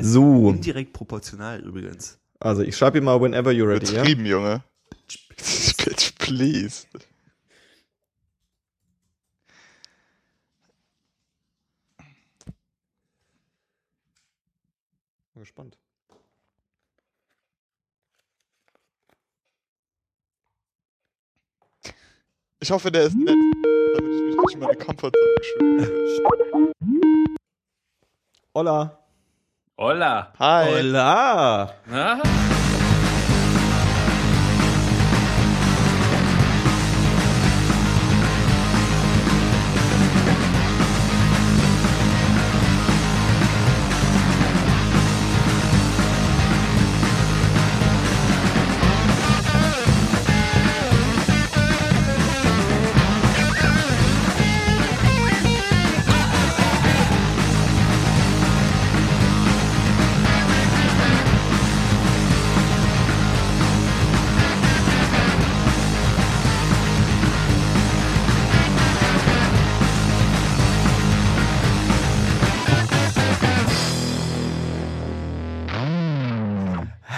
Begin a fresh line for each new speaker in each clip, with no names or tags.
So,
Indirekt proportional übrigens.
also ich schreibe hier mal whenever you're ready, ja?
Übertrieben, Junge. Bitch, please.
Bin gespannt.
Ich hoffe, der ist nett, damit ich mich nicht in meine Comfortzone geschwingt.
Hola.
Hola.
Hi.
Hola.
Na?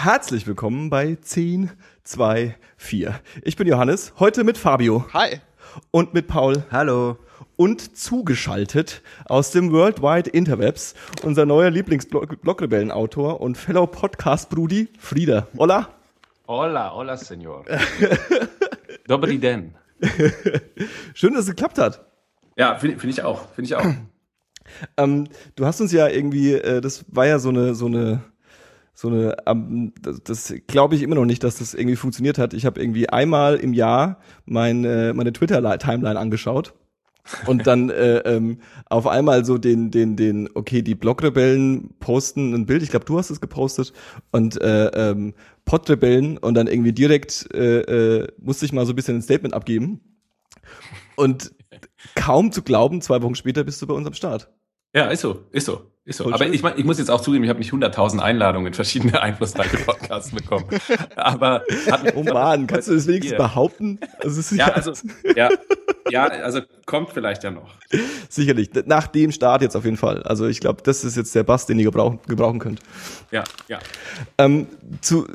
Herzlich willkommen bei 10, 2, 4. Ich bin Johannes, heute mit Fabio
Hi.
und mit Paul
Hallo.
und zugeschaltet aus dem Worldwide Interwebs unser neuer Lieblings-Blockrebellen-Autor und Fellow Podcast-Brudi Frieda. Hola.
Hola, hola, Senor. Dobry den.
Schön, dass es geklappt hat.
Ja, finde find ich auch. Finde ich auch.
Ähm, du hast uns ja irgendwie, äh, das war ja so eine, so eine, so eine, das, das glaube ich immer noch nicht, dass das irgendwie funktioniert hat. Ich habe irgendwie einmal im Jahr äh, meine Twitter-Timeline angeschaut und dann äh, ähm, auf einmal so den, den, den, okay, die Blogrebellen posten ein Bild, ich glaube, du hast es gepostet und äh, ähm, Podrebellen und dann irgendwie direkt äh, äh, musste ich mal so ein bisschen ein Statement abgeben und kaum zu glauben, zwei Wochen später bist du bei uns am Start.
Ja, ist so, ist so, ist so.
Voll
Aber
schön.
ich, mein, ich muss jetzt auch zugeben, ich habe nicht 100.000 Einladungen in verschiedene einflussreiche Podcasts bekommen. Aber hat
Oh Mann, kannst du das wenigstens
Hier.
behaupten? Also,
Ja, also, ja, ja, also kommt vielleicht ja noch.
sicherlich. Nach dem Start jetzt auf jeden Fall. Also ich glaube, das ist jetzt der Bass, den ihr gebrauchen, gebrauchen könnt.
Ja, ja.
Ähm, zu,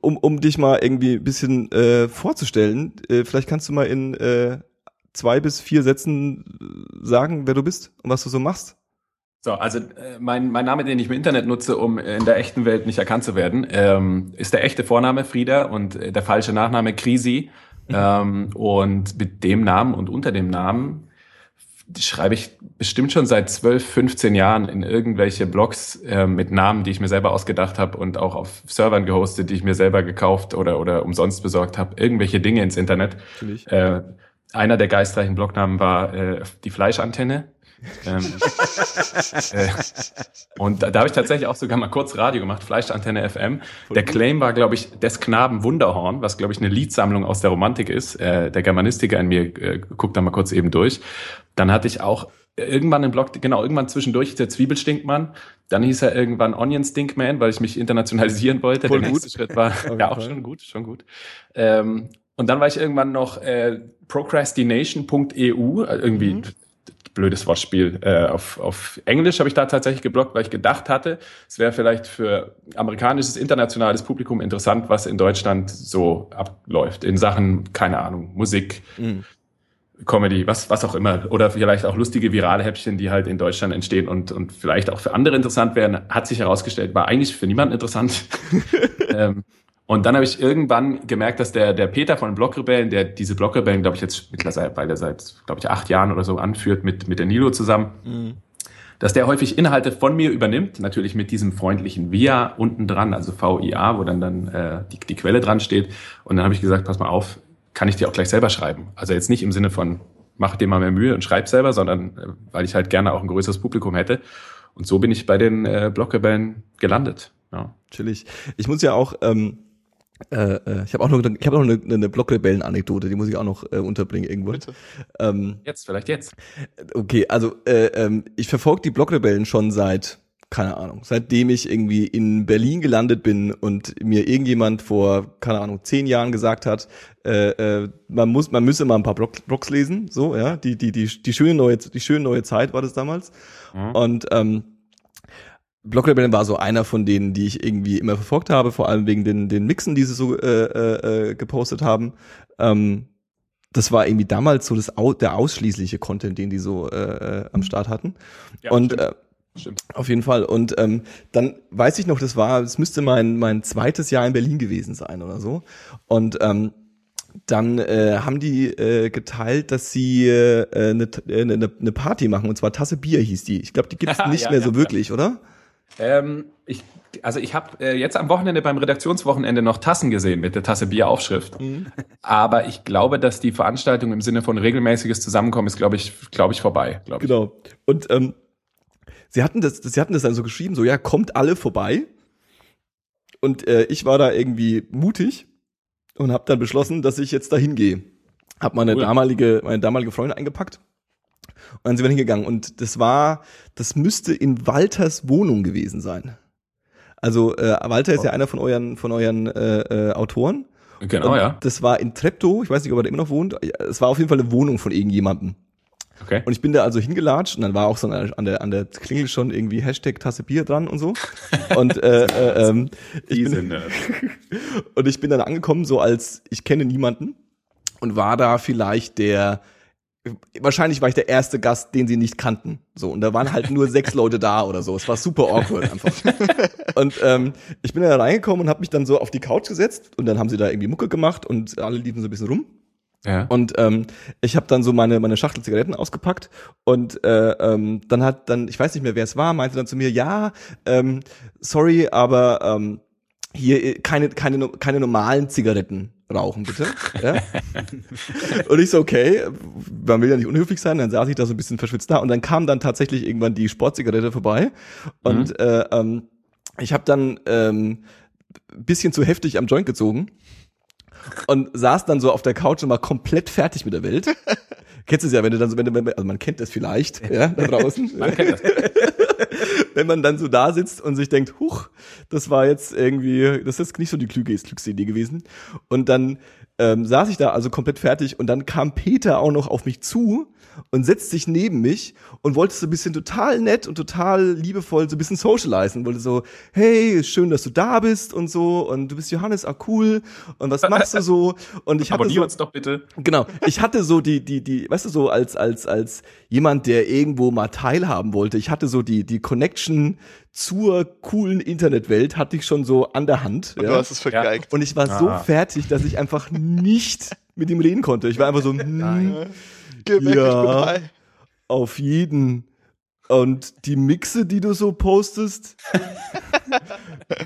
um, um dich mal irgendwie ein bisschen äh, vorzustellen, äh, vielleicht kannst du mal in äh, zwei bis vier Sätzen äh, sagen, wer du bist und was du so machst.
So, also äh, mein, mein Name, den ich im Internet nutze, um in der echten Welt nicht erkannt zu werden, ähm, ist der echte Vorname Frieda und äh, der falsche Nachname Krisi. Ähm, und mit dem Namen und unter dem Namen schreibe ich bestimmt schon seit 12, 15 Jahren in irgendwelche Blogs äh, mit Namen, die ich mir selber ausgedacht habe und auch auf Servern gehostet, die ich mir selber gekauft oder, oder umsonst besorgt habe, irgendwelche Dinge ins Internet. Äh, einer der geistreichen Blognamen war äh, die Fleischantenne. Ähm, äh, und da, da habe ich tatsächlich auch sogar mal kurz Radio gemacht, Fleischantenne FM. Der Claim war, glaube ich, des Knaben Wunderhorn, was, glaube ich, eine Liedsammlung aus der Romantik ist. Äh, der Germanistiker in mir äh, guckt da mal kurz eben durch. Dann hatte ich auch irgendwann einen Blog, genau, irgendwann zwischendurch hieß der Zwiebelstinkmann. Dann hieß er irgendwann Onion Stinkman, weil ich mich internationalisieren wollte.
Voll
der
gut.
nächste Schritt war, ja, auch schon gut, schon gut. Ähm, und dann war ich irgendwann noch äh, procrastination.eu, äh, irgendwie
Mhm.
Blödes Wortspiel. Äh, auf, auf Englisch habe ich da tatsächlich geblockt, weil ich gedacht hatte, es wäre vielleicht für amerikanisches, internationales Publikum interessant, was in Deutschland so abläuft. In Sachen, keine Ahnung, Musik,
Mhm.
Comedy, was, was auch immer. Oder vielleicht auch lustige virale Häppchen, die halt in Deutschland entstehen und, und vielleicht auch für andere interessant wären. Hat sich herausgestellt, war eigentlich für niemanden interessant. ähm, und dann habe ich irgendwann gemerkt, dass der, der Peter von Blockrebellen, der diese Blockrebellen, glaube ich, jetzt mittlerweile seit, glaube ich, acht Jahren oder so anführt, mit, mit der Nilo zusammen, dass der häufig Inhalte von mir übernimmt, natürlich mit diesem freundlichen VIA unten dran, also VIA, wo dann dann äh, die, die Quelle dran steht. Und dann habe ich gesagt, pass mal auf, kann ich dir auch gleich selber schreiben. Also jetzt nicht im Sinne von, mach dir mal mehr Mühe und schreib selber, sondern äh, weil ich halt gerne auch ein größeres Publikum hätte. Und so bin ich bei den äh, Blockrebellen gelandet. Ja.
Chillig. Ich muss ja auch, ähm, äh, äh, ich habe auch noch, ich habe noch eine, eine Blockrebellen-Anekdote, die muss ich auch noch äh, unterbringen irgendwo.
Bitte.
Ähm,
Jetzt, vielleicht jetzt.
Okay, also äh, ähm, ich verfolge die Blockrebellen schon seit, keine Ahnung, seitdem ich irgendwie in Berlin gelandet bin und mir irgendjemand vor, keine Ahnung, zehn Jahren gesagt hat, äh, äh, man muss, man müsse mal ein paar Blog, Blogs lesen, so, ja, die, die, die, die schöne neue, die schöne neue Zeit war das damals. Und ähm, Block Rebellion war so einer von denen, die ich irgendwie immer verfolgt habe, vor allem wegen den, den Mixen, die sie so äh, äh, äh, gepostet haben. Ähm, das war irgendwie damals so das Au der ausschließliche Content, den die so äh, äh, am Start hatten.
Ja,
und
stimmt.
äh,
Stimmt.
auf jeden Fall. Und ähm, dann weiß ich noch, das war, es müsste mein mein zweites Jahr in Berlin gewesen sein oder so. Und ähm, dann äh, haben die äh, geteilt, dass sie äh, eine, eine, eine Party machen und zwar Tasse Bier hieß die. Ich glaube, die gibt's nicht
Ja,
mehr
ja,
so
ja.
wirklich, oder?
Ähm, ich, also ich habe äh, jetzt am Wochenende beim Redaktionswochenende noch Tassen gesehen mit der Tasse Bieraufschrift. Aber ich glaube, dass die Veranstaltung im Sinne von regelmäßiges Zusammenkommen ist, glaube ich, glaube ich, vorbei. Glaube ich.
Genau. Und ähm, sie hatten das, sie hatten das dann so geschrieben, so ja, kommt alle vorbei. Und äh, ich war da irgendwie mutig und habe dann beschlossen, dass ich jetzt da hingehe. Hab meine
Cool.
damalige, meine damalige Freundin eingepackt und dann sind wir hingegangen. Und das war, das müsste in Walters Wohnung gewesen sein. Also äh, Walter ist ja einer von euren, von euren äh, äh, Autoren.
Genau,
und
ja.
Das war in Treptow, ich weiß nicht, ob er da immer noch wohnt. Es war auf jeden Fall eine Wohnung von irgendjemandem.
Okay.
Und ich bin da also hingelatscht und dann war auch so an der, an der, Klingel schon irgendwie Hashtag Tasse Bier dran und so. Und, äh, äh, ähm, ich bin, und ich bin dann angekommen, so als ich kenne niemanden und war da vielleicht der, wahrscheinlich war ich der erste Gast, den sie nicht kannten. So, und da waren halt nur sechs Leute da oder so. Es war super awkward einfach. Und ähm, ich bin da reingekommen und habe mich dann so auf die Couch gesetzt und dann haben sie da irgendwie Mucke gemacht und alle liefen so ein bisschen rum.
Ja.
Und ähm, ich habe dann so meine meine Schachtel Zigaretten ausgepackt und äh, ähm, dann hat dann ich weiß nicht mehr wer es war meinte dann zu mir ja ähm, sorry aber ähm, hier äh, keine keine keine normalen Zigaretten rauchen bitte ja? und ich so okay man will ja nicht unhöflich sein dann saß ich da so ein bisschen verschwitzt da und dann kam dann tatsächlich irgendwann die Sportzigarette vorbei und äh, ähm, ich habe dann ähm, bisschen zu heftig am Joint gezogen und saß dann so auf der Couch und war komplett fertig mit der Welt. Kennst du es ja, wenn du dann so, wenn du, also man kennt das vielleicht, ja, da draußen.
Man kennt das.
wenn man dann so da sitzt und sich denkt, huch, das war jetzt irgendwie, das ist nicht so die klüge, klügste Idee gewesen. Und dann ähm, saß ich da also komplett fertig und dann kam Peter auch noch auf mich zu und setzt sich neben mich und wollte so ein bisschen total nett und total liebevoll so ein bisschen socialisen. Wollte so, hey, schön, dass du da bist und so und du bist Johannes, ah cool und was machst du so? Und ich hatte
Abonnier
so,
uns doch bitte.
Genau. Ich hatte so die, die, die, weißt du, so als, als, als jemand, der irgendwo mal teilhaben wollte, ich hatte so die, die Connection zur coolen Internetwelt, hatte ich schon so an der Hand.
Und
ja.
du hast es vergeigt.
Und ich war so
Ah.
fertig, dass ich einfach nicht mit ihm reden konnte. Ich war einfach so, hm,
Geh weg,
Ja. auf jeden. Und die Mixe, die du so postest,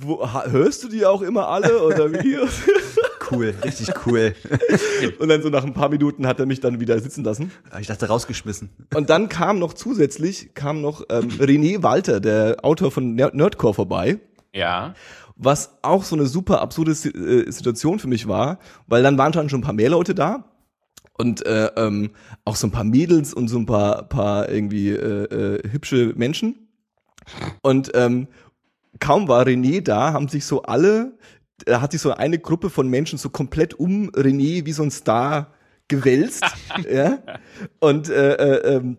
wo, hörst du die auch immer alle oder wie?
Cool, richtig cool.
Und dann so nach ein paar Minuten hat er mich dann wieder sitzen lassen.
Ich dachte rausgeschmissen.
Und dann kam noch zusätzlich, kam noch ähm, René Walter, der Autor von Ner- Nerdcore vorbei,
Ja.
was auch so eine super absurde äh, Situation für mich war, weil dann waren schon schon ein paar mehr Leute da und äh, ähm, auch so ein paar Mädels und so ein paar, paar irgendwie äh, äh, hübsche Menschen. Und ähm, kaum war René da, haben sich so alle, da hat sich so eine Gruppe von Menschen so komplett um René wie so ein Star gewälzt. ja? Und äh, äh, ähm,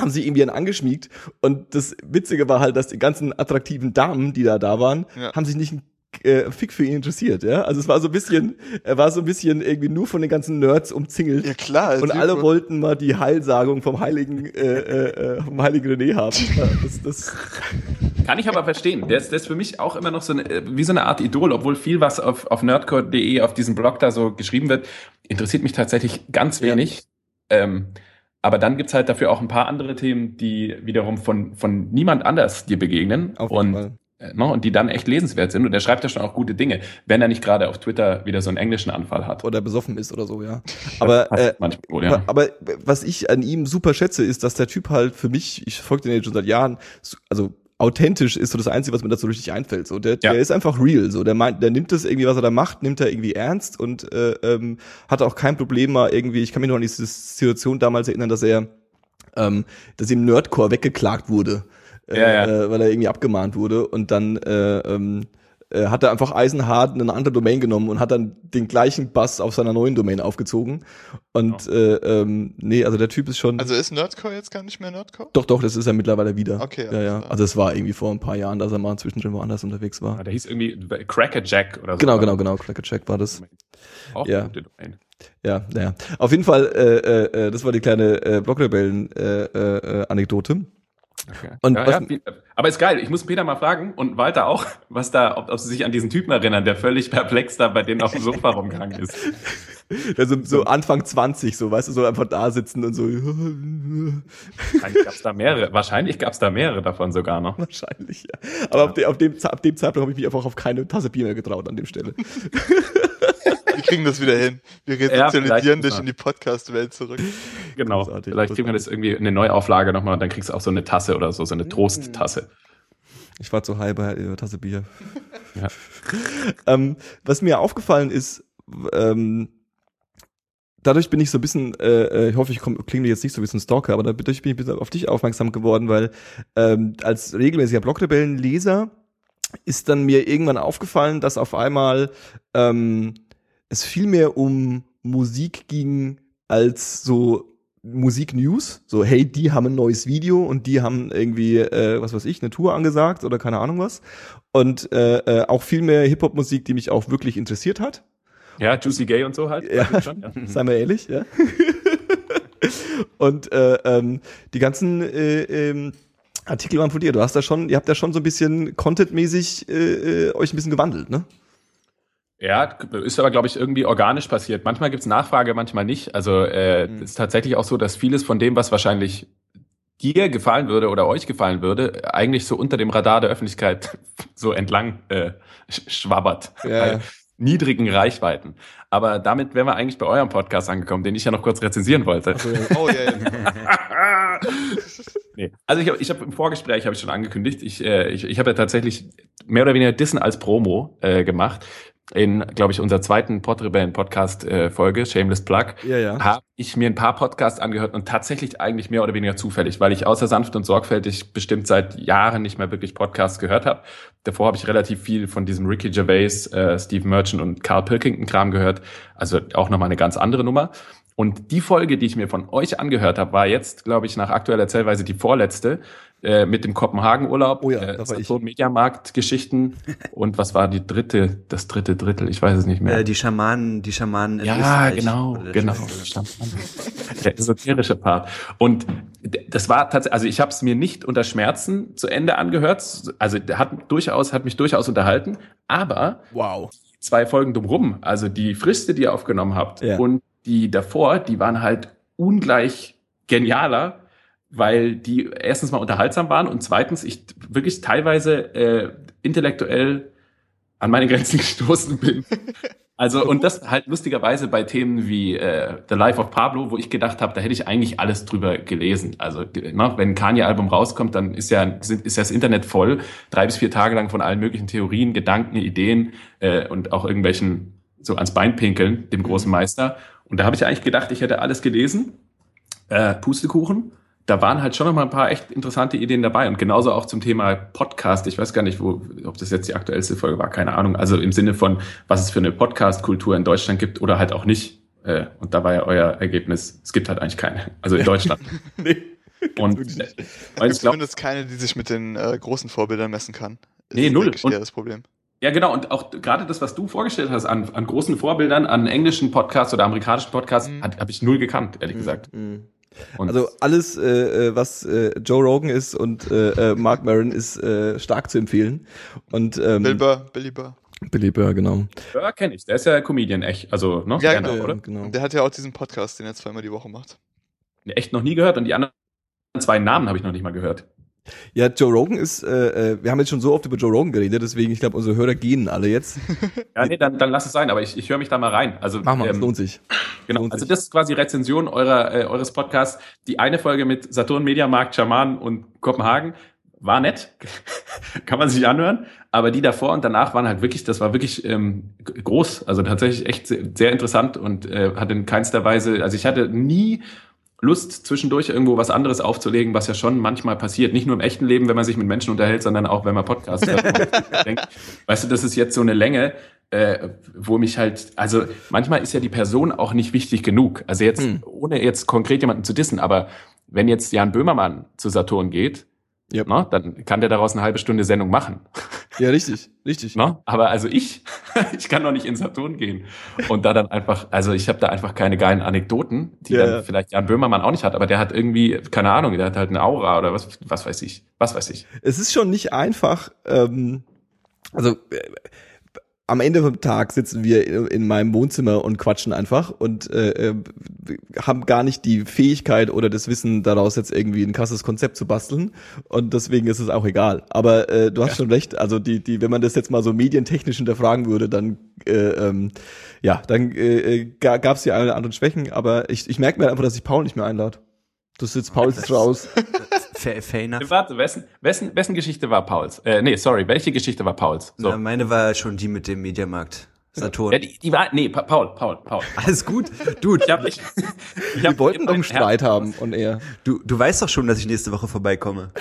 haben sich irgendwie einen angeschmiegt. Und das Witzige war halt, dass die ganzen attraktiven Damen, die da da waren,
Ja.
haben sich nicht einen äh, Fick für ihn interessiert. Ja? Also es war so ein bisschen, er war so ein bisschen irgendwie nur von den ganzen Nerds umzingelt.
Ja klar.
Und
Typ,
alle wollten mal die Heilsagung vom heiligen, äh, äh, äh, vom heiligen René haben. Das, das,
Kann ich aber verstehen. Der ist, der ist für mich auch immer noch so eine, äh, wie so eine Art Idol, obwohl viel, was auf, auf nerdcore.de, auf diesem Blog da so geschrieben wird, interessiert mich tatsächlich ganz
Ja.
wenig. Ähm, aber dann gibt's halt dafür auch ein paar andere Themen, die wiederum von, von niemand anders dir begegnen
Auf jeden
und,
Fall.
Äh, ne, und die dann echt lesenswert sind. Und er schreibt ja schon auch gute Dinge, wenn er nicht gerade auf Twitter wieder so einen englischen Anfall hat.
oder besoffen ist oder so, ja. Aber äh,
manchmal wohl, ja.
Aber was ich an ihm super schätze, ist, dass der Typ halt für mich, ich folge den jetzt schon seit Jahren, so- also authentisch ist so das Einzige, was mir dazu richtig einfällt. So, der,
Ja.
der ist einfach real. So, der meint, der nimmt das irgendwie, was er da macht, nimmt er irgendwie ernst und äh, ähm, hat auch kein Problem mal irgendwie. Ich kann mich noch an diese Situation damals erinnern, dass er, ähm, dass ihm Nerdcore weggeklagt wurde, äh,
Ja, ja.
Äh, weil er irgendwie abgemahnt wurde und dann äh, ähm, äh, hat er einfach eisenhart eine andere Domain genommen und hat dann den gleichen Bass auf seiner neuen Domain aufgezogen. Und äh, ähm, nee, also der Typ ist schon.
Also ist Nerdcore jetzt gar nicht mehr Nerdcore?
doch, doch, das ist er mittlerweile wieder.
Okay,
Ja, ja.
klar.
Also es war irgendwie vor ein paar Jahren, dass er mal zwischendrin woanders unterwegs war.
Ah, Der hieß irgendwie Cracker Jack oder so.
Genau, genau, genau. Cracker Check war das.
Auch
Ja.
gute Domain.
Ja, naja. Auf jeden Fall, äh, äh, äh, das war die kleine äh, Blockrebellen-Anekdote.
Okay.
Und
ja, ja, aber ist geil. Ich muss Peter mal fragen und Walter auch, was da, ob, ob sie sich an diesen Typen erinnern, der völlig perplex da bei denen auf dem Sofa rumgegangen ist.
also so Anfang 20, so, weißt du, so einfach da sitzen und so.
Wahrscheinlich gab's da mehrere. Wahrscheinlich gab's da mehrere davon sogar noch.
Wahrscheinlich, ja. Aber auf, de, auf, dem, ab dem Zeitpunkt habe ich mich einfach auf keine Tasse Bier mehr getraut an dem Stelle.
Wir kriegen das wieder hin. Wir
Ja,
resozialisieren
muss
dich in die Podcast-Welt zurück.
Genau.
Großartig,
Vielleicht kriegen wir das irgendwie eine Neuauflage nochmal und dann kriegst du auch so eine Tasse oder so, so eine Trosttasse.
Ich war zu high bei äh, Tasse Bier.
Ja.
ähm, was mir aufgefallen ist, ähm, dadurch bin ich so ein bisschen, äh, äh, ich hoffe, ich komm, klinge jetzt nicht so wie so ein Stalker, aber dadurch bin ich ein bisschen auf dich aufmerksam geworden, weil ähm, als regelmäßiger Blockrebellenleser ist dann mir irgendwann aufgefallen, dass auf einmal ähm, es viel mehr um Musik ging als so Musik-News. So, hey, die haben ein neues Video und die haben irgendwie, äh, was weiß ich, eine Tour angesagt oder keine Ahnung was. Und äh, äh, auch viel mehr Hip-Hop-Musik, die mich auch wirklich interessiert hat.
Ja, Juicy Gay und so halt.
Ja.
Schon, ja.
Seien wir ehrlich, ja. und äh, ähm, die ganzen äh, ähm, Artikel waren von dir. Du hast da schon, ihr habt da schon so ein bisschen contentmäßig äh, äh, euch ein bisschen gewandelt, ne?
Ja, ist aber, glaube ich, irgendwie organisch passiert. Manchmal gibt's Nachfrage, manchmal nicht. Also äh,
Mhm.
ist tatsächlich auch so, dass vieles von dem, was wahrscheinlich dir gefallen würde oder euch gefallen würde, eigentlich so unter dem Radar der Öffentlichkeit so entlang äh, sch- schwabbert.
Ja.
Bei niedrigen Reichweiten. Aber damit wären wir eigentlich bei eurem Podcast angekommen, den ich ja noch kurz rezensieren wollte.
Oh ja, ja.
Nee. Also ich habe ich hab im Vorgespräch habe ich schon angekündigt, ich, äh, ich, ich habe ja tatsächlich mehr oder weniger Dissen als Promo äh, gemacht. In, glaube ich, unserer zweiten Podrebellen-Podcast-Folge, Shameless Plug,
Ja, ja.
habe ich mir ein paar Podcasts angehört und tatsächlich eigentlich mehr oder weniger zufällig, weil ich außer sanft und sorgfältig bestimmt seit Jahren nicht mehr wirklich Podcasts gehört habe. Davor habe ich relativ viel von diesem Ricky Gervais, äh, Steve Merchant und Carl Pilkington-Kram gehört. Also auch nochmal eine ganz andere Nummer. Und die Folge, die ich mir von euch angehört habe, war jetzt, glaube ich, nach aktueller Erzählweise die vorletzte äh, mit dem Kopenhagen-Urlaub,
Oh ja,
äh. Saturn Mediamarkt-Geschichten und was war die dritte, das dritte Drittel, ich weiß es nicht mehr.
Äh, die Schamanen, die Schamanen in
Ja,
Österreich.
genau,
Oder
genau. Der esoterische Part. Und das war tatsächlich, also ich habe es mir nicht unter Schmerzen zu Ende angehört. Also der hat durchaus, hat mich durchaus unterhalten, aber
Wow.
zwei Folgen drumrum, also die Friste, die ihr aufgenommen habt
Ja.
und die davor, die waren halt ungleich genialer, weil die erstens mal unterhaltsam waren und zweitens ich wirklich teilweise äh, intellektuell an meine Grenzen gestoßen bin. Also und das halt lustigerweise bei Themen wie äh, The Life of Pablo, wo ich gedacht habe, da hätte ich eigentlich alles drüber gelesen. Also ne, wenn ein Kanye-Album rauskommt, dann ist ja sind, ist ja das Internet voll, drei bis vier Tage lang von allen möglichen Theorien, Gedanken, Ideen äh, und auch irgendwelchen so ans Bein pinkeln, dem großen Meister. Und da habe ich eigentlich gedacht, ich hätte alles gelesen. Äh, Pustekuchen. Da waren halt schon noch mal ein paar echt interessante Ideen dabei und genauso auch zum Thema Podcast. Ich weiß gar nicht, wo, ob das jetzt die aktuellste Folge war, keine Ahnung. Also im Sinne von, was es für eine Podcast-Kultur in Deutschland gibt oder halt auch nicht. Äh, und da war ja euer Ergebnis, es gibt halt eigentlich keine. Also in Deutschland.
Nee.
und äh.
Es
und
gibt
ich glaube,
zumindest keine, die sich mit den äh, großen Vorbildern messen kann. Das
Nee,
ist,
null. Und-
das Problem.
Ja, genau. Und auch gerade das, was du vorgestellt hast an, an großen Vorbildern, an englischen Podcasts oder amerikanischen Podcasts,
Mhm.
habe ich null gekannt, ehrlich gesagt.
Mhm.
Und
Also alles, äh, äh, was äh, Joe Rogan ist und äh, äh, Mark Maron ist äh, stark zu empfehlen. Und ähm,
Bill Burr, Billy Burr.
Billy Burr, genau.
ja, kenne ich. Der ist ja Comedian, echt. Also, ne?
Ja,
Gerne,
genau.
oder?
genau.
Der hat ja auch diesen Podcast, den er zweimal die Woche macht.
Echt noch nie gehört. Und die anderen zwei Namen habe ich noch nicht mal gehört.
Ja, Joe Rogan ist, äh, äh, wir haben jetzt schon so oft über Joe Rogan geredet, deswegen, ich glaube, unsere Hörer gehen alle jetzt.
Ja, nee, dann, dann lass es sein. Aber ich, ich höre mich da mal rein. Also,
Mach mal, es
ähm,
lohnt sich.
Genau,
Lohnt
also
sich.
das ist quasi Rezension eurer, äh, eures Podcasts. Die eine Folge mit Saturn, Mediamarkt, Schaman und Kopenhagen war nett, kann man sich anhören, aber die davor und danach waren halt wirklich, das war wirklich ähm, groß, also tatsächlich echt sehr, sehr interessant und äh, hatte in keinster Weise, also ich hatte nie Lust, zwischendurch irgendwo was anderes aufzulegen, was ja schon manchmal passiert. Nicht nur im echten Leben, wenn man sich mit Menschen unterhält, sondern auch, wenn man Podcasts hört. denkt, weißt du, das ist jetzt so eine Länge, äh, wo mich halt, also manchmal ist ja die Person auch nicht wichtig genug. Also jetzt, hm. ohne jetzt konkret jemanden zu dissen, aber wenn jetzt Jan Böhmermann zu Saturn geht, Yep. Ne, dann kann der daraus eine halbe Stunde Sendung machen.
Ja, richtig, richtig.
Ne? Aber also ich, ich kann noch nicht in Saturn gehen. Und da dann einfach, also ich habe da einfach keine geilen Anekdoten, die ja, dann vielleicht Jan Böhmermann auch nicht hat, aber der hat irgendwie, keine Ahnung, der hat halt eine Aura oder was, was weiß ich, was weiß ich.
Es ist schon nicht einfach, ähm, also äh, am Ende vom Tag sitzen wir in meinem Wohnzimmer und quatschen einfach und äh, äh, haben gar nicht die Fähigkeit oder das Wissen daraus jetzt irgendwie ein krasses Konzept zu basteln und deswegen ist es auch egal. Aber äh, du hast ja. schon recht, also die die wenn man das jetzt mal so medientechnisch hinterfragen würde, dann äh, ähm, ja, dann äh, äh gab es ja alle anderen Schwächen, aber ich ich merke mir einfach, dass ich Paul nicht mehr einlade. Das sitzt Paul ist raus.
Fair, fair enough. Warte, wessen, wessen, wessen Geschichte war Pauls? Äh, nee, sorry, welche Geschichte war Pauls?
So. Na, meine war schon die mit dem Mediamarkt. Saturn.
Ja, die, die war, nee, Paul, Paul, Paul.
Alles gut. Du, ich
hab, ich, ich hab wollten doch einen Streit haben und er.
Du, du weißt doch schon, dass ich nächste Woche vorbeikomme.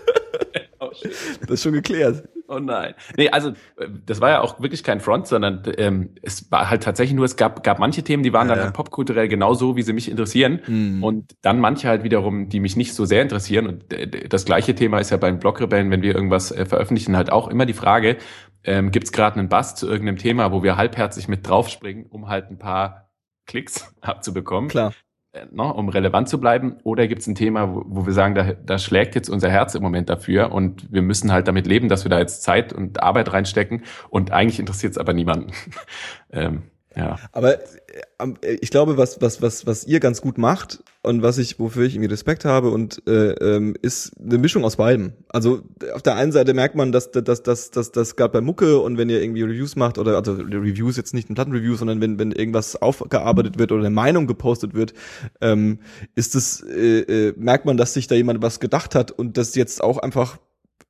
oh, shit. Das ist schon geklärt.
Oh nein. Nee, also äh, das war ja auch wirklich kein Front, sondern ähm, es war halt tatsächlich nur, es gab, gab manche Themen, die waren ja, dann halt popkulturell genauso, wie sie mich interessieren. Mhm. Und dann manche halt wiederum, die mich nicht so sehr interessieren. Und äh, das gleiche Thema ist ja bei den Blogrebellen, wenn wir irgendwas äh, veröffentlichen, halt auch immer die Frage, ähm, gibt es gerade einen Bass zu irgendeinem Thema, wo wir halbherzig mit draufspringen, um halt ein paar Klicks abzubekommen.
Klar.
Äh, ne, um relevant zu bleiben? Oder gibt es ein Thema, wo, wo wir sagen, da, da schlägt jetzt unser Herz im Moment dafür und wir müssen halt damit leben, dass wir da jetzt Zeit und Arbeit reinstecken und eigentlich interessiert es aber niemanden. ähm, ja.
Aber äh, ich glaube, was, was, was, was ihr ganz gut macht und was ich, wofür ich irgendwie Respekt habe und äh, ähm, ist eine Mischung aus beidem. Also auf der einen Seite merkt man, dass dass dass dass das gerade bei Mucke und wenn ihr irgendwie Reviews macht oder also Reviews jetzt nicht ein Plattenreview, sondern wenn wenn irgendwas aufgearbeitet wird oder eine Meinung gepostet wird, ähm, ist es äh, äh, merkt man, dass sich da jemand was gedacht hat und das jetzt auch einfach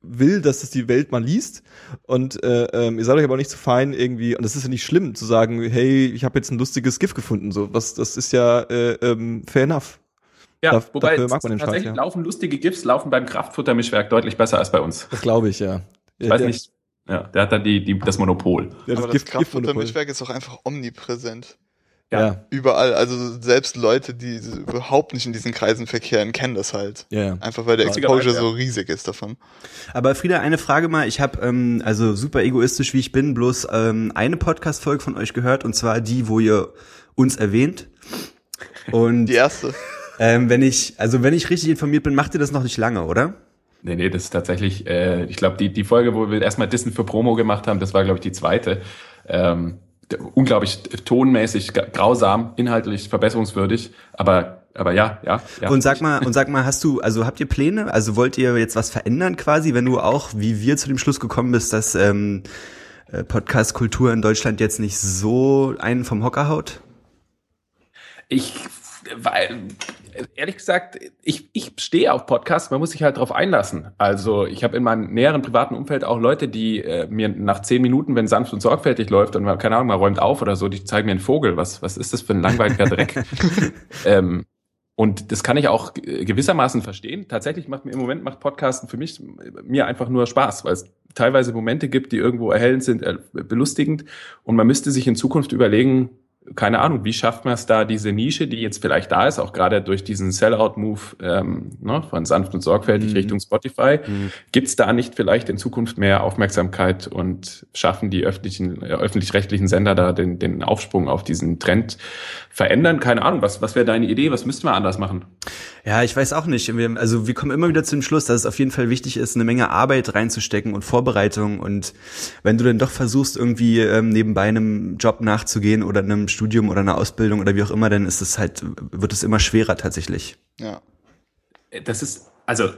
will, dass das die Welt mal liest. Und äh, ähm, ihr seid euch aber auch nicht zu so fein irgendwie, und das ist ja nicht schlimm, zu sagen, hey, ich habe jetzt ein lustiges GIF gefunden. So, was, das ist ja äh, ähm, fair enough.
Ja, da, wobei mag man den tatsächlich Scheiß, ja. laufen lustige GIFs laufen beim Kraftfuttermischwerk deutlich besser als bei uns.
Das glaube ich, ja.
Ich weiß nicht. Ja, der hat dann die, die, das Monopol.
Ja, das aber das Kraftfuttermischwerk ist auch einfach omnipräsent. Ja. Überall, also selbst Leute, die überhaupt nicht in diesen Kreisen verkehren, kennen das halt.
Ja.
Einfach weil der Exposure so riesig ist davon.
Aber Frieda, eine Frage mal. Ich habe ähm, also super egoistisch, wie ich bin, bloß ähm, eine Podcast-Folge von euch gehört und zwar die, wo ihr uns erwähnt. Und
die erste.
Ähm, wenn ich, also wenn ich richtig informiert bin, macht ihr das noch nicht lange, oder?
Nee, nee, das ist tatsächlich, äh, ich glaube, die, die Folge, wo wir erstmal Dissen für Promo gemacht haben, das war, glaube ich, die zweite. Ähm, unglaublich tonmäßig grausam, inhaltlich verbesserungswürdig, aber aber ja, ja, ja.
Und sag mal, und sag mal, hast du, also habt ihr Pläne? Also wollt ihr jetzt was verändern quasi, wenn du auch, wie wir zu dem Schluss gekommen bist, dass ähm, äh, Podcast-Kultur in Deutschland jetzt nicht so einen vom Hocker haut?
Ich, weil ehrlich gesagt, ich, ich stehe auf Podcasts, man muss sich halt darauf einlassen. Also ich habe in meinem näheren privaten Umfeld auch Leute, die äh, mir nach zehn Minuten, wenn sanft und sorgfältig läuft und man, keine Ahnung, mal räumt auf oder so, die zeigen mir einen Vogel. Was, was ist das für ein langweiliger Dreck? ähm, und das kann ich auch gewissermaßen verstehen. Tatsächlich macht mir im Moment macht Podcasten für mich mir einfach nur Spaß, weil es teilweise Momente gibt, die irgendwo erhellend sind, äh, belustigend. Und man müsste sich in Zukunft überlegen, keine Ahnung, wie schafft man es da, diese Nische, die jetzt vielleicht da ist, auch gerade durch diesen Sellout-Move ähm, ne, von sanft und sorgfältig mhm. Richtung Spotify, mhm. gibt es da nicht vielleicht in Zukunft mehr Aufmerksamkeit und schaffen die öffentlichen, äh, öffentlich-rechtlichen Sender da den, den Aufsprung auf diesen Trend verändern? Keine Ahnung, was, was wäre deine Idee? Was müssten wir anders machen?
Ja, ich weiß auch nicht. Wir, also wir kommen immer wieder zu dem Schluss, dass es auf jeden Fall wichtig ist, eine Menge Arbeit reinzustecken und Vorbereitung. Und wenn du dann doch versuchst, irgendwie ähm, nebenbei einem Job nachzugehen oder einem Studium oder einer Ausbildung oder wie auch immer, dann ist es halt, wird es immer schwerer tatsächlich.
Ja.
Das ist, also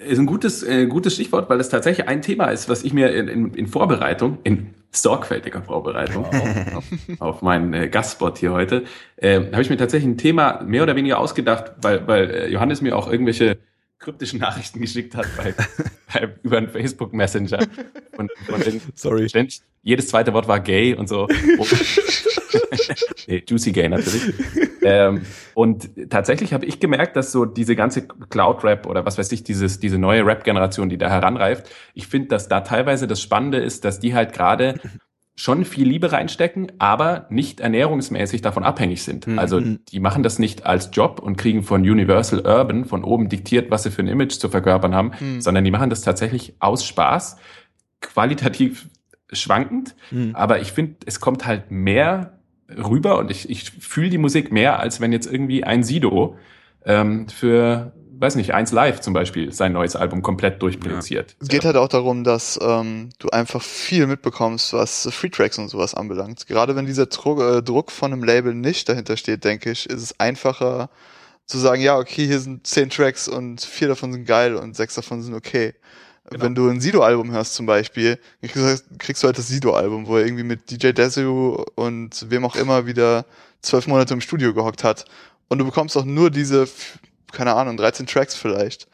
ist ein gutes, äh, gutes Stichwort, weil das tatsächlich ein Thema ist, was ich mir in, in, in Vorbereitung, in sorgfältiger Vorbereitung auf, auf meinen äh, Gastspot hier heute, äh, habe ich mir tatsächlich ein Thema mehr oder weniger ausgedacht, weil, weil äh, Johannes mir auch irgendwelche kryptischen Nachrichten geschickt hat bei, bei, über einen Facebook Messenger. Und, und
Sorry.
Ständig, jedes zweite Wort war gay und so. nee, Juicy Gay natürlich. ähm, und tatsächlich habe ich gemerkt, dass so diese ganze Cloud-Rap oder was weiß ich, dieses, diese neue Rap-Generation, die da heranreift, ich finde, dass da teilweise das Spannende ist, dass die halt gerade schon viel Liebe reinstecken, aber nicht ernährungsmäßig davon abhängig sind. Mhm. Also die machen das nicht als Job und kriegen von Universal Urban von oben diktiert, was sie für ein Image zu verkörpern haben, mhm. sondern die machen das tatsächlich aus Spaß, qualitativ schwankend, mhm. aber ich finde, es kommt halt mehr rüber und ich, ich fühle die Musik mehr, als wenn jetzt irgendwie ein Sido ähm, für weiß nicht, eins live zum Beispiel sein neues Album komplett durchproduziert.
Ja. Es geht halt auch darum, dass ähm, du einfach viel mitbekommst, was Free Tracks und sowas anbelangt. Gerade wenn dieser Druck, äh, Druck von einem Label nicht dahinter steht, denke ich, ist es einfacher zu sagen, ja, okay, hier sind zehn Tracks und vier davon sind geil und sechs davon sind okay. Genau. Wenn du ein Sido-Album hörst zum Beispiel, kriegst du halt das Sido-Album, wo er irgendwie mit DJ Desu und wem auch immer wieder zwölf Monate im Studio gehockt hat. Und du bekommst auch nur diese, keine Ahnung, 13 Tracks vielleicht.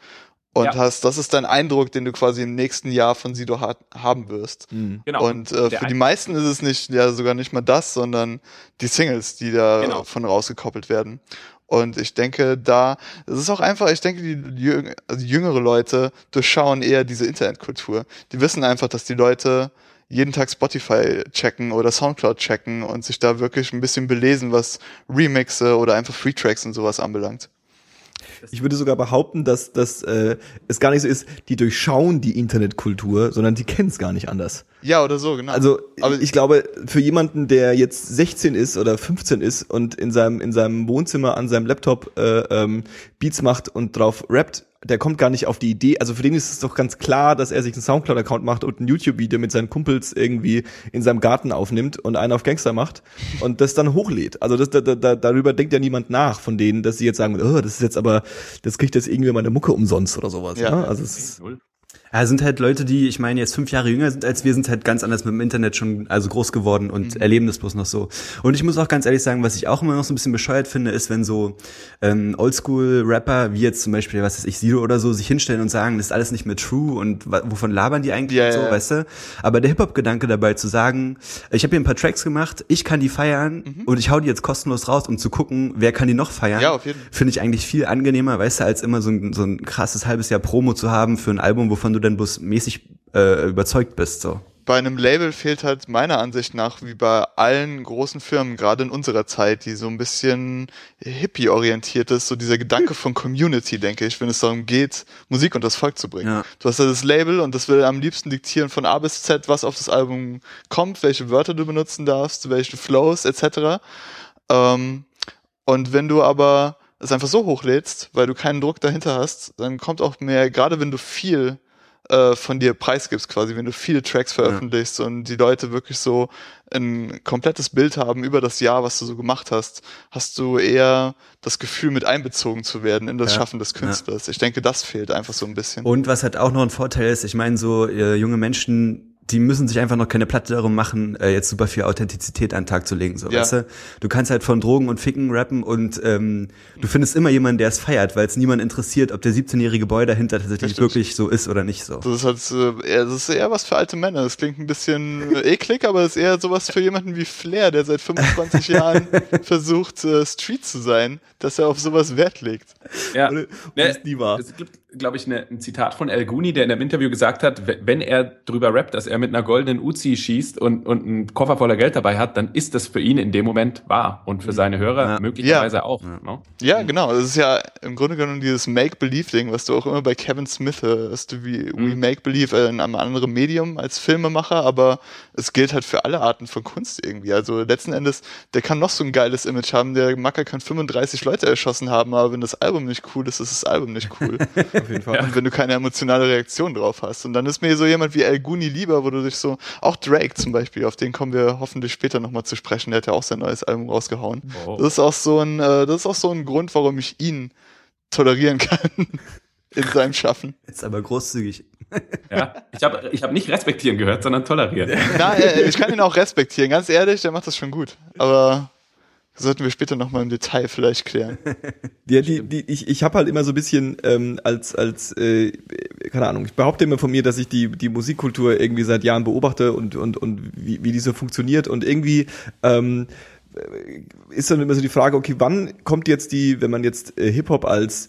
Und ja. hast, das ist dein Eindruck, den du quasi im nächsten Jahr von Sido ha haben wirst. Mhm. Genau. Und äh, für die meisten ist es nicht, ja sogar nicht mal das, sondern die Singles, die da genau. von rausgekoppelt werden. Und ich denke, da, es ist auch einfach, ich denke, die, die also jüngere Leute durchschauen eher diese Internetkultur. Die wissen einfach, dass die Leute jeden Tag Spotify checken oder Soundcloud checken und sich da wirklich ein bisschen belesen, was Remixe oder einfach Free Tracks und sowas anbelangt.
Ich würde sogar behaupten, dass, dass äh, es gar nicht so ist, die durchschauen die Internetkultur, sondern die kennen es gar nicht anders.
Ja, oder so, genau.
Also Aber ich glaube, für jemanden, der jetzt 16 ist oder 15 ist und in seinem, in seinem Wohnzimmer an seinem Laptop äh, ähm, Beats macht und drauf rappt, der kommt gar nicht auf die Idee. Also für den ist es doch ganz klar, dass er sich einen Soundcloud-Account macht und ein YouTube-Video mit seinen Kumpels irgendwie in seinem Garten aufnimmt und einen auf Gangster macht und das dann hochlädt. Also das, da, da, darüber denkt ja niemand nach von denen, dass sie jetzt sagen, oh, das ist jetzt aber, das kriegt jetzt irgendwie meine Mucke umsonst oder sowas. Ja, ne? also es ist,
ja, sind halt Leute, die, ich meine, jetzt fünf Jahre jünger sind als wir, sind halt ganz anders mit dem Internet schon, also groß geworden und mhm. erleben das bloß noch so. Und ich muss auch ganz ehrlich sagen, was ich auch immer noch so ein bisschen bescheuert finde, ist, wenn so ähm, Oldschool-Rapper, wie jetzt zum Beispiel, was weiß ich, Sido oder so, sich hinstellen und sagen, das ist alles nicht mehr true und wovon labern die eigentlich yeah, so, yeah. weißt du? Aber der Hip-Hop-Gedanke dabei zu sagen, ich habe hier ein paar Tracks gemacht, ich kann die feiern mhm. und ich hau die jetzt kostenlos raus, um zu gucken, wer kann die noch feiern, ja, finde ich eigentlich viel angenehmer, weißt du, als immer so ein, so ein krasses halbes Jahr Promo zu haben für ein Album, wovon du dann bloß mäßig äh, überzeugt bist. So.
Bei einem Label fehlt halt meiner Ansicht nach, wie bei allen großen Firmen, gerade in unserer Zeit, die so ein bisschen hippie-orientiert ist, so dieser Gedanke von Community, denke ich, wenn es darum geht, Musik und das Volk zu bringen. Ja. Du hast ja das Label und das will am liebsten diktieren von A bis Z, was auf das Album kommt, welche Wörter du benutzen darfst, welche Flows etc. Ähm, und wenn du aber es einfach so hochlädst, weil du keinen Druck dahinter hast, dann kommt auch mehr, gerade wenn du viel äh, von dir preisgibst, quasi, wenn du viele Tracks veröffentlichst ja. und die Leute wirklich so ein komplettes Bild haben über das Jahr, was du so gemacht hast, hast du eher das Gefühl, mit einbezogen zu werden in das ja. Schaffen des Künstlers. Ja. Ich denke, das fehlt einfach so ein bisschen.
Und was halt auch noch ein Vorteil ist, ich meine, so äh, junge Menschen die müssen sich einfach noch keine Platte darum machen, äh, jetzt super viel Authentizität an den Tag zu legen. So, ja. weißt du? du kannst halt von Drogen und Ficken rappen und ähm, du findest immer jemanden, der es feiert, weil es niemand interessiert, ob der 17-jährige Boy dahinter tatsächlich Richtig. wirklich so ist oder nicht so.
Das ist halt äh, eher, das ist eher was für alte Männer. Das klingt ein bisschen eklig, aber das ist eher sowas für jemanden wie Flair, der seit 25 Jahren versucht, äh, Street zu sein, dass er auf sowas Wert legt.
Ja, und, und nie wahr. Es gibt, glaube ich, ne, ein Zitat von El Guni, der in einem Interview gesagt hat, wenn er drüber rappt, dass er mit einer goldenen Uzi schießt und, und einen Koffer voller Geld dabei hat, dann ist das für ihn in dem Moment wahr und für seine Hörer ja. möglicherweise
ja.
auch.
Ja. No? Ne? ja, genau. Das ist ja im Grunde genommen dieses Make-Believe-Ding, was du auch immer bei Kevin Smith hörst, wie mhm. We Make Believe in einem anderen Medium als Filmemacher, aber es gilt halt für alle Arten von Kunst irgendwie. Also letzten Endes, der kann noch so ein geiles Image haben, der Macker kann 35 Leute erschossen haben, aber wenn das Album nicht cool ist, ist das Album nicht cool. Auf jeden Fall. Und wenn du keine emotionale Reaktion drauf hast. Und dann ist mir so jemand wie El Guni lieber, wo du dich so, auch Drake zum Beispiel, auf den kommen wir hoffentlich später nochmal zu sprechen, der hat ja auch sein neues Album rausgehauen. Oh. Das ist auch so ein, äh, das ist auch so ein Grund, warum ich ihn tolerieren kann in seinem Schaffen.
Ist aber großzügig.
Ja, ich habe ich hab nicht respektieren gehört, sondern tolerieren.
Nein, äh, ich kann ihn auch respektieren, ganz ehrlich, der macht das schon gut. Aber sollten wir später nochmal im Detail vielleicht klären.
Ja, die, die, ich, ich habe halt immer so ein bisschen ähm, als, als äh, keine Ahnung, ich behaupte immer von mir, dass ich die, die Musikkultur irgendwie seit Jahren beobachte und, und, und wie, wie die so funktioniert und irgendwie ähm, ist dann immer so die Frage, okay, wann kommt jetzt die, wenn man jetzt äh, Hip-Hop als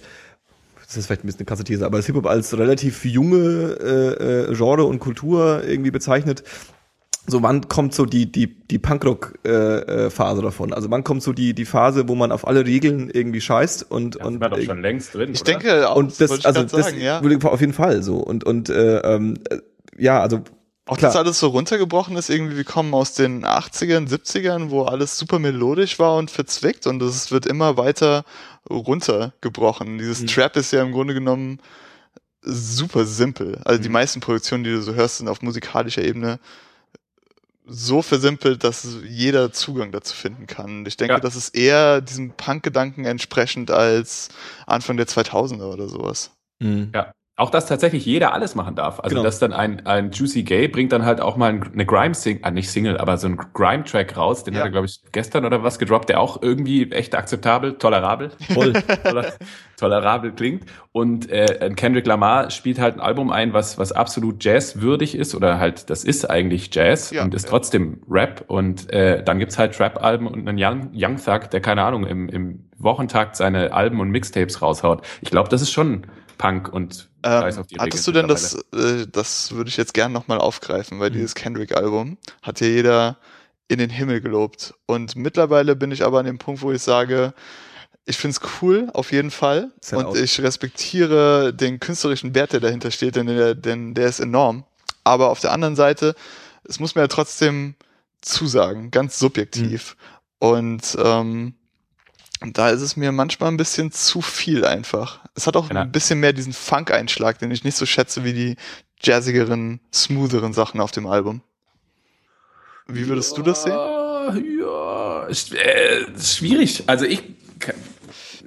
das ist vielleicht ein bisschen eine krasse These, aber das Hip-Hop als relativ junge äh, äh, Genre und Kultur irgendwie bezeichnet, so wann kommt so die die die Punkrock-Phase äh, äh, davon? Also wann kommt so die die Phase, wo man auf alle Regeln irgendwie scheißt und
Ja,
und
doch schon längst drin.
Ich
oder?
denke auch,
und das
ich
also das
sagen, ja.
würde auf jeden Fall so und und äh, ähm, äh, ja also
Auch
klar.
dass alles so runtergebrochen ist, irgendwie, wir kommen aus den 80ern, 70ern, wo alles super melodisch war und verzwickt und es wird immer weiter runtergebrochen. Dieses
Mhm.
Trap ist ja im Grunde genommen super simpel. Also die
Mhm.
meisten Produktionen, die du so hörst, sind auf musikalischer Ebene so versimpelt, dass jeder Zugang dazu finden kann. Und ich denke,
Ja.
das ist eher diesem Punk-Gedanken entsprechend als Anfang der 2000er oder sowas.
mh.
Ja. Auch dass tatsächlich jeder alles machen darf. Also
Genau.
dass dann ein, ein Juicy Gay bringt dann halt auch mal ein- eine Grime-Sing, ah, nicht Single, aber so ein Grime-Track raus. Den
Ja.
hat er, glaube ich, gestern oder was gedroppt, der auch irgendwie echt akzeptabel, tolerabel,
voll
toler, tolerabel klingt. Und äh, ein Kendrick Lamar spielt halt ein Album ein, was, was absolut jazzwürdig ist oder halt, das ist eigentlich Jazz
Ja,
und ist trotzdem Rap. Und äh, dann gibt's halt Rap-Alben und einen Young, Young Thug, der, keine Ahnung, im, im Wochentakt seine Alben und Mixtapes raushaut. Ich glaube, das ist schon Punk und
Ähm,
Scheiß auf die
hattest du
Regeln
denn das, äh, das würde ich jetzt gern nochmal aufgreifen, weil
Mhm.
dieses Kendrick-Album hat ja jeder in den Himmel gelobt. Und mittlerweile bin ich aber an dem Punkt, wo ich sage, ich find's cool, auf jeden Fall. Und
out.
ich respektiere den künstlerischen Wert, der dahinter steht, denn der, denn der ist enorm. Aber auf der anderen Seite, es muss mir ja trotzdem zusagen, ganz subjektiv.
Mhm.
Und ähm, da ist es mir manchmal ein bisschen zu viel einfach. Es hat auch
Genau.
ein bisschen mehr diesen Funk-Einschlag, den ich nicht so schätze wie die jazzigeren, smootheren Sachen auf dem Album. Wie würdest du das sehen?
Ja, ja, äh, schwierig. Also ich,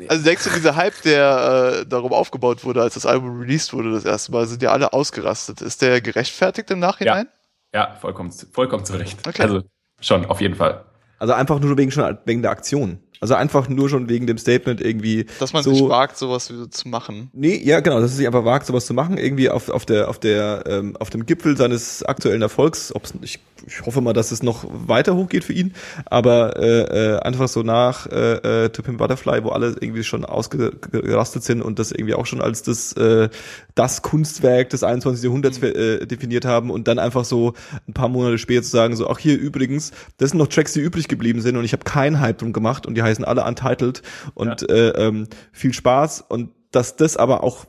Also denkst du, dieser Hype, der äh, darum aufgebaut wurde, als das Album released wurde das erste Mal, sind ja alle ausgerastet. Ist der gerechtfertigt im Nachhinein?
ja, vollkommen, vollkommen zu Recht.
Okay.
Also schon, auf jeden Fall.
Also einfach nur wegen schon wegen der Aktion. Also einfach nur schon wegen dem Statement irgendwie.
Dass man
so,
sich wagt, sowas zu machen.
Nee, ja, genau, dass es sich einfach wagt, sowas zu machen, irgendwie auf, auf der, auf der, ähm, auf dem Gipfel seines aktuellen Erfolgs. Ob's, ich, ich hoffe mal, dass es noch weiter hochgeht für ihn, aber äh, äh, einfach so nach äh, äh, To Pimp Butterfly, wo alle irgendwie schon ausgerastet sind und das irgendwie auch schon als das, äh, das Kunstwerk des 21. Jahrhunderts äh, definiert haben und dann einfach so ein paar Monate später zu sagen, so, ach hier übrigens, das sind noch Tracks, die übrig geblieben sind und ich habe keinen Hype drum gemacht und die heißen alle Untitled und äh, ähm, viel Spaß und dass das aber auch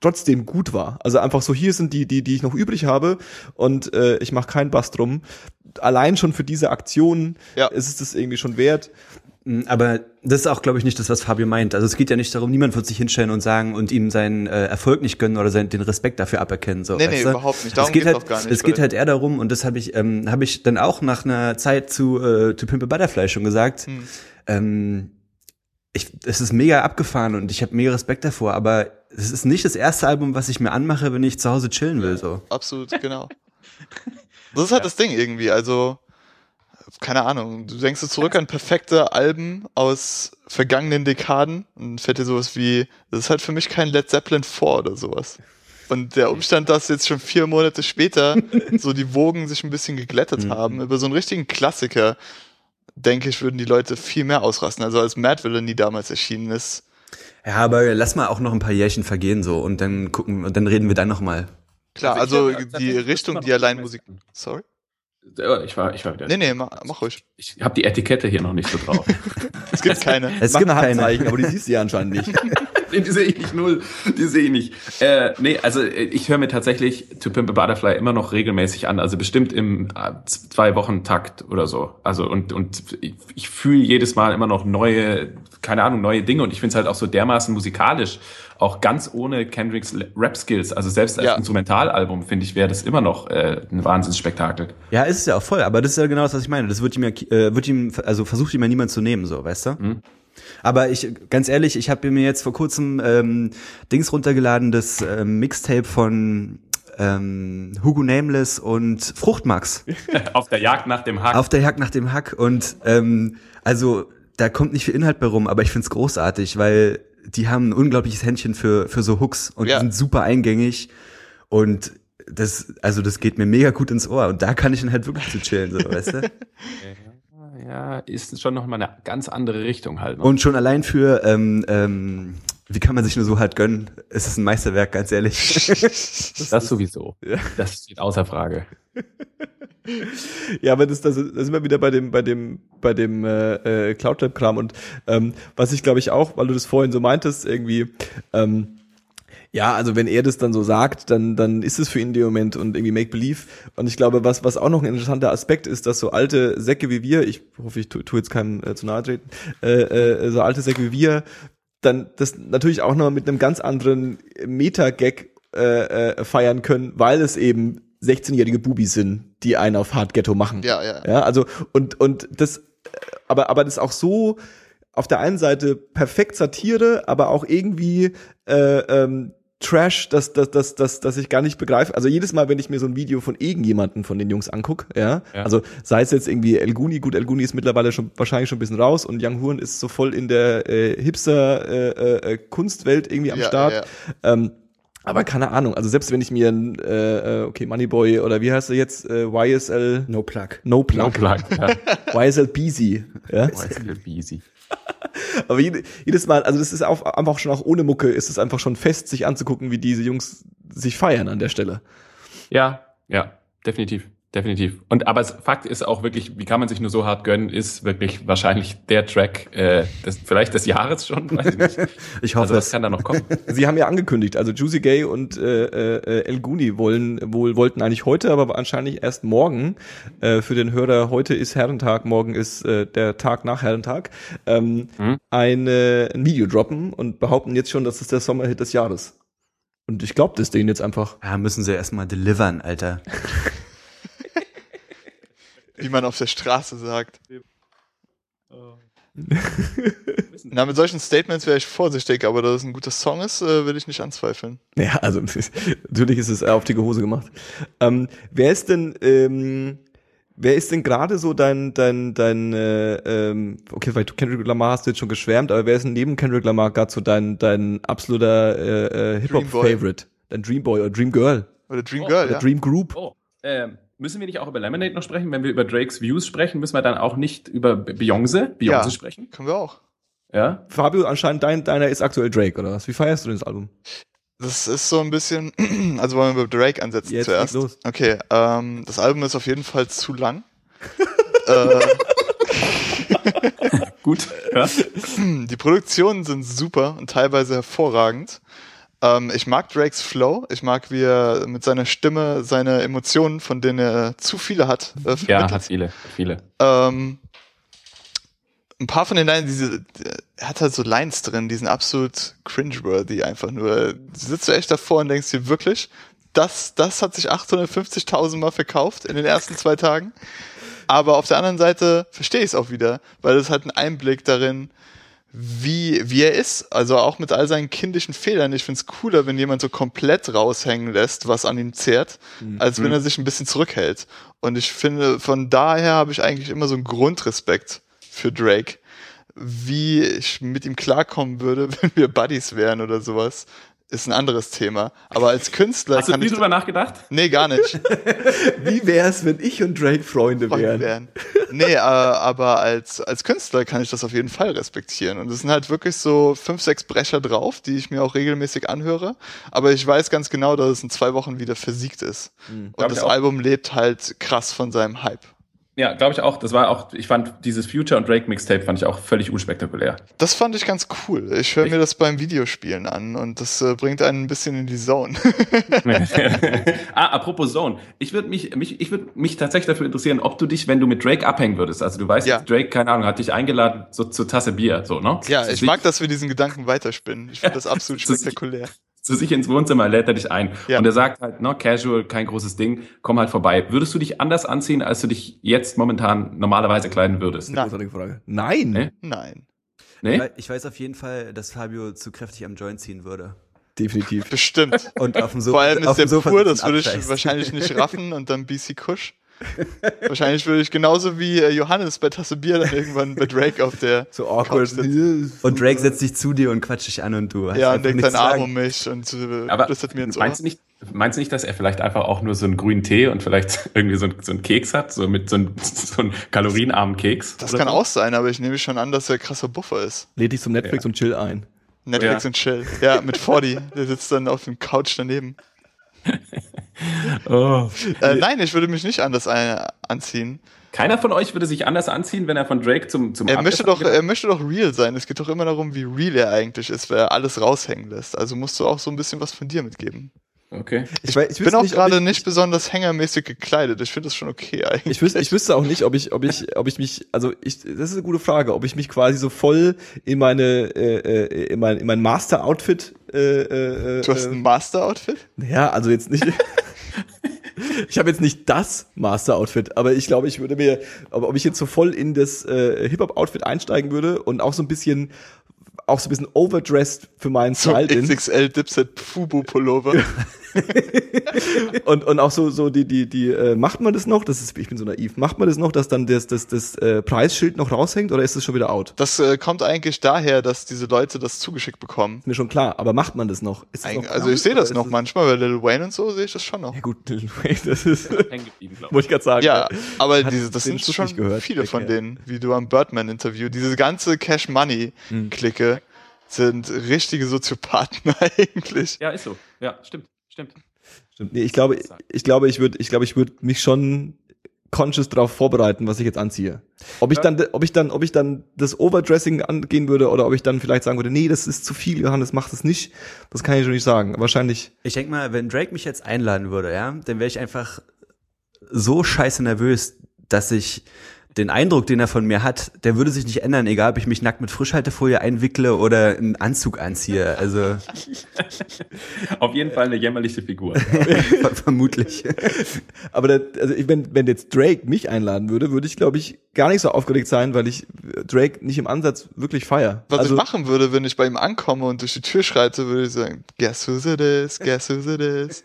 trotzdem gut war. Also einfach so, hier sind die, die, die ich noch übrig habe und äh, ich mache keinen Bass drum. Allein schon für diese Aktion
Ja.
ist es das irgendwie schon wert.
Mm, Aber das ist auch, glaube ich, nicht das, was Fabio meint. Also es geht ja nicht darum, niemand wird sich hinstellen und sagen und ihm seinen äh, Erfolg nicht gönnen oder seinen, den Respekt dafür aberkennen. So,
Nee, nee,
du?
überhaupt nicht. Darum
es geht
geht's
halt,
auch gar nicht,
Es geht halt eher darum, und das habe ich, ähm, habe ich dann auch nach einer Zeit zu, äh, zu Pimpe Butterfly schon gesagt.
Hm.
Ähm, ich, es ist mega abgefahren und ich habe mega Respekt davor, aber es ist nicht das erste Album, was ich mir anmache, wenn ich zu Hause chillen will. So.
Absolut, genau. Das ist halt das Ding irgendwie. Also, keine Ahnung, du denkst so zurück an perfekte Alben aus vergangenen Dekaden und fällt dir sowas wie, das ist halt für mich kein Led Zeppelin 4 oder sowas. Und der Umstand, dass jetzt schon vier Monate später so die Wogen sich ein bisschen geglättet haben, über so einen richtigen Klassiker, denke ich, würden die Leute viel mehr ausrasten. Also als Mad Villainy damals erschienen ist,
Ja, aber lass mal auch noch ein paar Jährchen vergehen so und dann gucken und dann reden wir dann noch mal.
klar,
Also
also, die Richtung, die allein Musik, sorry?
Ich war, ich war wieder.
Nee, nee, mach, mach ruhig.
Ich habe die Etikette hier noch nicht so drauf.
Es gibt keine.
Es gibt
eine
keine.
Aber die siehst du ja anscheinend nicht.
die sehe ich nicht null. Die sehe ich nicht. Äh, nee, also äh, ich höre mir tatsächlich To Pimp a Butterfly immer noch regelmäßig an. Also bestimmt im äh, z- zwei Wochen Takt oder so. Also und und ich, ich fühle jedes Mal immer noch neue, keine Ahnung, neue Dinge. Und ich finde es halt auch so dermaßen musikalisch, auch ganz ohne Kendricks Rap-Skills. Also selbst als
Ja.
Instrumentalalbum finde ich wäre das immer noch äh, ein Wahnsinnsspektakel.
Ja, ist es ja auch voll, aber das ist ja genau das, was ich meine. Das wird ihm ja, äh, wird ihm, also versucht ihm ja niemand zu nehmen, so, weißt du?
Mhm.
Aber ich, ganz ehrlich, ich habe mir jetzt vor kurzem ähm, Dings runtergeladen, das ähm, Mixtape von ähm, Hugo Nameless und Fruchtmax
Auf der Jagd nach dem Hack.
auf der Jagd nach dem Hack. Und ähm, also da kommt nicht viel Inhalt bei rum, aber ich find's großartig, weil die haben ein unglaubliches Händchen für, für so Hooks und
Ja.
die sind super eingängig und das, also das geht mir mega gut ins Ohr und da kann ich dann halt wirklich zu chillen, so, weißt du?
ja, ist schon noch mal eine ganz andere Richtung halt. Ne?
Und schon allein für, ähm, ähm, wie kann man sich nur so hart gönnen? Es ist ein Meisterwerk, ganz ehrlich.
das sowieso. Das steht außer Frage.
ja, aber das, das, das sind wir wieder bei dem, bei dem, bei dem äh, äh, Cloud-Lab-Kram und ähm, was ich glaube ich auch, weil du das vorhin so meintest, irgendwie, ähm, ja, also wenn er das dann so sagt, dann, dann ist es für ihn in dem Moment und irgendwie Make Believe. Und ich glaube, was, was auch noch ein interessanter Aspekt ist, dass so alte Säcke wie wir, ich hoffe, ich tu, tu jetzt keinem äh, zu nahe treten, äh, äh, so alte Säcke wie wir, dann das natürlich auch noch mit einem ganz anderen Meta-Gag äh, äh, feiern können, weil es eben 16-jährige Bubis sind, die einen auf Hard Ghetto machen.
Ja, ja.
Ja, also und und das aber aber das auch so auf der einen Seite perfekt Satire, aber auch irgendwie äh, ähm, Trash, dass dass dass dass dass ich gar nicht begreife. Also jedes Mal, wenn ich mir so ein Video von irgendjemanden von den Jungs anguck, ja,
Ja.
also sei es jetzt irgendwie El Guni, gut, El Guni ist mittlerweile schon wahrscheinlich schon ein bisschen raus und Young Horn ist so voll in der äh, Hipster äh, äh, Kunstwelt irgendwie am
Ja,
Start.
ja.
Ähm, aber keine Ahnung, also selbst wenn ich mir ein, äh, äh, okay, Moneyboy oder wie heißt er jetzt, äh, YSL,
no plug.
No Plug,
No plug. Ja.
YSL Beezy, ja.
Oh, ist das easy.
Aber jede, jedes Mal, also das ist auch, einfach schon auch ohne Mucke, ist es einfach schon fest, sich anzugucken, wie diese Jungs sich feiern an der Stelle.
Ja, ja, definitiv. Definitiv. Und aber Fakt ist auch wirklich, wie kann man sich nur so hart gönnen, ist wirklich wahrscheinlich der Track äh, des, vielleicht des Jahres schon. Weiß ich nicht.
Ich hoffe
Also das
es.
kann da noch kommen.
Sie haben ja angekündigt, also Juicy Gay und äh, äh, El Guni wollen wohl wollten eigentlich heute, aber wahrscheinlich erst morgen. Äh, für den Hörer heute ist Herrentag, morgen ist äh, der Tag nach Herrentag. Ähm,
Mhm.
eine, ein Video droppen und behaupten jetzt schon, das ist der Sommerhit des Jahres. Und ich glaube das denen jetzt einfach.
Ja, müssen sie erstmal delivern, Alter.
Wie man auf der Straße sagt. Na, mit solchen Statements wäre ich vorsichtig, aber dass es ein guter Song ist, äh, will ich nicht anzweifeln.
Ja, also natürlich ist es auf dicke Hose gemacht. Ähm, wer ist denn, ähm, wer ist denn gerade so dein, dein, dein, äh, ähm, okay, weil du Kendrick Lamar hast du jetzt schon geschwärmt, aber wer ist denn neben Kendrick Lamar gerade so dein, dein absoluter äh, äh, Hip-Hop-Favorite? Dein Dreamboy oder Dream Girl
Oder Dream
Oh,
Girl,
oder
ja.
Dream Group?
Oh, ähm, müssen wir nicht auch über Lemonade noch sprechen? Wenn wir über Drakes Views sprechen, müssen wir dann auch nicht über Beyoncé, Beyoncé
Ja.
sprechen?
Können wir auch.
Ja.
Fabio, anscheinend dein, deiner ist aktuell Drake, oder was? Wie feierst du denn das Album?
Das ist so ein bisschen, also wollen wir mit Drake ansetzen
Jetzt
zuerst.
los.
Okay, ähm, das Album ist auf jeden Fall zu lang. äh,
Gut. Ja.
die Produktionen sind super und teilweise hervorragend. Ähm, ich mag Drakes Flow. Ich mag, wie er mit seiner Stimme seine Emotionen, von denen er zu viele hat, äh,
ja, hat viele, viele.
Ähm, ein paar von den Lines, diese, er hat halt so Lines drin, die sind absolut cringeworthy einfach nur. Sitzt du echt davor und denkst dir wirklich, das, das hat sich 850.000 Mal verkauft in den ersten zwei Tagen. Aber auf der anderen Seite verstehe ich es auch wieder, weil es halt einen Einblick darin, wie, wie er ist. Also auch mit all seinen kindischen Fehlern. Ich finde es cooler, wenn jemand so komplett raushängen lässt, was an ihm zehrt, als wenn er sich ein bisschen zurückhält. Und ich finde, von daher habe ich eigentlich immer so einen Grundrespekt für Drake. Wie ich mit ihm klarkommen würde, wenn wir Buddies wären oder sowas, ist ein anderes Thema. Aber als Künstler
Hast du nie drüber nachgedacht?
Nee, gar nicht.
Wie wär's, wenn ich und Drake Freunde
Freunde
wären?
wären. Nee, äh, aber als, als Künstler kann ich das auf jeden Fall respektieren. Und es sind halt wirklich so fünf, sechs Brecher drauf, die ich mir auch regelmäßig anhöre. Aber ich weiß ganz genau, dass es in zwei Wochen wieder versiegt ist.
Glaub
Und das. Album lebt halt krass von seinem Hype.
Ja, glaube ich auch. Das war auch, ich fand dieses Future und Drake Mixtape fand ich auch völlig unspektakulär.
Das fand ich ganz cool. Ich höre mir das beim Videospielen an und das äh, bringt einen ein bisschen in die Zone.
ah, apropos Zone. Ich würde mich, mich, ich würde mich tatsächlich dafür interessieren, ob du dich, wenn du mit Drake abhängen würdest, also du weißt,
Ja.
Drake, keine Ahnung, hat dich eingeladen so zur Tasse Bier, so, ne?
ja, ich mag, dass wir diesen Gedanken weiterspinnen. Ich finde das absolut spektakulär.
Zu sich ins Wohnzimmer lädt er dich ein.
Ja.
Und er sagt halt, ne, casual, kein großes Ding, komm halt vorbei. Würdest du dich anders anziehen, als du dich jetzt momentan normalerweise kleiden würdest?
Nein.
Frage. Nein.
Nee?
Nein.
Nee?
Ich weiß auf jeden Fall, dass Fabio zu kräftig am Joint ziehen würde.
Definitiv.
Bestimmt.
Und auf dem Sofa,
Vor allem ist der
Sofa
pur, das würde ich wahrscheinlich nicht raffen und dann BC Kush. wahrscheinlich würde ich genauso wie äh, Johannes bei Tasse Bier dann irgendwann bei Drake auf der
So awkward.
Couch sitzen.
Und Drake setzt sich zu dir und quatscht dich an und du hast
Ja, und legt seinen Arm um mich und äh,
Aber
flüstert mir ins Ohr.
meinst du nicht, meinst du nicht, dass er vielleicht einfach auch nur so einen grünen Tee und vielleicht irgendwie so, so einen Keks hat, so mit so, ein, so einen kalorienarmen Keks?
Das kann
so?
auch sein, aber ich nehme schon an, dass er krasser Buffer ist.
Lädt dich zum Netflix
Ja.
und chill ein.
Netflix
Ja.
und Chill. Ja, mit 40. Der sitzt dann auf dem Couch daneben.
Oh.
Äh, nein, ich würde mich nicht anders ein anziehen.
Keiner von euch würde sich anders anziehen, wenn er von Drake zum zum
Er möchte doch,
Abendessen
er möchte doch real sein. Es geht doch immer darum, wie real er eigentlich ist, weil er alles raushängen lässt. Also musst du auch so ein bisschen was von dir mitgeben.
Okay.
Ich, weiß, ich
Ich bin
wüsste
auch
nicht,
gerade
ich,
nicht besonders hängermäßig gekleidet. Ich finde das schon okay eigentlich.
Ich wüsste, ich wüsste auch nicht, ob ich, ob ich, ob ich mich, also ich, das ist eine gute Frage, ob ich mich quasi so voll in meine, äh, äh, in mein, in mein Master-Outfit. Äh, äh,
du hast
äh,
ein Master-Outfit?
Ja, also jetzt nicht. ich habe jetzt nicht das Master-Outfit, aber ich glaube, ich würde mir, ob, ob ich jetzt so voll in das äh, Hip-Hop-Outfit einsteigen würde und auch so ein bisschen, auch so ein bisschen overdressed für meinen
So
Style bin.
XXL Dipset Fubu Pullover.
Und, und auch so, so die, die, die, äh, macht man das noch? Das ist, ich bin so naiv. Macht man das noch, dass dann das, das, das äh, Preisschild noch raushängt oder ist das schon wieder out?
Das äh, kommt eigentlich daher, dass diese Leute das zugeschickt bekommen.
Ist mir schon klar, aber macht man das noch? Ist das
Eig
noch
also ich sehe das noch manchmal, bei Lil Wayne und so sehe ich das schon noch.
Ja gut, Lil Wayne, das ist, wollte ich gerade sagen.
Ja, aber diese, das sind schon
gehört,
viele von denen, wie du am Birdman-Interview. Diese ganze Cash Money-Clique sind richtige Soziopathen eigentlich.
Ja, ist so. Ja, stimmt. Stimmt.
Stimmt. Nee, ich glaube, ich glaube, ich würde, ich glaube, ich würde mich schon conscious darauf vorbereiten, was ich jetzt anziehe. Ob ich dann, ob ich dann, ob ich dann das Overdressing angehen würde oder ob ich dann vielleicht sagen würde, nee, das ist zu viel, Johannes, mach das nicht. Das kann ich schon nicht sagen. Wahrscheinlich.
Ich denke mal, wenn Drake mich jetzt einladen würde, ja, dann wäre ich einfach so scheiße nervös, dass ich den Eindruck, den er von mir hat, der würde sich nicht ändern, egal ob ich mich nackt mit Frischhaltefolie einwickle oder einen Anzug anziehe. Also
Auf jeden Fall eine jämmerliche Figur.
ver- vermutlich.
Aber der, also ich, wenn, wenn jetzt Drake mich einladen würde, würde ich, glaube ich, gar nicht so aufgeregt sein, weil ich Drake nicht im Ansatz wirklich feier.
Was
also,
ich machen würde, wenn ich bei ihm ankomme und durch die Tür schreite, würde ich sagen, guess who's it is, guess who's it is.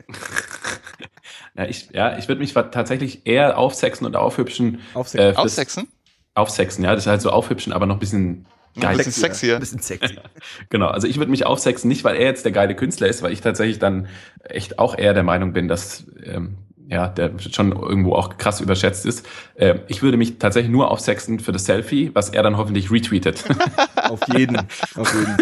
Ja, ich, ja, ich würde mich tatsächlich eher aufsexen und aufhübschen.
Aufsexen.
äh, fürs-
Aussexen?
Aufsexen, ja. Das ist halt so aufhübschen, aber noch ein bisschen
Ein
geil.
bisschen sexier.
Ein bisschen sexy.
Genau, also ich würde mich aufsexen, nicht weil er jetzt der geile Künstler ist, weil ich tatsächlich dann echt auch eher der Meinung bin, dass ähm, ja, der schon irgendwo auch krass überschätzt ist. Ähm, ich würde mich tatsächlich nur aufsexen für das Selfie, was er dann hoffentlich retweetet.
auf jeden. auf jeden.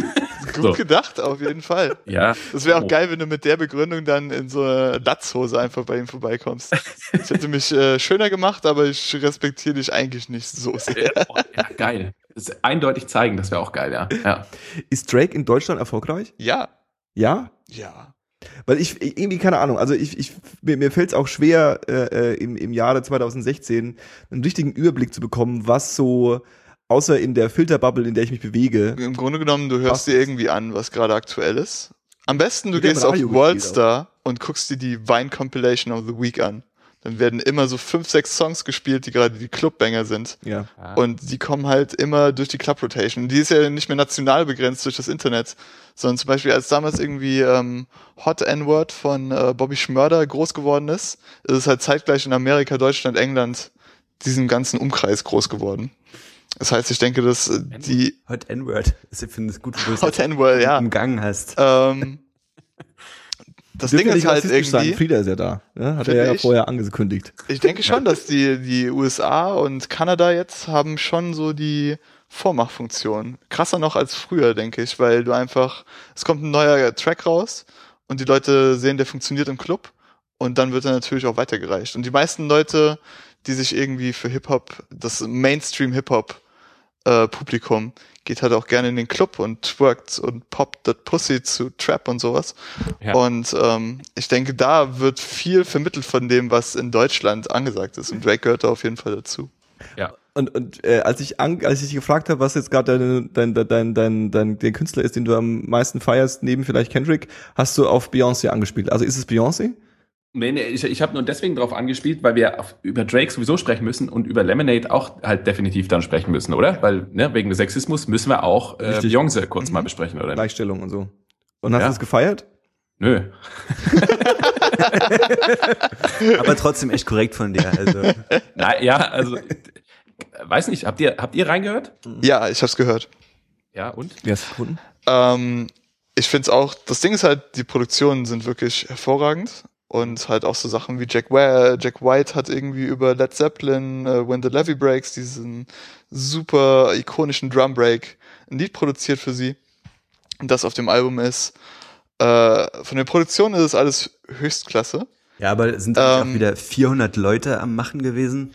Gut
So.
gedacht, auf jeden Fall.
ja.
Das wäre auch
Oh.
geil, wenn du mit der Begründung dann in so einer Latzhose einfach bei ihm vorbeikommst. Das hätte mich äh, schöner gemacht, aber ich respektiere dich eigentlich nicht so sehr.
Ja, oh, ja, geil. Das eindeutig zeigen, das wäre auch geil, ja. ja.
Ist Drake in Deutschland erfolgreich?
Ja,
Ja?
ja.
Weil ich irgendwie, keine Ahnung, also ich, ich mir, mir fällt es auch schwer, äh, äh, im, im Jahre 2016 einen richtigen Überblick zu bekommen, was so, außer in der Filterbubble, in der ich mich bewege,
Im Grunde genommen, du hörst dir irgendwie an, was gerade aktuell ist. Am besten, du gehst auf Worldstar und guckst dir die Vine Compilation of the Week an. Dann werden immer so fünf, sechs Songs gespielt, die gerade die Clubbanger sind.
ja.
Und die kommen halt immer durch die Club Rotation. Die ist ja nicht mehr national begrenzt durch das Internet, sondern zum Beispiel als damals irgendwie ähm, Hot N-Word von äh, Bobby Schmörder groß geworden ist, ist es halt zeitgleich in Amerika, Deutschland, England diesen ganzen Umkreis groß geworden. Das heißt, ich denke, dass äh, die
Hot N-Word. Ich finde es gut, wenn du es
Hot N-Word, ja.
umgangen hast.
Ähm, das
Dürfen
Ding ist halt
rassistisch sein,
irgendwie,
Frieda ist ja da. Ja, hat er ja
ich.
vorher angekündigt.
ich denke schon, dass die, die USA und Kanada jetzt haben schon so die Vormachfunktion. Krasser noch als früher, denke ich, weil du einfach, es kommt ein neuer Track raus und die Leute sehen, der funktioniert im Club und dann wird er natürlich auch weitergereicht. Und die meisten Leute, die sich irgendwie für Hip-Hop, das Mainstream-Hip-Hop äh, Publikum geht halt auch gerne in den Club und twerkt und poppt das Pussy zu Trap und sowas.
Ja.
Und ähm, ich denke, da wird viel vermittelt von dem, was in Deutschland angesagt ist. Und Drake gehört da auf jeden Fall dazu.
ja.
Und, und äh, als ich an, als ich dich gefragt habe, was jetzt gerade dein, dein, dein, dein, dein, dein, der Künstler ist, den du am meisten feierst, neben vielleicht Kendrick, hast du auf Beyoncé angespielt. Also ist es Beyoncé?
Nee, nee, ich, ich habe nur deswegen drauf angespielt, weil wir auf, über Drake sowieso sprechen müssen und über Lemonade auch halt definitiv dann sprechen müssen, oder? Weil ne, wegen des Sexismus müssen wir auch äh,
Richtig.
Beyoncé kurz mal besprechen, oder?
Gleichstellung und so. Und hast
Ja.
du es gefeiert?
Nö.
Aber trotzdem echt korrekt von dir. Also.
Na, ja, also weiß nicht, habt ihr habt ihr reingehört?
Ja, ich hab's gehört.
Ja, und?
Wie hast du gefunden?
Ähm, ich finde es auch, das Ding ist halt, die Produktionen sind wirklich hervorragend. Und halt auch so Sachen wie Jack, Wa- Jack White hat irgendwie über Led Zeppelin, äh, When the Levy Breaks, diesen super ikonischen Drum Break, ein Lied produziert für sie. Und das auf dem Album ist. Äh, von der Produktion ist es alles Höchstklasse.
Ja, aber sind da
Ähm,
auch wieder 400 Leute am Machen gewesen?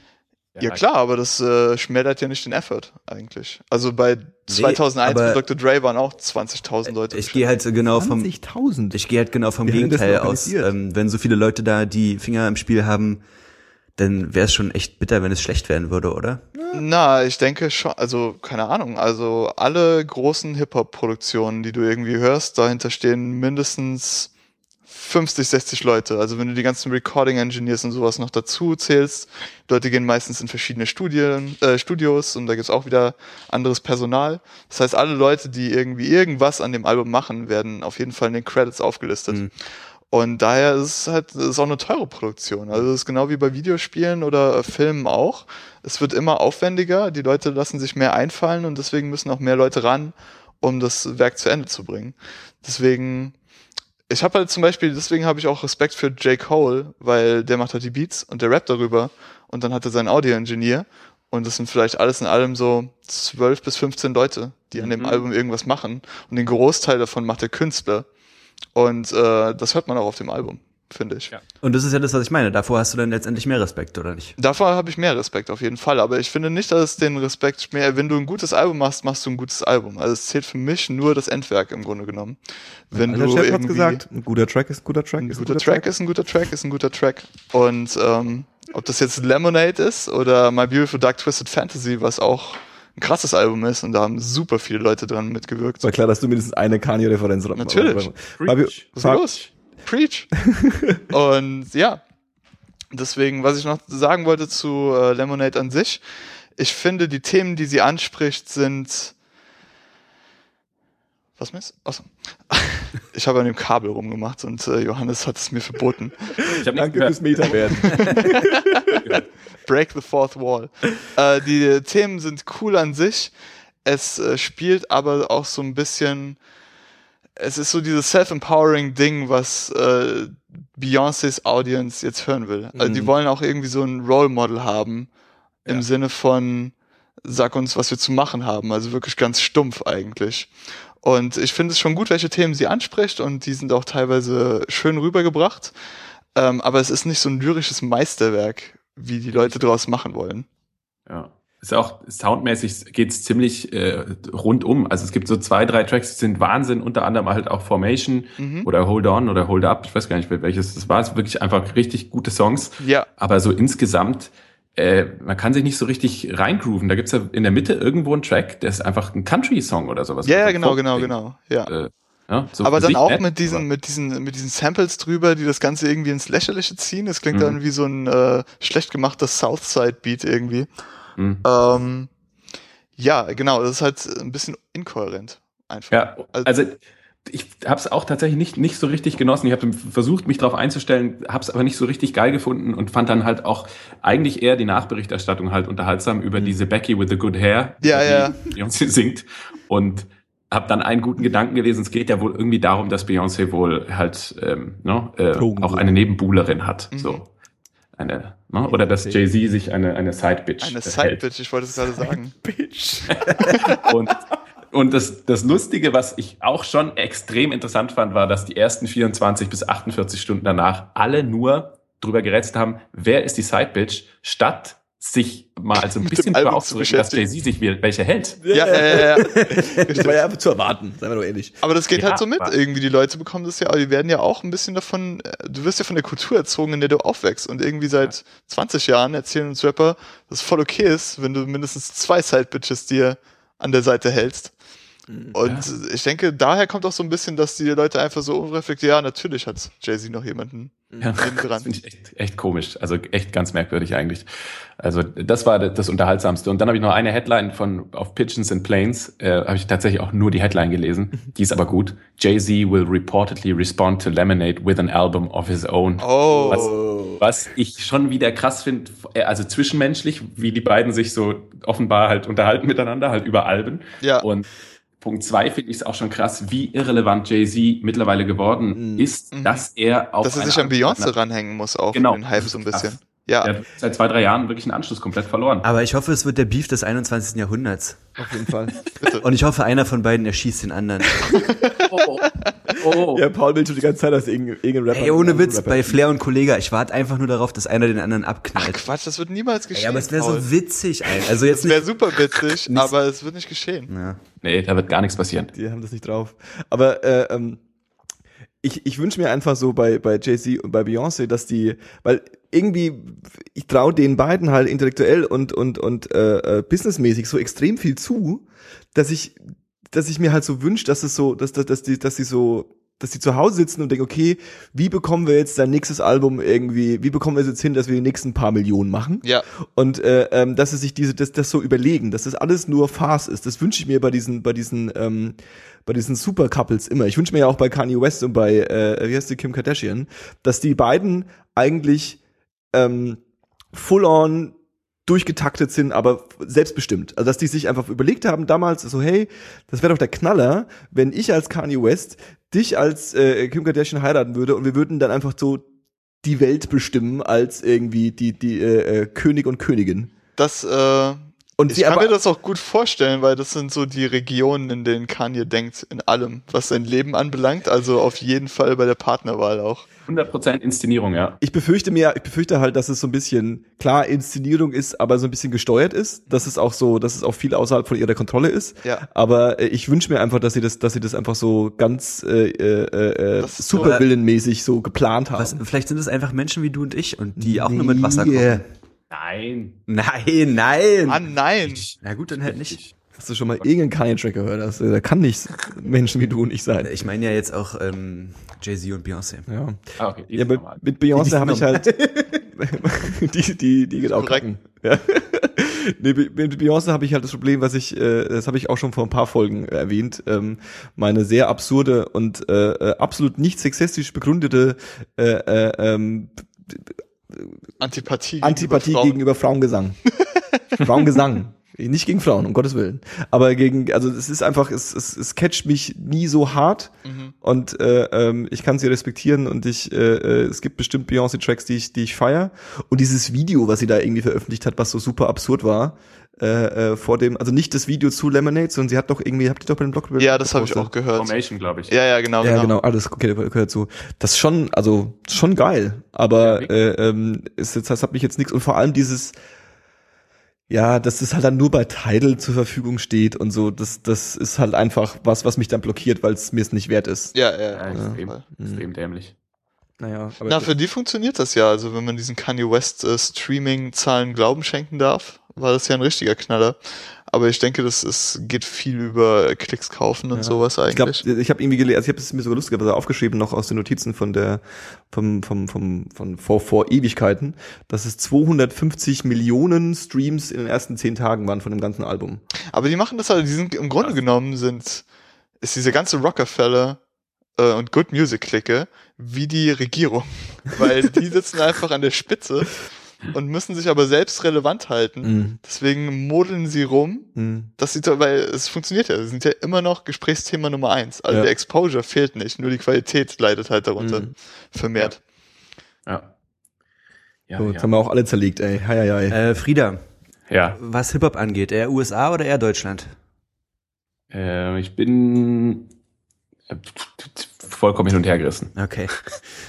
Ja, klar, aber das äh, schmälert ja nicht den Effort eigentlich. Also bei 2001
aber-
mit Dr. Dre waren auch 20.000 Leute.
Ich gehe halt genau vom
20.000.
ich gehe halt genau vom
das
Gegenteil aus. Ähm, wenn so viele Leute da die Finger im Spiel haben, dann wäre es schon echt bitter, wenn es schlecht werden würde, oder?
Na, ich denke schon, also keine Ahnung, also alle großen Hip-Hop-Produktionen, die du irgendwie hörst, dahinter stehen mindestens 50, 60 Leute. Also wenn du die ganzen Recording-Engineers und sowas noch dazu zählst, Leute gehen meistens in verschiedene Studien, äh, Studios und da gibt's auch wieder anderes Personal. Das heißt, alle Leute, die irgendwie irgendwas an dem Album machen, werden auf jeden Fall in den Credits aufgelistet.
Mhm.
Und daher ist es halt, ist auch eine teure Produktion. Also es ist genau wie bei Videospielen oder äh, Filmen auch. Es wird immer aufwendiger, die Leute lassen sich mehr einfallen und deswegen müssen auch mehr Leute ran, um das Werk zu Ende zu bringen. Deswegen, ich habe halt zum Beispiel, deswegen habe ich auch Respekt für J. Cole, weil der macht halt die Beats und der rappt darüber und dann hat er seinen Audio-Engineer und das sind vielleicht alles in allem so zwölf bis 15 Leute, die an dem
Mhm.
Album irgendwas machen und den Großteil davon macht der Künstler. Und äh, das hört man auch auf dem Album, finde ich.
Ja.
Und das ist ja das, was ich meine. Davor hast du dann letztendlich mehr Respekt, oder nicht?
Davor habe ich mehr Respekt auf jeden Fall, aber ich finde nicht, dass es den Respekt mehr, wenn du ein gutes Album machst, machst du ein gutes Album. Also es zählt für mich nur das Endwerk im Grunde genommen. Wenn
Alter
du
Chef hat's
irgendwie
gesagt, ein guter Track ist ein guter Track.
ein
ist
guter Track ist ein guter Track ist ein guter Track und ähm, ob das jetzt Lemonade ist oder My Beautiful Dark Twisted Fantasy, was auch ein krasses Album ist und da haben super viele Leute dran mitgewirkt.
War klar, dass du mindestens eine Kanye-Referenz oder
Natürlich.
Preach.
Was ist los? Preach. und ja, deswegen, was ich noch sagen wollte zu äh, Lemonade an sich, ich finde, die Themen, die sie anspricht, sind. Was meinst du? Achso. Ich habe an dem Kabel rumgemacht und äh, Johannes hat es mir verboten.
Ich habe
Danke fürs Meter werden.
Break the Fourth Wall. Äh, die Themen sind cool an sich. Es äh, spielt aber auch so ein bisschen. Es ist so dieses self-empowering Ding, was äh, Beyoncés Audience jetzt hören will. Also die
Mhm.
wollen auch irgendwie so ein Role Model haben im
Ja.
Sinne von sag uns, was wir zu machen haben. Also wirklich ganz stumpf eigentlich. Und ich finde es schon gut, welche Themen sie anspricht und die sind auch teilweise schön rübergebracht. Ähm, aber es ist nicht so ein lyrisches Meisterwerk, wie die Leute draus machen wollen.
Ja. Ist auch soundmäßig geht's ziemlich äh, rundum. Also es gibt so zwei, drei Tracks, die sind Wahnsinn, unter anderem halt auch Formation
Mhm.
oder Hold On oder Hold Up. Ich weiß gar nicht, welches das war. Es wirklich einfach richtig gute Songs.
Ja,
Aber so insgesamt, äh, man kann sich nicht so richtig reingrooven. Da gibt's ja in der Mitte irgendwo einen Track, der ist einfach ein Country-Song oder sowas.
ja, ja, genau, genau,
Folk-Ding.
genau. Ja.
Äh, ja, so
aber dann auch
nett,
mit diesen,
aber-
mit diesen, mit diesen Samples drüber, die das Ganze irgendwie ins Lächerliche ziehen. Das klingt
Mhm.
dann wie so ein äh, schlecht gemachter Southside-Beat irgendwie.
Hm.
Ähm, ja, genau, das ist halt ein bisschen inkohärent. Einfach.
Ja,
Also-
also ich habe es auch tatsächlich nicht, nicht so richtig genossen. Ich habe versucht, mich darauf einzustellen, habe es aber nicht so richtig geil gefunden und fand dann halt auch eigentlich eher die Nachberichterstattung halt unterhaltsam über diese Becky with the good hair,
Mhm. Ja,
die
ja.
Beyoncé singt und habe dann einen guten Gedanken gelesen. Es geht ja wohl irgendwie darum, dass Beyoncé wohl halt ähm, ne, äh, auch eine Nebenbuhlerin hat,
Mhm.
so eine ne? oder dass Jay Z sich eine eine Side Bitch
Eine. Side-Bitch, ich wollte es gerade sagen.
Bitch.
Und, und das, das Lustige, was ich auch schon extrem interessant fand, war, dass die ersten 24 bis 48 Stunden danach alle nur drüber gerätselt haben, wer ist die Sidebitch, statt sich mal so ein
Mit
bisschen
zu
auszudrücken, dass. Jay-Z sich wie- welche hält.
Ja, ja, ja, ja.
Das war ja einfach zu erwarten, seien wir doch ehrlich.
Aber das geht
Ja,
halt so mit. Irgendwie die Leute bekommen das ja, die werden ja auch ein bisschen davon, äh, du wirst ja von der Kultur erzogen, in der du aufwächst. Und irgendwie seit 20 Jahren erzählen uns Rapper, dass es voll okay ist, wenn du mindestens zwei Side-Bitches dir an der Seite hältst. Und ich denke, daher kommt auch so ein bisschen, dass die Leute einfach so unreflektiert, ja, natürlich hat Jay-Z noch jemanden
Ja,
dran.
finde ich echt, echt komisch. Also echt ganz merkwürdig eigentlich. Also das war das Unterhaltsamste. Und dann habe ich noch eine Headline von auf Pigeons and Planes. Äh, habe ich tatsächlich auch nur die Headline gelesen. Die ist aber gut. Jay-Z will reportedly respond to Lemonade with an album of his own.
Oh.
Was, was ich schon wieder krass finde, also zwischenmenschlich, wie die beiden sich so offenbar halt unterhalten miteinander, halt über Alben.
Ja.
Und Punkt zwei finde ich es auch schon krass, wie irrelevant Jay-Z mittlerweile geworden ist,
Mhm.
dass er auf
Dass er
eine
sich an Beyoncé ranhängen muss, auch
Genau.
den Hype so ein bisschen.
Krass.
Ja,
Der hat seit zwei, drei Jahren wirklich einen Anschluss komplett verloren.
Aber ich hoffe, es wird der Beef des 21. Jahrhunderts.
Auf jeden Fall.
Und ich hoffe, einer von beiden erschießt den anderen.
Oh, oh.
Ja, Paul will schon die ganze Zeit, dass irgendein, irgendein Rapper.
Ey, ohne Witz,
Rapper-
bei Flair und Kollega, ich warte einfach nur darauf, dass einer den anderen
Ach
abknallt.
Quatsch, das wird niemals geschehen.
Ey, aber es wäre so witzig, ey. Also jetzt
Das wäre super witzig, aber es wird nicht geschehen.
Ja.
Nee, da wird gar nichts passieren.
Die haben das nicht drauf. Aber äh, ähm, ich, ich wünsche mir einfach so bei, bei Jay-Z und bei Beyoncé, dass die, weil irgendwie, ich traue den beiden halt intellektuell und, und, und äh, äh, businessmäßig so extrem viel zu, dass ich, dass ich mir halt so wünsche, dass es so, dass, dass, dass die, dass die so, dass die zu Hause sitzen und denken, okay, wie bekommen wir jetzt sein nächstes Album irgendwie, wie bekommen wir es jetzt hin, dass wir die nächsten paar Millionen machen?
Ja,
Und äh, ähm, dass sie sich diese, das, das so überlegen, dass das alles nur Farce ist. Das wünsche ich mir bei diesen, bei diesen, ähm, bei diesen Super-Couples immer. Ich wünsche mir ja auch bei Kanye West und bei, äh, wie heißt die, Kim Kardashian, dass die beiden eigentlich ähm, full-on durchgetaktet sind, aber selbstbestimmt. Also dass die sich einfach überlegt haben damals so, hey, das wäre doch der Knaller, wenn ich als Kanye West dich als äh, Kim Kardashian heiraten würde und wir würden dann einfach so die Welt bestimmen als irgendwie die die äh, äh, König und Königin.
das, äh,
Und
ich kann mir das auch gut vorstellen, weil das sind so die Regionen, in denen Kanye denkt, in allem, was sein Leben anbelangt. Also auf jeden Fall bei der Partnerwahl auch.
100% Inszenierung, ja.
ich befürchte mir, ich befürchte halt, dass es so ein bisschen klar Inszenierung ist, aber so ein bisschen gesteuert ist, dass es auch so, dass es auch viel außerhalb von ihrer Kontrolle ist.
Ja.
Aber äh, ich wünsche mir einfach, dass sie das, dass sie das einfach so ganz äh, äh, äh,
Das ist so-
superwillenmäßig so geplant haben.
Was, vielleicht sind es einfach Menschen wie du und ich und die auch nur mit Wasser
Nee.
kochen.
Nein.
Nein, nein.
Ah, nein!
Na gut, dann halt nicht.
Hast du schon mal irgendeinen Kanye-Track gehört? Das, äh, da kann nicht Menschen wie du und ich sein.
Ich meine ja jetzt auch ähm, Jay-Z und Beyoncé.
Ja.
Ah, okay,
Ja, mit, mit Beyoncé habe ich halt die die die geht auch kacken. Ja. nee, mit Beyoncé habe ich halt das Problem, was ich äh, das habe ich auch schon vor ein paar Folgen erwähnt, ähm, meine sehr absurde und äh, äh, absolut nicht sexistisch begründete äh, äh, ähm,
Antipathie,
Antipathie
Frauen.
gegenüber Frauengesang. Frauengesang. Nicht gegen Frauen, um Gottes Willen. Aber gegen, also es ist einfach, es, es, es catcht mich nie so hart
Mhm.
und äh, ähm, ich kann sie respektieren und ich, äh, äh, es gibt bestimmt Beyoncé-Tracks, die ich, die ich feier. Und dieses Video, was sie da irgendwie veröffentlicht hat, was so super absurd war, äh, äh, vor dem, also nicht das Video zu Lemonade, sondern sie hat doch irgendwie, habt ihr doch bei dem Blog
Ja, das habe ich auch gehört.
Formation, glaube ich.
Ja, ja, genau,
Ja,
genau.
genau, alles okay, gehört dazu. Das ist schon, also schon geil, aber
Ja,
äh, ähm, ist jetzt, das hat mich jetzt nichts und vor allem dieses, ja, dass das halt dann nur bei Tidal zur Verfügung steht und so, das, das ist halt einfach was, was mich dann blockiert, weil es mir es nicht wert ist.
Ja, ja,
Ja, extrem,
Fall.
extrem dämlich.
Naja, aber
Na, für die funktioniert das ja. Also wenn man diesen Kanye West äh, Streaming-Zahlen Glauben schenken darf, war das ja ein richtiger Knaller. Aber ich denke, das ist, geht viel über Klicks kaufen und
Ja.
sowas
ich glaube,
eigentlich.
ich habe irgendwie gelesen, also ich habe es mir sogar lustig aber aufgeschrieben noch aus den Notizen von der vom vom vom von vor vor Ewigkeiten, dass es 250 Millionen Streams in den ersten zehn Tagen waren von dem ganzen Album.
Aber die machen das halt, die sind im Grunde
Krass.
genommen sind, ist diese ganze Rockefeller äh, und Good Music Clique wie die Regierung. Weil die sitzen einfach an der Spitze und müssen sich aber selbst relevant halten.
Mhm.
Deswegen modeln sie rum.
Mhm.
Das sieht weil es funktioniert ja. Sie sind ja immer noch Gesprächsthema Nummer eins. Also
Ja.
der Exposure fehlt nicht, nur die Qualität leidet halt darunter
Mhm.
vermehrt.
Ja. Ja,
So, jetzt
ja.
haben wir auch alle zerlegt, ey. Hei, hei, hei.
Äh, Frieda,
ja.
was Hip-Hop angeht, eher USA oder eher Deutschland?
Äh, ich bin äh, vollkommen hin und her gerissen.
Okay.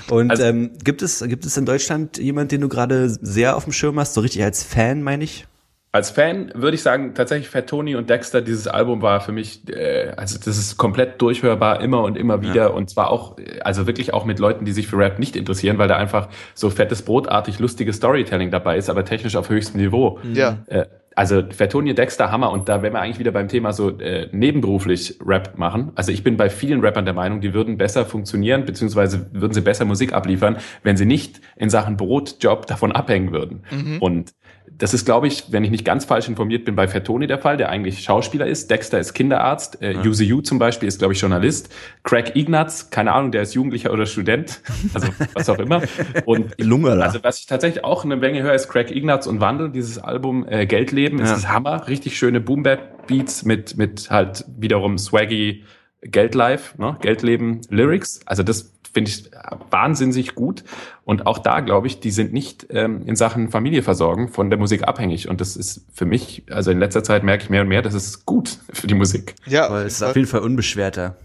Und
Also-
ähm, gibt es gibt es in Deutschland jemand, den du gerade sehr auf dem Schirm hast, so richtig als Fan, meine ich?
Als Fan würde ich sagen, tatsächlich Fat Tony und Dexter, dieses Album war für mich, äh, also das ist komplett durchhörbar, immer und immer wieder. Und zwar auch, äh, also wirklich auch mit Leuten, die sich für Rap nicht interessieren, weil da einfach so fettes Brotartig lustiges Storytelling dabei ist, aber technisch auf höchstem Niveau.
Ja.
Äh, also und Dexter, Hammer. Und da wären wir eigentlich wieder beim Thema so äh, nebenberuflich Rap machen. Also ich bin bei vielen Rappern der Meinung, die würden besser funktionieren, beziehungsweise würden sie besser Musik abliefern, wenn sie nicht in Sachen Brotjob davon abhängen würden. Und das ist, glaube ich, wenn ich nicht ganz falsch informiert bin, bei Fettoni der Fall, der eigentlich Schauspieler ist. Dexter ist Kinderarzt. Äh, ja. Yu zum Beispiel ist, glaube ich, Journalist. Craig Ignatz, keine Ahnung, der ist Jugendlicher oder Student. Also was auch immer. Und
Lungala.
also was ich tatsächlich auch eine Menge höre, ist Craig Ignatz und Wandel, dieses Album äh, Geldleben. Ja. Es ist Hammer. Richtig schöne Boom-Bap-Beats mit, mit halt wiederum swaggy Geldlife, ne? Geldleben Lyrics. Also das finde ich wahnsinnig gut. Und auch da glaube ich, die sind nicht ähm, in Sachen Familie versorgen von der Musik abhängig. Und das ist für mich, also in letzter Zeit merke ich mehr und mehr, das ist gut für die Musik.
Ja, aber es ist auf jeden Fall unbeschwerter.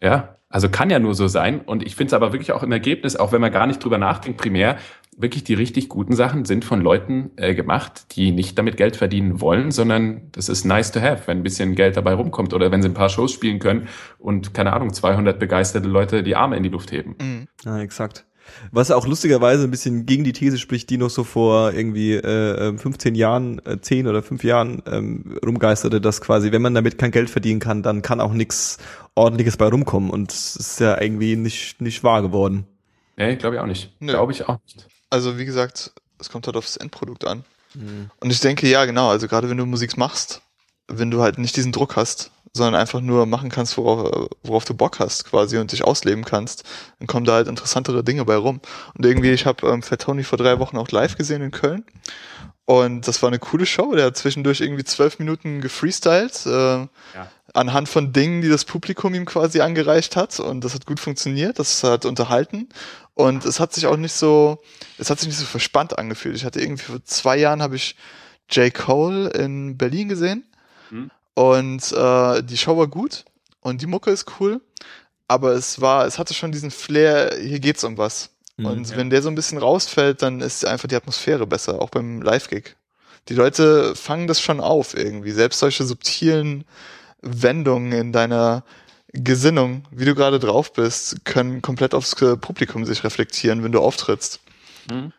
Ja, also kann ja nur so sein. Und ich finde es aber wirklich auch im Ergebnis, auch wenn man gar nicht drüber nachdenkt, primär, wirklich die richtig guten Sachen sind von Leuten äh, gemacht, die nicht damit Geld verdienen wollen, sondern das ist nice to have, wenn ein bisschen Geld dabei rumkommt oder wenn sie ein paar Shows spielen können und keine Ahnung, 200 begeisterte Leute die Arme in die Luft heben.
Mhm. Ja, exakt. Was auch lustigerweise ein bisschen gegen die These spricht, die noch so vor irgendwie äh, 15 Jahren, äh, 10 oder 5 Jahren ähm, rumgeisterte, dass quasi, wenn man damit kein Geld verdienen kann, dann kann auch nichts ordentliches bei rumkommen. Und es ist ja irgendwie nicht, nicht wahr geworden.
Nee, glaube ich auch nicht. Nee. Glaube ich auch nicht
also wie gesagt, es kommt halt aufs Endprodukt an. Mhm. Und ich denke, ja, genau, also gerade wenn du Musik machst, wenn du halt nicht diesen Druck hast, sondern einfach nur machen kannst, worauf, worauf du Bock hast quasi und dich ausleben kannst, dann kommen da halt interessantere Dinge bei rum. Und irgendwie, ich habe ähm, Fat Tony vor drei Wochen auch live gesehen in Köln und das war eine coole Show. Der hat zwischendurch irgendwie zwölf Minuten gefreestylt. Äh, ja anhand von Dingen, die das Publikum ihm quasi angereicht hat und das hat gut funktioniert, das hat unterhalten und es hat sich auch nicht so, es hat sich nicht so verspannt angefühlt. Ich hatte irgendwie vor zwei Jahren habe ich J. Cole in Berlin gesehen mhm. und äh, die Show war gut und die Mucke ist cool, aber es war, es hatte schon diesen Flair, hier geht's um was. Mhm, und ja. wenn der so ein bisschen rausfällt, dann ist einfach die Atmosphäre besser, auch beim Live-Gig. Die Leute fangen das schon auf irgendwie, selbst solche subtilen Wendungen in deiner Gesinnung, wie du gerade drauf bist, können komplett aufs Publikum sich reflektieren, wenn du auftrittst.
Mhm.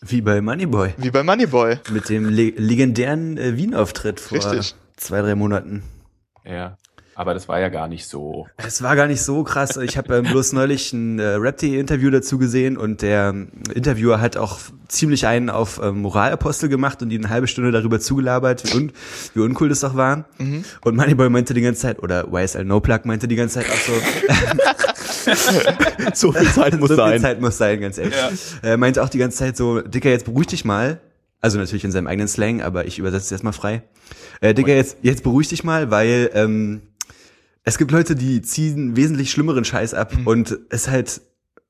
Wie bei Moneyboy.
Wie bei Moneyboy.
Mit dem le legendären äh, Wien-Auftritt vor Richtig. zwei, drei Monaten.
Ja. Aber das war ja gar nicht so.
Es war gar nicht so krass. Ich habe ähm, bloß neulich ein äh, Rap.de-Interview dazu gesehen und der ähm, Interviewer hat auch ziemlich einen auf ähm, Moralapostel gemacht und die eine halbe Stunde darüber zugelabert, wie, un wie uncool das doch war. Mhm. Und Moneyboy meinte die ganze Zeit, oder YSL No Plug meinte die ganze Zeit auch so,
so viel Zeit muss
so
sein. So
viel Zeit muss sein, ganz ehrlich. Ja. Er meinte auch die ganze Zeit so, Dicker, jetzt beruhig dich mal. Also natürlich in seinem eigenen Slang, aber ich übersetze es erstmal frei. Äh, Digga, jetzt, jetzt beruhig dich mal, weil ähm, es gibt Leute, die ziehen wesentlich schlimmeren Scheiß ab mhm. und es halt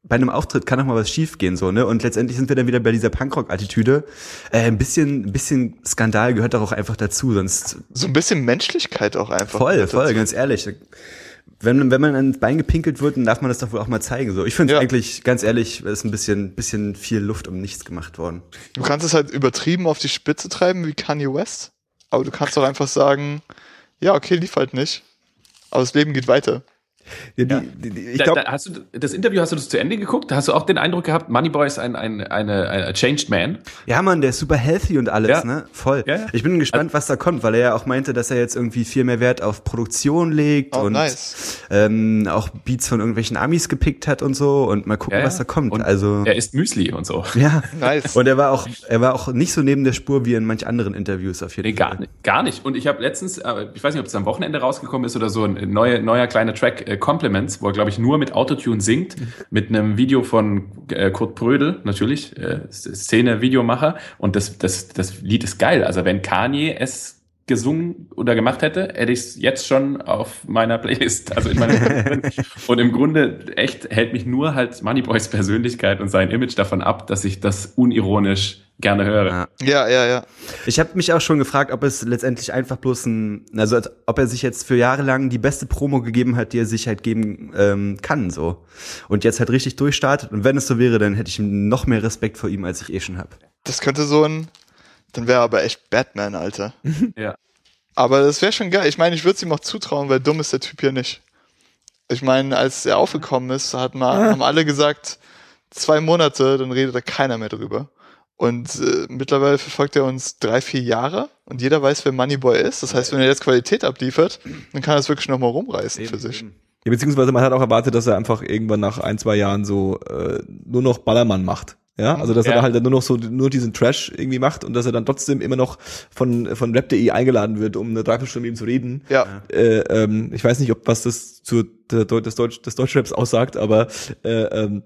bei einem Auftritt kann auch mal was schiefgehen so, ne? Und letztendlich sind wir dann wieder bei dieser Punkrock-Attitüde. Äh, ein bisschen, ein bisschen Skandal gehört doch auch einfach dazu, sonst.
So ein bisschen Menschlichkeit auch einfach.
Voll, voll, dazu. ganz ehrlich. Wenn, wenn man ans Bein gepinkelt wird, dann darf man das doch wohl auch mal zeigen. So, ich finde ja. eigentlich, ganz ehrlich, ist ein bisschen, bisschen viel Luft um nichts gemacht worden.
Du kannst es halt übertrieben auf die Spitze treiben wie Kanye West, aber du kannst doch einfach sagen, ja, okay, lief halt nicht aber das Leben geht weiter.
Ja, die, die, die, ich glaub, da, da hast du das Interview hast du das zu Ende geguckt? Hast du auch den Eindruck gehabt, Moneyboy ist ein ein eine, ein changed man?
Ja, man, der ist super healthy und alles, ja. ne? Voll. Ja, ja. Ich bin gespannt, also, was da kommt, weil er ja auch meinte, dass er jetzt irgendwie viel mehr Wert auf Produktion legt oh, und nice. ähm, auch Beats von irgendwelchen Amis gepickt hat und so und mal gucken, was da kommt.
Und
also
er isst Müsli und so.
Ja, nice. Und er war auch er war auch nicht so neben der Spur wie in manch anderen Interviews auf jeden
nee, Fall. Gar nicht, gar nicht. Und ich habe letztens, äh, ich weiß nicht, ob es am Wochenende rausgekommen ist oder so, ein neuer neuer kleiner Track äh, Compliments, wo er glaube ich, nur mit Autotune singt, mit einem Video von äh, Kurt Prödel, natürlich, äh, Szene-Videomacher. Und das, das, das Lied ist geil. Also wenn Kanye es gesungen oder gemacht hätte, hätte ich es jetzt schon auf meiner Playlist. Also in meiner und im Grunde echt hält mich nur halt Moneyboys Persönlichkeit und sein Image davon ab, dass ich das unironisch gerne höre.
Ja, ja, ja.
Ich habe mich auch schon gefragt, ob es letztendlich einfach bloß ein, also ob er sich jetzt für Jahre lang die beste Promo gegeben hat, die er sich halt geben ähm, kann, so. Und jetzt halt richtig durchstartet. Und wenn es so wäre, dann hätte ich noch mehr Respekt vor ihm, als ich eh schon habe.
Das könnte so ein, dann wäre aber echt Batman, Alter.
ja.
Aber das wäre schon geil. Ich meine, ich würde es ihm auch zutrauen, weil dumm ist der Typ hier nicht. Ich meine, als er aufgekommen ist, hat mal, haben alle gesagt, zwei Monate, dann redet da keiner mehr drüber. Und äh, mittlerweile verfolgt er uns drei, vier Jahre und jeder weiß, wer Moneyboy ist. Das heißt, wenn er jetzt Qualität abliefert, dann kann er es wirklich nochmal rumreißen eben, für sich. Eben.
Ja, beziehungsweise man hat auch erwartet, dass er einfach irgendwann nach ein, zwei Jahren so äh, nur noch Ballermann macht. Ja, also dass
Ja.
er halt nur noch so nur diesen Trash irgendwie macht und dass er dann trotzdem immer noch von von Rap.de eingeladen wird, um eine Dreiviertelstunde mit ihm zu reden.
Ja.
Äh, ähm, ich weiß nicht, ob was das zu des, Deutsch, des Deutschraps aussagt, aber äh, ähm,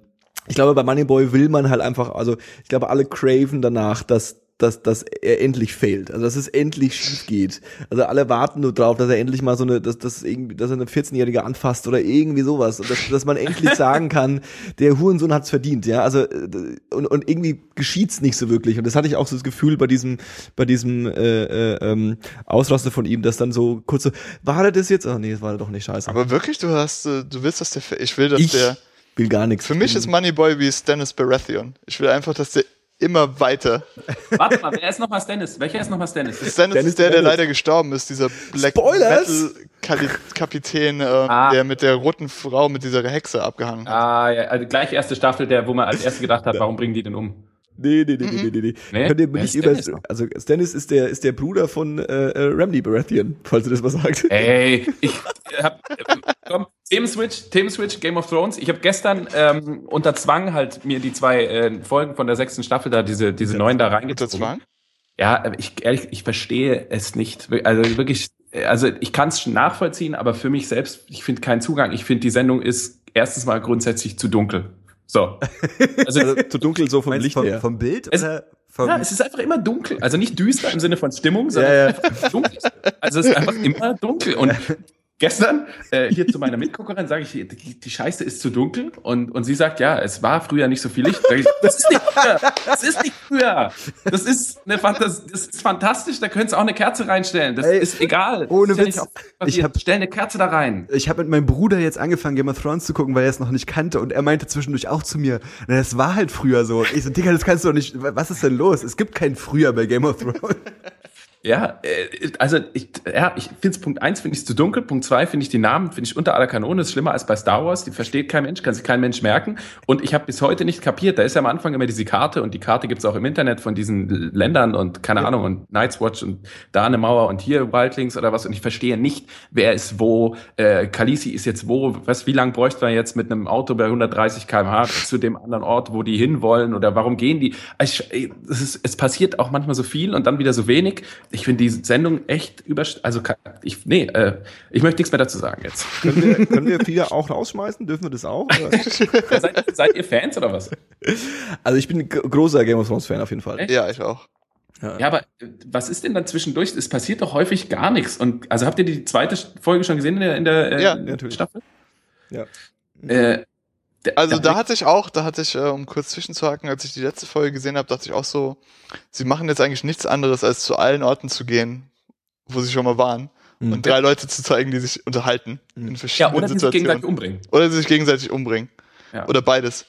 ich glaube, bei Moneyboy will man halt einfach, also ich glaube, alle craven danach, dass dass, dass er endlich failt, also dass es endlich schief geht. Also alle warten nur drauf, dass er endlich mal so eine, dass, dass, irgendwie, dass er eine 14-Jährige anfasst oder irgendwie sowas. Und dass, dass man endlich sagen kann, der Hurensohn hat's verdient, ja. Also äh, und, und irgendwie geschieht's nicht so wirklich. Und das hatte ich auch so das Gefühl bei diesem, bei diesem äh, äh, ähm, Ausraster von ihm, dass dann so kurz so, war er das jetzt? Oh nee, das war doch nicht scheiße.
Aber wirklich, du hast, äh, du willst, dass der, ich will, dass
ich
der,
will gar nichts.
für mich ist Moneyboy wie Stannis Baratheon. Ich will einfach, dass der immer weiter.
Warte mal, wer ist nochmal Stennis? Welcher ist nochmal Stennis?
Stannis
Dennis
ist der, der
Bennett.
leider gestorben ist, dieser Black
Spoilers!
Metal Kapitän, äh,
Ah.
der mit der roten Frau, mit dieser Hexe abgehangen hat.
Ah, ja, also gleich erste Staffel, der, wo man als erste gedacht hat, warum bringen die den um?
Nee, nee, nee, nee, nee, nee, nee.
Nee?
Könnt ihr nicht über, also Stannis ist der, ist der Bruder von äh, äh, Ramsay Baratheon, falls du das mal sagst.
Ey, ich hab, komm, Themenswitch, Themenswitch, Game of Thrones. Ich habe gestern ähm, unter Zwang halt mir die zwei äh, Folgen von der sechsten Staffel da, diese, diese neuen da
Unter
reingezogen.
Zwang?
Ja, ich ehrlich, ich verstehe es nicht. Also wirklich, also ich kann es schon nachvollziehen, aber für mich selbst, ich finde keinen Zugang. Ich finde, die Sendung ist erstens mal grundsätzlich zu dunkel. So. Also,
Also zu dunkel so vom Licht
vom,
her.
vom Bild
Es-
oder vom,
ja, es ist einfach immer dunkel. Also nicht düster im Sinne von Stimmung, sondern
Ja, ja.
einfach dunkel. Also es ist einfach immer dunkel. Und gestern äh, hier zu meiner Mitguckerin sage ich, die, die Scheiße ist zu dunkel. Und, und sie sagt, ja, es war früher nicht so viel Licht. Ich, das ist nicht früher. Das ist nicht früher. Das ist, eine Fantas das ist fantastisch. Da könntest du auch eine Kerze reinstellen. Das
Ey,
ist egal.
ohne
ist
Witz.
Ja auch
Ich hab-
Stell eine Kerze da rein.
ich habe mit meinem Bruder jetzt angefangen, Game of Thrones zu gucken, weil er es noch nicht kannte und er meinte zwischendurch auch zu mir, na, das war halt früher so. Ich so, Digga, das kannst du doch nicht, was ist denn los? Es gibt kein Früher bei Game of Thrones.
Ja, äh, also ich, ja, ich finde es Punkt eins finde ich zu dunkel, Punkt zwei finde ich die Namen finde ich unter aller Kanone, ist schlimmer als bei Star Wars, die versteht kein Mensch, kann sich kein Mensch merken und ich habe bis heute nicht kapiert, da ist ja am Anfang immer diese Karte und die Karte gibt's auch im Internet von diesen Ländern und keine Ahnung und Night's Watch und da eine Mauer und hier Wildlings oder was und ich verstehe nicht, wer ist wo, äh, Khaleesi ist jetzt wo, was, wie lang bräuchte man jetzt mit einem Auto bei 130 km/h zu dem anderen Ort, wo die hinwollen oder warum gehen die? Ich, es, ist, es passiert auch manchmal so viel und dann wieder so wenig. Ich finde die Sendung echt über, also ich, nee, äh, ich möchte nichts mehr dazu sagen jetzt.
Können wir, können wir viele auch rausschmeißen? Dürfen wir das auch?
Ja, seid, seid ihr Fans oder was?
Also ich bin großer Game of Thrones Fan auf jeden Fall.
Echt?
Ja, ich auch.
Ja, aber äh, was ist denn dann zwischendurch? Es passiert doch häufig gar nichts. Und also habt ihr die zweite Folge schon gesehen in der, in der äh,
Ja,
natürlich.
Staffel?
Ja.
Äh,
Also da hatte ich auch, da hatte ich, äh, um kurz zwischenzuhaken, als ich die letzte Folge gesehen habe, dachte ich auch so, sie machen jetzt eigentlich nichts anderes, als zu allen Orten zu gehen, wo sie schon mal waren.
Mhm.
Und drei Leute zu zeigen, die sich unterhalten in
ja,
verschiedenen
oder die sich gegenseitig
Situationen.
umbringen.
Oder sie sich gegenseitig umbringen.
Ja.
Oder beides.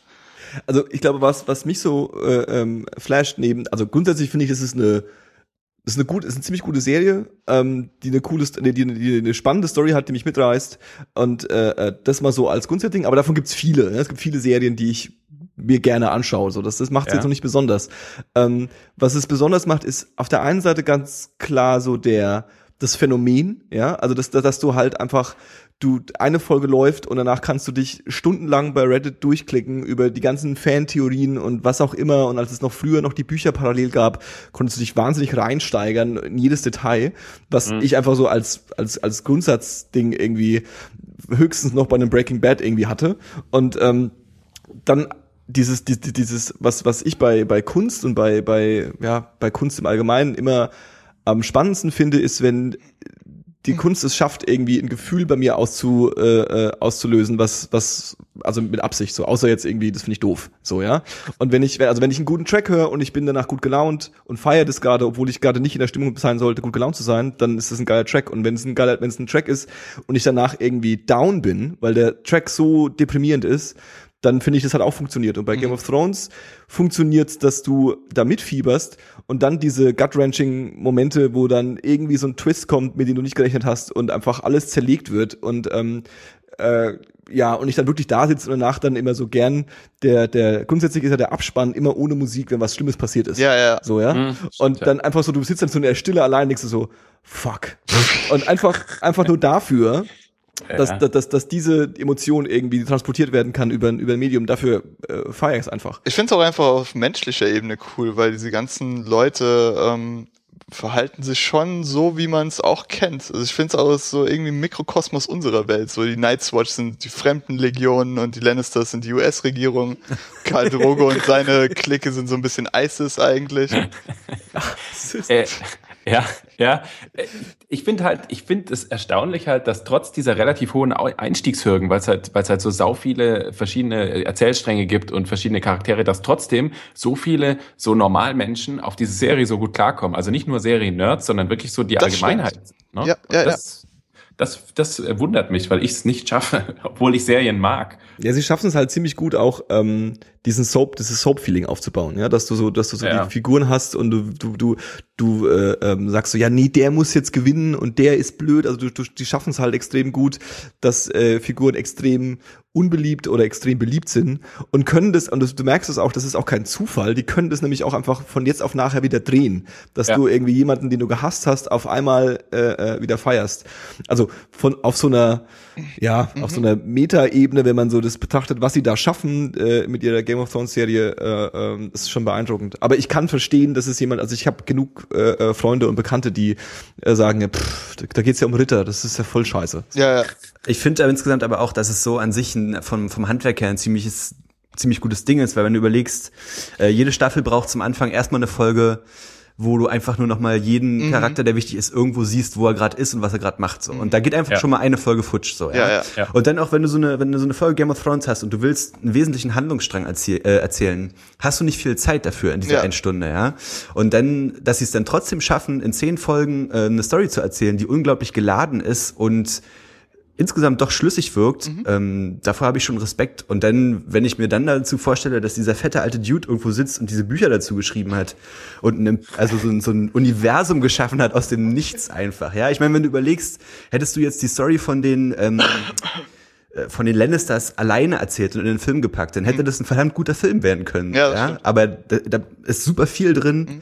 Also ich glaube, was, was mich so äh, ähm, flasht neben, also grundsätzlich finde ich, das ist eine, ist eine gut, ist eine ziemlich gute Serie, ähm, die eine coole, die, die, die eine spannende Story hat, die mich mitreißt und äh, äh, das mal so als Grundsetting. Aber davon gibt's viele. Ne? Es gibt viele Serien, die ich mir gerne anschaue. So, das, das macht
Ja.
jetzt noch nicht besonders. Ähm, was es besonders macht, ist auf der einen Seite ganz klar so der das Phänomen, ja, also dass, dass du halt einfach du eine Folge läuft und danach kannst du dich stundenlang bei Reddit durchklicken über die ganzen Fantheorien und was auch immer. Und als es noch früher noch die Bücher parallel gab, konntest du dich wahnsinnig reinsteigern in jedes Detail, was ich einfach so als als als Grundsatzding irgendwie höchstens noch bei einem Breaking Bad irgendwie hatte. Und ähm, dann dieses, die- die- dieses, was, was ich bei, bei Kunst und bei, bei, ja, bei Kunst im Allgemeinen immer am spannendsten finde, ist, wenn die Kunst es schafft, irgendwie ein Gefühl bei mir auszu, äh, äh, auszulösen, was, was, also mit Absicht so, außer jetzt irgendwie, das finde ich doof, so, ja. Und wenn ich, also wenn ich einen guten Track höre und ich bin danach gut gelaunt und feiere das gerade, obwohl ich gerade nicht in der Stimmung sein sollte, gut gelaunt zu sein, dann ist das ein geiler Track. Und wenn es ein geiler, wenn es ein Track ist und ich danach irgendwie down bin, weil der Track so deprimierend ist, dann finde ich, das hat auch funktioniert. Und bei Game of Thrones funktioniert's, dass du da mitfieberst und dann diese gut-wrenching-Momente, wo dann irgendwie so ein Twist kommt, mit dem du nicht gerechnet hast und einfach alles zerlegt wird und ähm, äh, ja, und ich dann wirklich da sitze und danach dann immer so gern, der, der, grundsätzlich ist ja der Abspann immer ohne Musik, wenn was Schlimmes passiert ist.
Ja, ja.
So, ja.
Mhm,
und
stimmt, ja.
dann einfach so, du sitzt dann so in der Stille allein, denkst du so, fuck. und einfach, einfach nur dafür dass,
Ja.
dass, dass, dass diese Emotion irgendwie transportiert werden kann über, ein- über ein Medium. Dafür äh, feiere ich es einfach.
Ich finde es auch einfach auf menschlicher Ebene cool, weil diese ganzen Leute ähm, verhalten sich schon so, wie man es auch kennt. Also ich finde es auch so irgendwie ein Mikrokosmos unserer Welt. So die Night's Watch sind die Fremdenlegionen und die Lannisters sind die US-Regierung. Karl Drogo und seine Clique sind so ein bisschen ISIS eigentlich.
Äh, ja, ja. Ich finde halt, ich finde es erstaunlich halt, dass trotz dieser relativ hohen Einstiegshürden, weil es halt, weil es halt so sau viele verschiedene Erzählstränge gibt und verschiedene Charaktere, dass trotzdem so viele so Normalmenschen auf diese Serie so gut klarkommen. Also nicht nur Serien-Nerds, sondern wirklich so die
Das
Allgemeinheit. Ne?
Ja, ja,
das, das, das äh, wundert mich, weil ich es nicht schaffe, obwohl ich Serien mag.
Ja, sie schaffen es halt ziemlich gut auch, ähm, diesen Soap, dieses Soap-Feeling aufzubauen, ja, dass du so, dass du so
Ja.
die Figuren hast und du, du, du, du äh, ähm, sagst so, ja, nee, der muss jetzt gewinnen und der ist blöd. Also du, du, die schaffen es halt extrem gut, dass äh, Figuren extrem unbeliebt oder extrem beliebt sind und können das, und das, du merkst es auch, das ist auch kein Zufall, die können das nämlich auch einfach von jetzt auf nachher wieder drehen, dass
Ja.
du irgendwie jemanden, den du gehasst hast, auf einmal äh, äh, wieder feierst. Also von auf so einer, ja, auf so einer Meta-Ebene, wenn man so das betrachtet, was sie da schaffen äh, mit ihrer Game of Thrones Serie, äh, ähm, ist schon beeindruckend. Aber ich kann verstehen, dass es jemand, also ich habe genug äh, äh, Freunde und Bekannte, die äh, sagen, ja, pff, da, da geht's ja um Ritter, das ist ja voll scheiße.
Ja, ja.
Ich finde insgesamt aber auch, dass es so an sich ein, vom, vom Handwerk her ein ziemliches, ziemlich gutes Ding ist, weil wenn du überlegst, äh, jede Staffel braucht zum Anfang erstmal eine Folge, wo du einfach nur noch mal jeden
Mhm.
Charakter, der wichtig ist, irgendwo siehst, wo er gerade ist und was er gerade macht. So. Und da geht einfach
Ja.
schon mal eine Folge futsch. So,
Ja, ja.
Ja.
Und dann auch, wenn du so eine, wenn du so eine Folge Game of Thrones hast und du willst einen wesentlichen Handlungsstrang erzähl äh, erzählen, hast du nicht viel Zeit dafür in dieser
Ja.
einen Stunde, ja. Und dann, dass sie es dann trotzdem schaffen, in zehn Folgen äh, eine Story zu erzählen, die unglaublich geladen ist und insgesamt doch schlüssig wirkt, ähm, davor habe ich schon Respekt. Und dann, wenn ich mir dann dazu vorstelle, dass dieser fette alte Dude irgendwo sitzt und diese Bücher dazu geschrieben hat und ein, also so ein, so ein Universum geschaffen hat aus dem Nichts einfach, ja. Ich meine, wenn du überlegst, hättest du jetzt die Story von den ähm, äh, von den Lannisters alleine erzählt und in den Film gepackt, dann hätte das ein verdammt guter Film werden können.
Ja,
Ja, aber da, da ist super viel drin.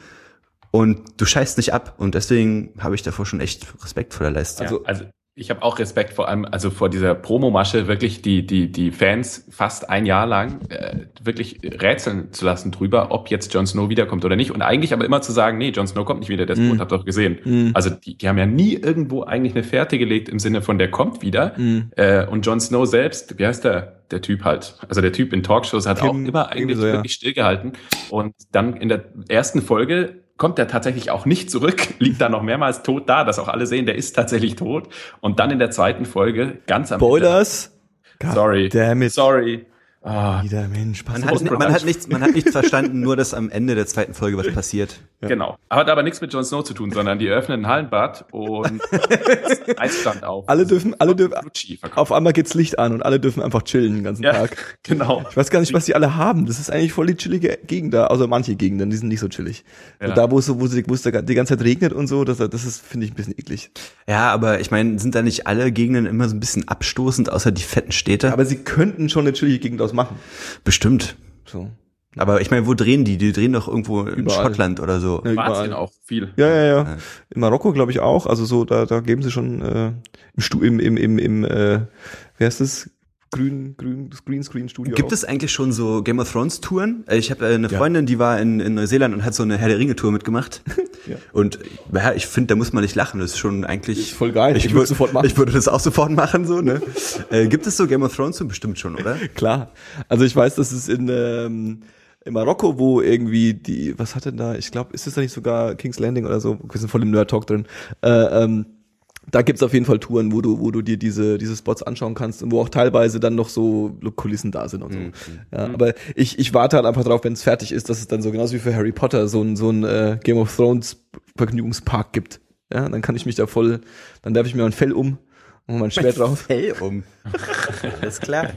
Und du scheißt nicht ab. Und deswegen habe ich davor schon echt Respekt vor der Leistung.
Also, also ich habe auch Respekt vor allem, also vor dieser Promomasche, wirklich die, die, die Fans fast ein Jahr lang äh, wirklich rätseln zu lassen drüber, ob jetzt Jon Snow wiederkommt oder nicht. Und eigentlich aber immer zu sagen, nee, Jon Snow kommt nicht wieder, das
Mhm.
mm. habt ihr doch gesehen.
Mhm.
Also die, die haben ja nie irgendwo eigentlich eine Fährte gelegt im Sinne von, der kommt wieder.
Mhm.
Äh, und Jon Snow selbst, wie heißt der? Der Typ halt. Also der Typ in Talkshows hat
Kim,
auch immer eigentlich
so, ja.
wirklich stillgehalten. Und dann in der ersten Folge kommt er tatsächlich auch nicht zurück, liegt da noch mehrmals tot da, dass auch alle sehen, der ist tatsächlich tot. Und dann in der zweiten Folge, ganz am
Spoilers?
Ende, sorry,
Damn it.
sorry. Ah,
Jeder Mensch,
Man hat, man, hat nichts, man hat nichts verstanden, nur dass am Ende der zweiten Folge was passiert.
Genau. Hat aber nichts mit Jon Snow zu tun, sondern die öffnen ein Hallenbad und Eisstand auf.
Alle dürfen, alle dürfen, auf einmal geht's Licht an und alle dürfen einfach chillen den ganzen
Ja,
Tag.
genau.
Ich weiß gar nicht, was die alle haben. Das ist eigentlich voll die chillige Gegend da. Also manche Gegenden, die sind nicht so chillig.
Ja.
da, wo es so, wo es, die ganze Zeit regnet und so, das, das ist, finde ich, ein bisschen eklig.
Ja, aber ich meine, sind da nicht alle Gegenden immer so ein bisschen abstoßend, außer die fetten Städte?
Aber sie könnten schon eine chillige Gegend ausmachen.
Bestimmt.
So.
Aber ich meine, wo drehen die? Die drehen doch irgendwo in
Überall.
Schottland oder so.
Ja, überall.
auch viel.
Ja, ja, ja. In Marokko, glaube ich, auch. Also so, da, da geben sie schon äh, im Stu im, im, im, im äh, wie heißt das? Grün, grün, das Greenscreen-Studio.
Gibt es eigentlich schon so Game of Thrones Touren? Äh, Ich habe äh, eine Freundin, die war in, in Neuseeland und hat so eine Herr der Ringe Tour mitgemacht.
Ja.
Und ja, ich finde, da muss man nicht lachen. Das ist schon eigentlich
Ist voll geil. Ich
Ich,
würd
würde
sofort machen.
Ich würde das auch sofort machen, so ne. äh, gibt es so Game of Thrones Touren bestimmt schon, oder?
Klar. Also ich weiß, dass es in, ähm, in Marokko, wo irgendwie die, was hat denn da, ich glaube, ist es da nicht sogar King's Landing oder so, wir sind voll im Nerd-Talk drin, äh, ähm, da gibt's auf jeden Fall Touren, wo du, wo du dir diese, diese Spots anschauen kannst und wo auch teilweise dann noch so Kulissen da sind und so. Ja, aber ich, ich warte halt einfach drauf, wenn es fertig ist, dass es dann so genauso wie für Harry Potter so ein, so ein äh, Game of Thrones Vergnügungspark gibt. Ja, dann kann ich mich da voll, dann werfe ich mir ein Fell um und mein Schwert drauf.
Fell um. Alles klar.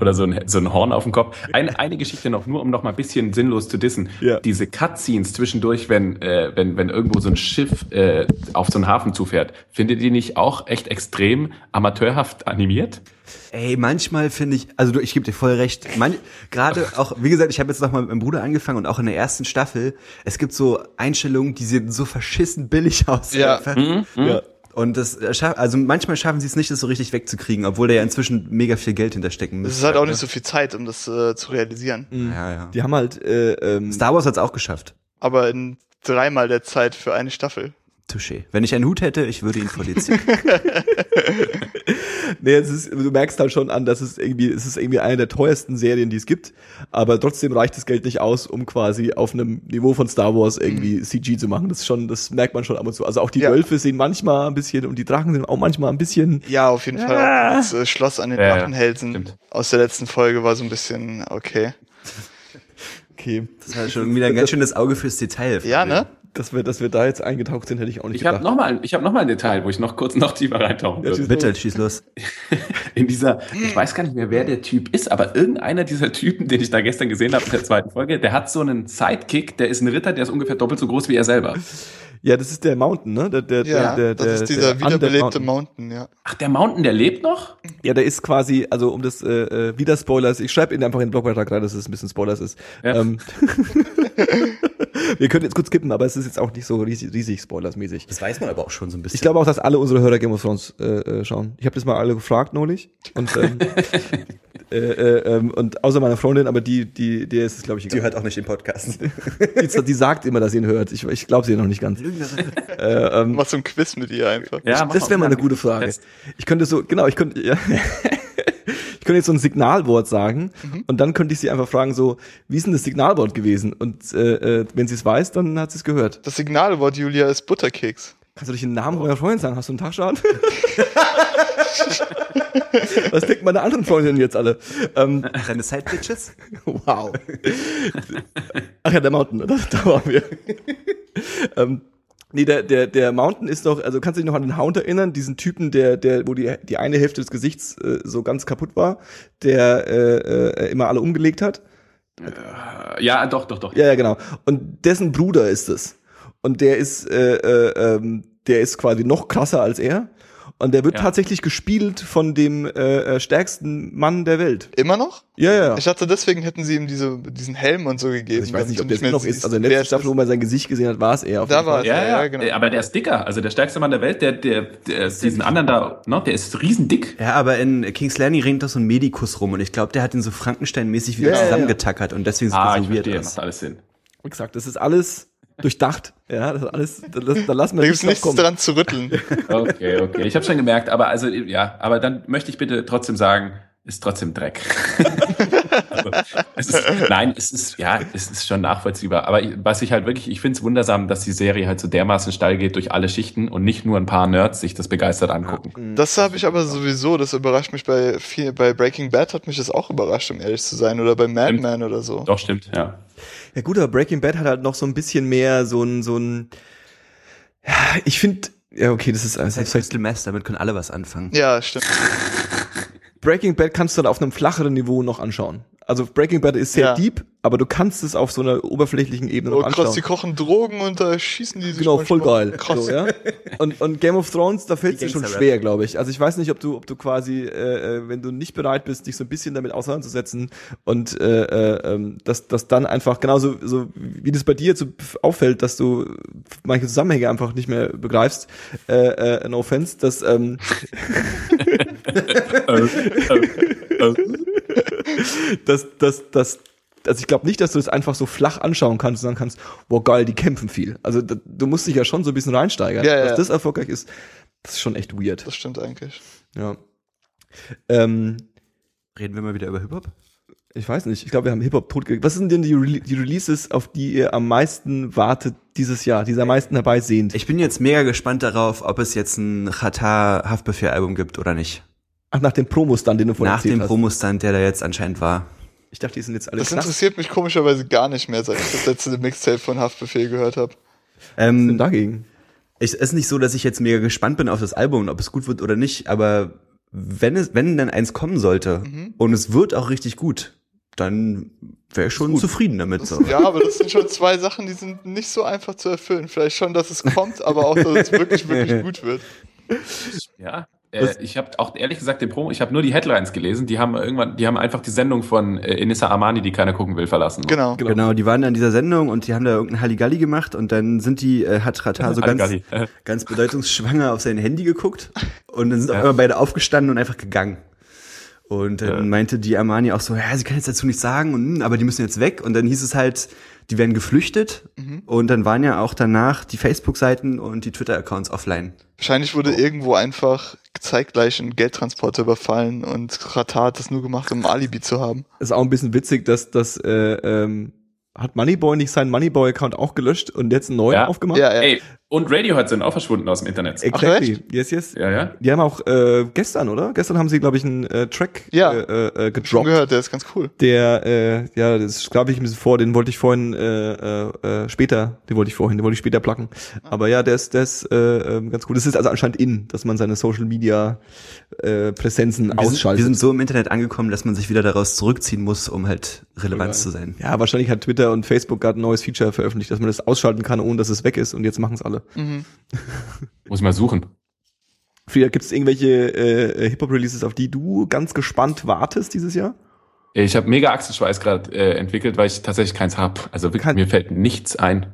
Oder so ein, so ein Horn auf dem Kopf. Eine, eine Geschichte noch, nur um noch mal ein bisschen sinnlos zu dissen.
Ja.
Diese Cutscenes zwischendurch, wenn, äh, wenn, wenn irgendwo so ein Schiff äh, auf so einen Hafen zufährt, findet ihr nicht auch echt extrem amateurhaft animiert?
Ey, manchmal finde ich, also du, ich gebe dir voll recht. Man, Gerade auch, wie gesagt, ich habe jetzt noch mal mit meinem Bruder angefangen und auch in der ersten Staffel, es gibt so Einstellungen, die sehen so verschissen billig aus.
Ja.
Einfach.
Mhm.
Ja.
Und das, also manchmal schaffen sie es nicht, das so richtig wegzukriegen, obwohl da ja inzwischen mega viel Geld hinterstecken
Es
müsste.
ist halt auch nicht so viel Zeit, um das äh, zu realisieren.
Ja, ja.
Die haben halt äh, ähm,
Star Wars hat's auch geschafft.
Aber in dreimal der Zeit für eine Staffel.
Touché. Wenn ich einen Hut hätte, ich würde ihn vor dir ziehen.
Nee, es ist, du merkst halt schon an, dass es irgendwie, es ist irgendwie eine der teuersten Serien, die es gibt, aber trotzdem reicht das Geld nicht aus, um quasi auf einem Niveau von Star Wars irgendwie CG zu machen. Das ist schon, das merkt man schon ab und zu. Also auch die
Ja.
Wölfe sehen manchmal ein bisschen und die Drachen sind auch manchmal ein bisschen.
Ja, auf jeden Fall. Auch das äh, Schloss an den
Ja, ja,
Drachenhälsen
stimmt.
aus der letzten Folge war so ein bisschen okay.
Okay.
Das war schon wieder ein ganz schönes Auge fürs Detail.
Ja, ne?
Dass wir, dass wir da jetzt eingetaucht sind, hätte ich auch nicht
Ich habe
gedacht.
noch mal, ich habe noch mal ein Detail, wo ich noch kurz noch tiefer reintauchen
Ja,
würde.
tschüss.
Bitte, schieß los.
in dieser, ich weiß gar nicht mehr, wer der Typ ist, aber irgendeiner dieser Typen, den ich da gestern gesehen habe in der zweiten Folge, der hat so einen Sidekick, der ist ein Ritter, der ist ungefähr doppelt so groß wie er selber.
Ja, das ist der Mountain, ne? Der, der,
Ja,
der, der,
das ist dieser
der
wiederbelebte
Mountain.
Mountain, ja.
Ach, der Mountain, der lebt noch?
Ja, der ist quasi, also um das äh, äh, wieder Spoilers, ich schreibe ihn einfach in den Blogbeitrag rein, dass es ein bisschen Spoilers ist.
Ja.
Ähm, wir können jetzt kurz skippen, aber es ist jetzt auch nicht so riesig, riesig Spoilers-mäßig.
Das weiß man aber auch schon so ein bisschen.
Ich glaube auch, dass alle unsere Hörer Game of Thrones äh, äh, schauen. Ich habe das mal alle gefragt neulich. Und, ähm, äh, äh, ähm, und außer meiner Freundin, aber die, die, der ist es, glaube ich,
die
egal.
hört auch nicht den Podcast.
Die, die sagt immer, dass sie ihn hört. Ich, ich glaube sie noch nicht ganz. Äh, ähm,
Mach so ein Quiz mit ihr einfach.
Ja,
das wäre mal eine gute Frage. Ich könnte so, genau, ich könnte, ja. Ich könnte jetzt so ein Signalwort sagen und dann könnte ich sie einfach fragen, so, wie ist denn das Signalwort gewesen? Und äh, äh, wenn sie es weiß, dann hat sie es gehört.
Das Signalwort, Julia, ist Butterkeks.
Kannst du dich den Namen meiner Freundin sagen? Hast du einen Tagschaden? Was denken meine anderen Freundinnen jetzt alle? Ähm,
Deine Side-Bitches?
wow. Ach ja, der Mountain, da, da waren wir. ähm, nee, der, der, der Mountain ist doch, also kannst du dich noch an den Hound erinnern, diesen Typen, der, der, wo die, die eine Hälfte des Gesichts äh, so ganz kaputt war, der äh, äh, immer alle umgelegt hat?
Ja, doch, doch, doch.
Ja, ja, genau. Und dessen Bruder ist es. Und der ist, äh, äh, ähm, der ist quasi noch krasser als er. Und der wird
Ja.
tatsächlich gespielt von dem äh, äh, stärksten Mann der Welt.
Immer noch?
Ja, ja.
Ich dachte, deswegen hätten sie ihm diese, diesen Helm und so gegeben.
Also ich weiß nicht, ob der es noch ist. Also in der letzten
es
Staffel, wo man sein Gesicht gesehen hat, war es er. Auf
Da war
Fall.
Ja, ja,
Ja, genau.
Aber der ist dicker. Also der stärkste Mann der Welt, der, der, der diesen anderen da, ne, der ist riesendick.
Ja, aber in King's Landing rennt doch so ein Medikus rum und ich glaube, der hat ihn so Frankenstein-mäßig wieder
Ja, ja, ja.
zusammengetackert und deswegen sieht
Ah, ich
so weird
verstehe,
aus.
macht alles Sinn.
Wie gesagt, das ist alles durchdacht. Ja, das ist alles, da, das- da lassen wir
Da gibt's
nichts kommen.
dran zu rütteln.
Okay, okay. Ich habe schon gemerkt, aber also ja, aber dann möchte ich bitte trotzdem sagen, ist trotzdem Dreck. also, es ist, nein, es ist ja, es ist schon nachvollziehbar. Aber ich- was ich halt wirklich, ich finde es wundersam, dass die Serie halt so dermaßen steil geht durch alle Schichten und nicht nur ein paar Nerds sich das begeistert angucken.
Das habe ich aber sowieso, das überrascht mich bei viel, bei Breaking Bad hat mich das auch überrascht, um ehrlich zu sein, oder bei Madman oder so.
Doch stimmt, ja.
Ja gut, aber Breaking Bad hat halt noch so ein bisschen mehr so ein, so ein, ja, ich finde, ja okay, das ist,
Das
also,
heißt Crystal Mess, damit können alle was anfangen.
Ja, stimmt.
Breaking Bad kannst du dann auf einem flacheren Niveau noch anschauen. Also Breaking Bad ist sehr
Ja.
deep, aber du kannst es auf so einer oberflächlichen Ebene
Oh
noch
krass,
anschauen.
die kochen Drogen und da schießen die sich
Genau, voll geil.
Krass.
So, ja? und, und Game of Thrones, da fällt es dir schon schwer, glaube ich. Also ich weiß nicht, ob du, ob du quasi, äh, äh, wenn du nicht bereit bist, dich so ein bisschen damit auseinanderzusetzen und äh, äh, ähm, dass, dass dann einfach genauso so wie das bei dir jetzt so auffällt, dass du manche Zusammenhänge einfach nicht mehr begreifst. Äh, äh, no offense, dass ähm, dass, dass, dass, also ich glaube nicht, dass du das einfach so flach anschauen kannst und sagen kannst, boah geil, die kämpfen viel. Also da, du musst dich ja schon so ein bisschen reinsteigern.
Ja, ja.
Dass das erfolgreich ist, das ist schon echt weird.
Das stimmt eigentlich.
Ja. Ähm,
Reden wir mal wieder über Hip-Hop?
ich weiß nicht, ich glaube, wir haben Hip-Hop totgelegt. Was sind denn die, Re die Releases, auf die ihr am meisten wartet dieses Jahr, die ihr am meisten herbeisehnt?
Ich bin jetzt mega gespannt darauf, ob es jetzt ein Chata Haftbefehl-Album gibt oder nicht.
Ach, nach dem Promos dann, den du vorhin
Nach
erzählt
dem
hast.
Promostand, der da jetzt anscheinend war.
Ich dachte, die sind jetzt alle
Das
klasse.
interessiert mich komischerweise gar nicht mehr, seit ich das letzte Mixtape von Haftbefehl gehört habe.
Was denn
Ähm,
dagegen?
es ist nicht so, dass ich jetzt mega gespannt bin auf das Album und ob es gut wird oder nicht, aber wenn es, wenn dann eins kommen sollte
Mhm.
und es wird auch richtig gut, dann wäre ich schon zufrieden damit. So.
Ja, aber das sind schon zwei Sachen, die sind nicht so einfach zu erfüllen. Vielleicht schon, dass es kommt, aber auch, dass es wirklich, wirklich gut wird.
Ja. Äh, ich habe auch ehrlich gesagt den Promo, ich habe nur die Headlines gelesen. Die haben irgendwann, die haben einfach die Sendung von äh, Enissa Armani, die keiner gucken will, verlassen.
Genau.
Genau. genau, die waren an dieser Sendung und die haben da irgendein Halligalli gemacht und dann sind die, äh, hat Rata so ganz.
Äh.
ganz bedeutungsschwanger auf sein Handy geguckt und dann sind
Ja.
auch immer beide aufgestanden und einfach gegangen. Und dann
Ja.
meinte die Armani auch so, ja, sie kann jetzt dazu nichts sagen, und, hm, aber die müssen jetzt weg. Und dann hieß es halt, die werden geflüchtet. Und dann waren ja auch danach die Facebook-Seiten und die Twitter-Accounts offline.
Wahrscheinlich wurde irgendwo einfach zeitgleich ein Geldtransporter überfallen und Katar hat das nur gemacht, um ein Alibi zu haben.
ist auch ein bisschen witzig, dass das äh, ähm, hat Moneyboy nicht seinen Moneyboy-Account auch gelöscht und jetzt einen neuen
Ja.
aufgemacht?
Ja, ja.
Ey, und Radiohead sind auch verschwunden aus dem Internet.
Exactly.
Ach,
yes, yes.
Ja, ja.
Die haben auch äh, gestern, oder? Gestern haben sie, glaube ich, einen äh, Track
Ja.
äh, äh,
Schon
gedroppt.
gehört, der ist ganz cool.
Der, äh, ja, das glaube ich ein bisschen vor, den wollte ich vorhin äh, äh, äh, später, den wollte ich vorhin, den wollte ich später placken. Aber ja, der ist, der ist äh, ähm, ganz cool. Das ist also anscheinend in, dass man seine Social Media äh, Präsenzen
Wir sind,
ausschaltet.
wir sind so im Internet angekommen, dass man sich wieder daraus zurückziehen muss, um halt relevant zu sein.
ja, wahrscheinlich hat Twitter und Facebook gerade ein neues Feature veröffentlicht, dass man das ausschalten kann, ohne dass es weg ist. Und jetzt machen es alle.
Mhm.
Muss ich mal suchen.
Frida, gibt es irgendwelche äh, Hip-Hop-Releases, auf die du ganz gespannt wartest dieses Jahr?
Ich habe mega Achselschweiß gerade äh, entwickelt, weil ich tatsächlich keins hab. Also wirklich,
Kein-
mir fällt nichts ein.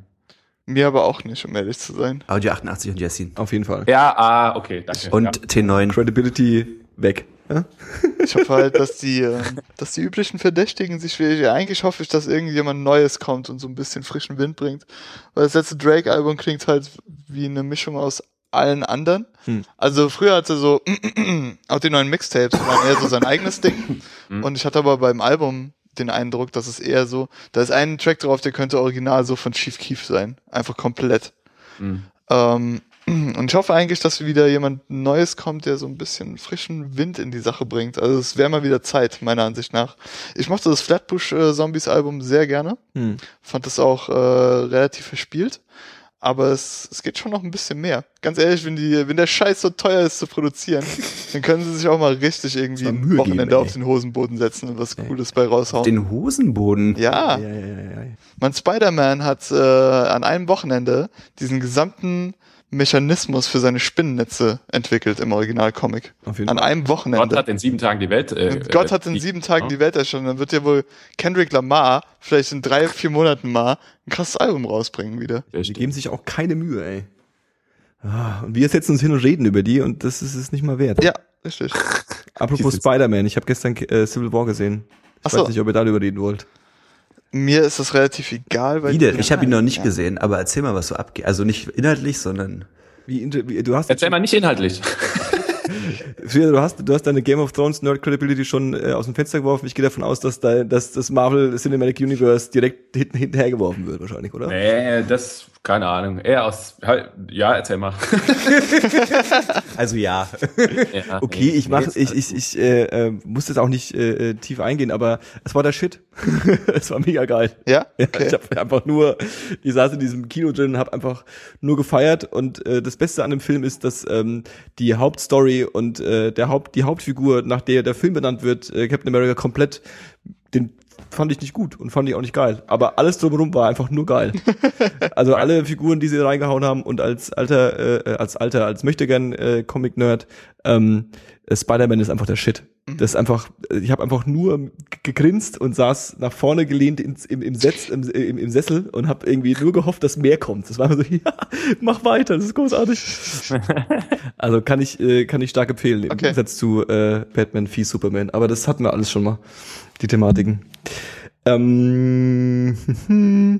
Mir aber auch nicht, um ehrlich zu sein.
Audio 88 und Jessin.
Auf jeden Fall.
Ja, ah, okay, danke.
Und
ja.
T9.
Credibility weg. Ja?
Ich hoffe halt, dass die, äh, dass die üblichen Verdächtigen sich wieder, eigentlich hoffe ich, dass irgendjemand Neues kommt und so ein bisschen frischen Wind bringt. Weil das letzte Drake-Album klingt halt wie eine Mischung aus allen anderen.
Hm.
Also früher hatte so, auch die neuen Mixtapes waren eher so sein eigenes Ding.
Hm.
Und ich hatte aber beim Album den Eindruck, dass es eher so, da ist ein Track drauf, der könnte original so von Chief Keef sein. Einfach komplett.
Mhm.
Ähm, und ich hoffe eigentlich, dass wieder jemand Neues kommt, der so ein bisschen frischen Wind in die Sache bringt. Also es wäre mal wieder Zeit, meiner Ansicht nach. Ich mochte das Flatbush äh, Zombies Album sehr gerne.
Hm.
Fand das auch äh, relativ verspielt. Aber es, es geht schon noch ein bisschen mehr. Ganz ehrlich, wenn die, wenn der Scheiß so teuer ist zu produzieren, dann können sie sich auch mal richtig irgendwie ein Wochenende
geben, ey.
auf den Hosenboden setzen und was Cooles bei raushauen.
Den Hosenboden.
ja,
Ja, ja, ja, ja.
mein Spider-Man hat äh, an einem Wochenende diesen gesamten Mechanismus für seine Spinnennetze entwickelt im Originalcomic.
Auf jeden
An einem
Gott
Wochenende.
hat in sieben Tagen die Welt. Äh,
Gott hat in
äh,
sieben Tagen
ja.
die Welt erschaffen. Dann wird ja wohl Kendrick Lamar vielleicht in drei, vier Monaten mal ein krasses Album rausbringen wieder.
Die geben sich auch keine Mühe, ey. Ah, und wir setzen uns hin und reden über die und das ist es nicht mal wert.
Ja, richtig.
Apropos Spider-Man, ich habe gestern äh, Civil War gesehen. Ich
Ach so.
weiß nicht, ob ihr darüber reden wollt.
Mir ist das relativ egal, weil
Wie denn? Ich habe ihn noch nicht
Ja.
gesehen, aber erzähl mal, was so abgeht. Also nicht inhaltlich, sondern
Wie, wie du hast
Erzähl mal nicht inhaltlich.
Frida, du hast du hast deine Game of Thrones Nerd Credibility schon äh, aus dem Fenster geworfen. Ich gehe davon aus, dass da, dass das Marvel Cinematic Universe direkt hinten hinterher geworfen wird wahrscheinlich, oder?
nee, das, keine Ahnung. Eher aus, halt, ja, erzähl mal.
also ja.
Ja,
Okay,
nee,
ich mach,
nee,
ich, ich, ich äh, äh, muss jetzt auch nicht äh, äh, tief eingehen, aber es war der Shit. es war mega geil.
Ja?
Ja,
Okay.
Ich habe einfach nur, ich saß in diesem Kino drin, habe einfach nur gefeiert und äh, das Beste an dem Film ist, dass ähm, die Hauptstory und äh, der Haupt, die Hauptfigur, nach der der Film benannt wird, äh, Captain America komplett, den fand ich nicht gut und fand ich auch nicht geil. Aber alles drumherum war einfach nur geil. Also alle Figuren, die sie reingehauen haben und als alter, äh, als alter, als möchtegern äh, Comic-Nerd, ähm, äh, Spider-Man ist einfach der Shit. Das ist einfach, ich habe einfach nur gegrinst und saß nach vorne gelehnt ins, im, im, Setz, im, im, im Sessel und habe irgendwie nur gehofft, dass mehr kommt. Das war immer so, ja, mach weiter, das ist großartig. also kann ich, äh, kann ich stark empfehlen, im
Okay.
Gegensatz zu äh, Batman v Superman. Aber das hatten wir alles schon mal, die Thematiken. Ähm,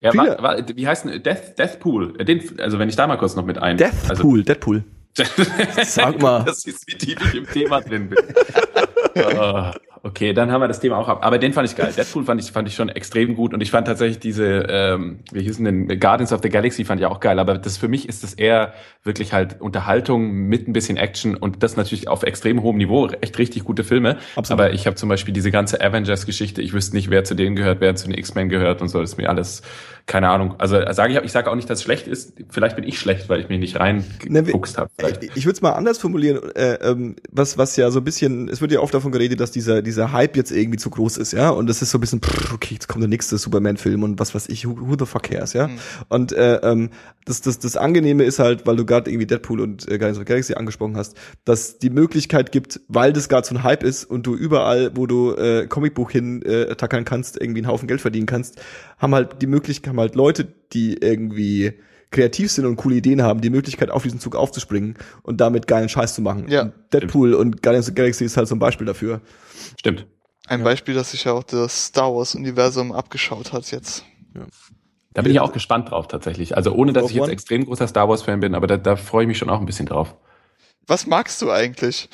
Ja,
Viele-
wa, wa, wie heißt denn Death, Deathpool? Den, also wenn ich da mal kurz noch mit ein. Also,
Deathpool, Deadpool. Sag mal.
Das ist, wie tief ich im Thema drin bin. Ah, okay, dann haben wir das Thema auch ab. Aber den fand ich geil. Deadpool fand ich, fand ich schon extrem gut und ich fand tatsächlich diese, ähm, wie hießen denn, Guardians of the Galaxy fand ich auch geil. Aber das für mich ist das eher wirklich halt Unterhaltung mit ein bisschen Action und das natürlich auf extrem hohem Niveau. Echt richtig gute Filme.
Absolut.
Aber ich habe zum Beispiel diese ganze Avengers-Geschichte, ich wüsste nicht, wer zu denen gehört, wer zu den X-Men gehört und so. Das ist mir alles keine Ahnung. Also sage ich, ich sage auch nicht, dass es schlecht ist. Vielleicht bin ich schlecht, weil ich mich nicht reingefuchst habe.
Ich, ich würde es mal anders formulieren. Äh, ähm, was was ja so ein bisschen, es wird ja oft davon geredet, dass dieser dieser Hype jetzt irgendwie zu groß ist, ja. Und das ist so ein bisschen, pff, okay, jetzt kommt der nächste Superman-Film und was weiß ich, who, who the fuck cares, ja. Mhm. Und äh, ähm, das das das Angenehme ist halt, weil du gerade irgendwie Deadpool und äh, Guardians of the Galaxy angesprochen hast, dass die Möglichkeit gibt, weil das gerade so ein Hype ist und du überall, wo du äh, Comicbuch hin äh, tackern kannst, irgendwie einen Haufen Geld verdienen kannst, haben halt die Möglichkeit, haben halt Leute, die irgendwie kreativ sind und coole Ideen haben, die Möglichkeit auf diesen Zug aufzuspringen und damit geilen Scheiß zu machen.
Ja.
Und Deadpool Stimmt. und Guardians of the Galaxy ist halt so ein Beispiel dafür.
Stimmt.
Ein ja. Beispiel, dass sich ja auch das Star Wars Universum abgeschaut hat jetzt. Ja.
Da bin ich auch gespannt drauf tatsächlich. Also ohne, dass ich jetzt extrem großer Star Wars Fan bin, aber da, da freue ich mich schon auch ein bisschen drauf.
Was magst du eigentlich?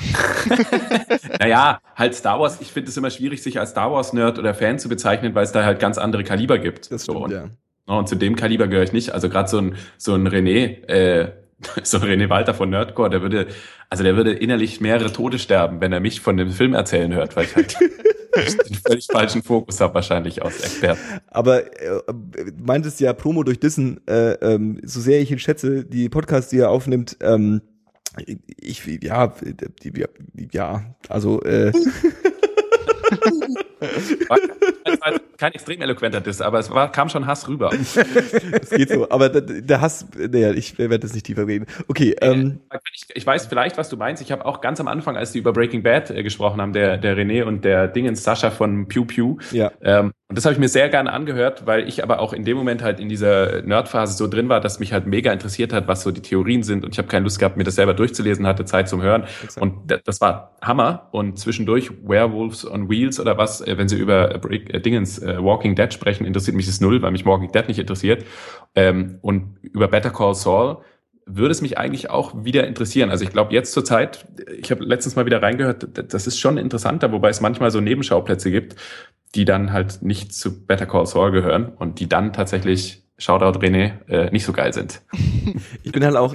naja, halt Star Wars, ich finde es immer schwierig, sich als Star Wars-Nerd oder Fan zu bezeichnen, weil es da halt ganz andere Kaliber gibt.
Das stimmt,
so, und,
ja.
und zu dem Kaliber gehöre ich nicht. Also gerade so ein, so ein René, äh, so ein René Walter von Nerdcore, der würde, also der würde innerlich mehrere Tote sterben, wenn er mich von dem Film erzählen hört, weil ich halt den völlig falschen Fokus habe wahrscheinlich aus Experten.
Aber äh, meintest ja Promo durch Dissen, äh, ähm, so sehr ich ihn schätze, die Podcasts, die er aufnimmt, ähm, ich, ja, ja, also, äh.
War kein extrem eloquenter Diss, aber es war, kam schon Hass rüber.
Es geht so, aber der, Hass, naja, ich werde das nicht tiefer reden. Okay. Ähm,
ich, ich weiß vielleicht, was du meinst. Ich habe auch ganz am Anfang, als die über Breaking Bad äh, gesprochen haben, der, der René und der Dingens Sascha von Pew Pew,
ja.
Ähm, und das habe ich mir sehr gerne angehört, weil ich aber auch in dem Moment halt in dieser Nerdphase so drin war, dass mich halt mega interessiert hat, was so die Theorien sind. Und ich habe keine Lust gehabt, mir das selber durchzulesen, hatte Zeit zum Hören. Exakt. Und das war Hammer. Und zwischendurch Werewolves on Wheels oder was, äh, wenn sie über äh, Dingens äh, Walking Dead sprechen, interessiert mich das null, weil mich Walking Dead nicht interessiert. Ähm, und über Better Call Saul würde es mich eigentlich auch wieder interessieren. Also ich glaube jetzt zur Zeit, ich habe letztens mal wieder reingehört, das ist schon interessanter, wobei es manchmal so Nebenschauplätze gibt, die dann halt nicht zu Better Call Saul gehören und die dann tatsächlich, Shoutout René, äh, nicht so geil sind.
Ich bin halt auch,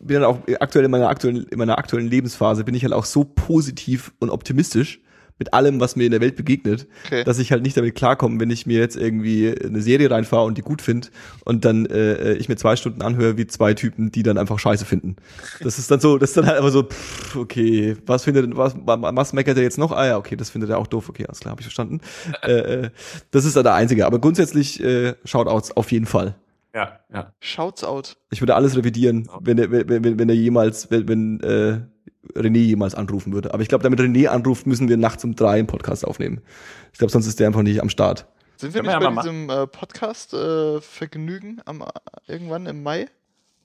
bin halt auch aktuell in meiner aktuellen, in meiner aktuellen Lebensphase bin ich halt auch so positiv und optimistisch, mit allem, was mir in der Welt begegnet, okay. dass ich halt nicht damit klarkomme, wenn ich mir jetzt irgendwie eine Serie reinfahre und die gut finde und dann äh, ich mir zwei Stunden anhöre wie zwei Typen, die dann einfach Scheiße finden. Das ist dann so, das ist dann halt einfach so, pff, okay, was findet, was, was meckert er jetzt noch? Ah ja, okay, das findet er auch doof, okay, alles klar, habe ich verstanden. äh, äh, das ist dann der einzige, aber grundsätzlich äh, Shoutouts auf jeden Fall.
Ja, ja.
Shouts out.
Ich würde alles revidieren, wenn er, wenn, wenn, wenn er jemals, wenn, wenn äh, René jemals anrufen würde. Aber ich glaube, damit René anruft, müssen wir nachts um drei einen Podcast aufnehmen. Ich glaube, sonst ist der einfach nicht am Start.
Sind wir nicht bei diesem äh, Podcast-Vergnügen äh, irgendwann im Mai,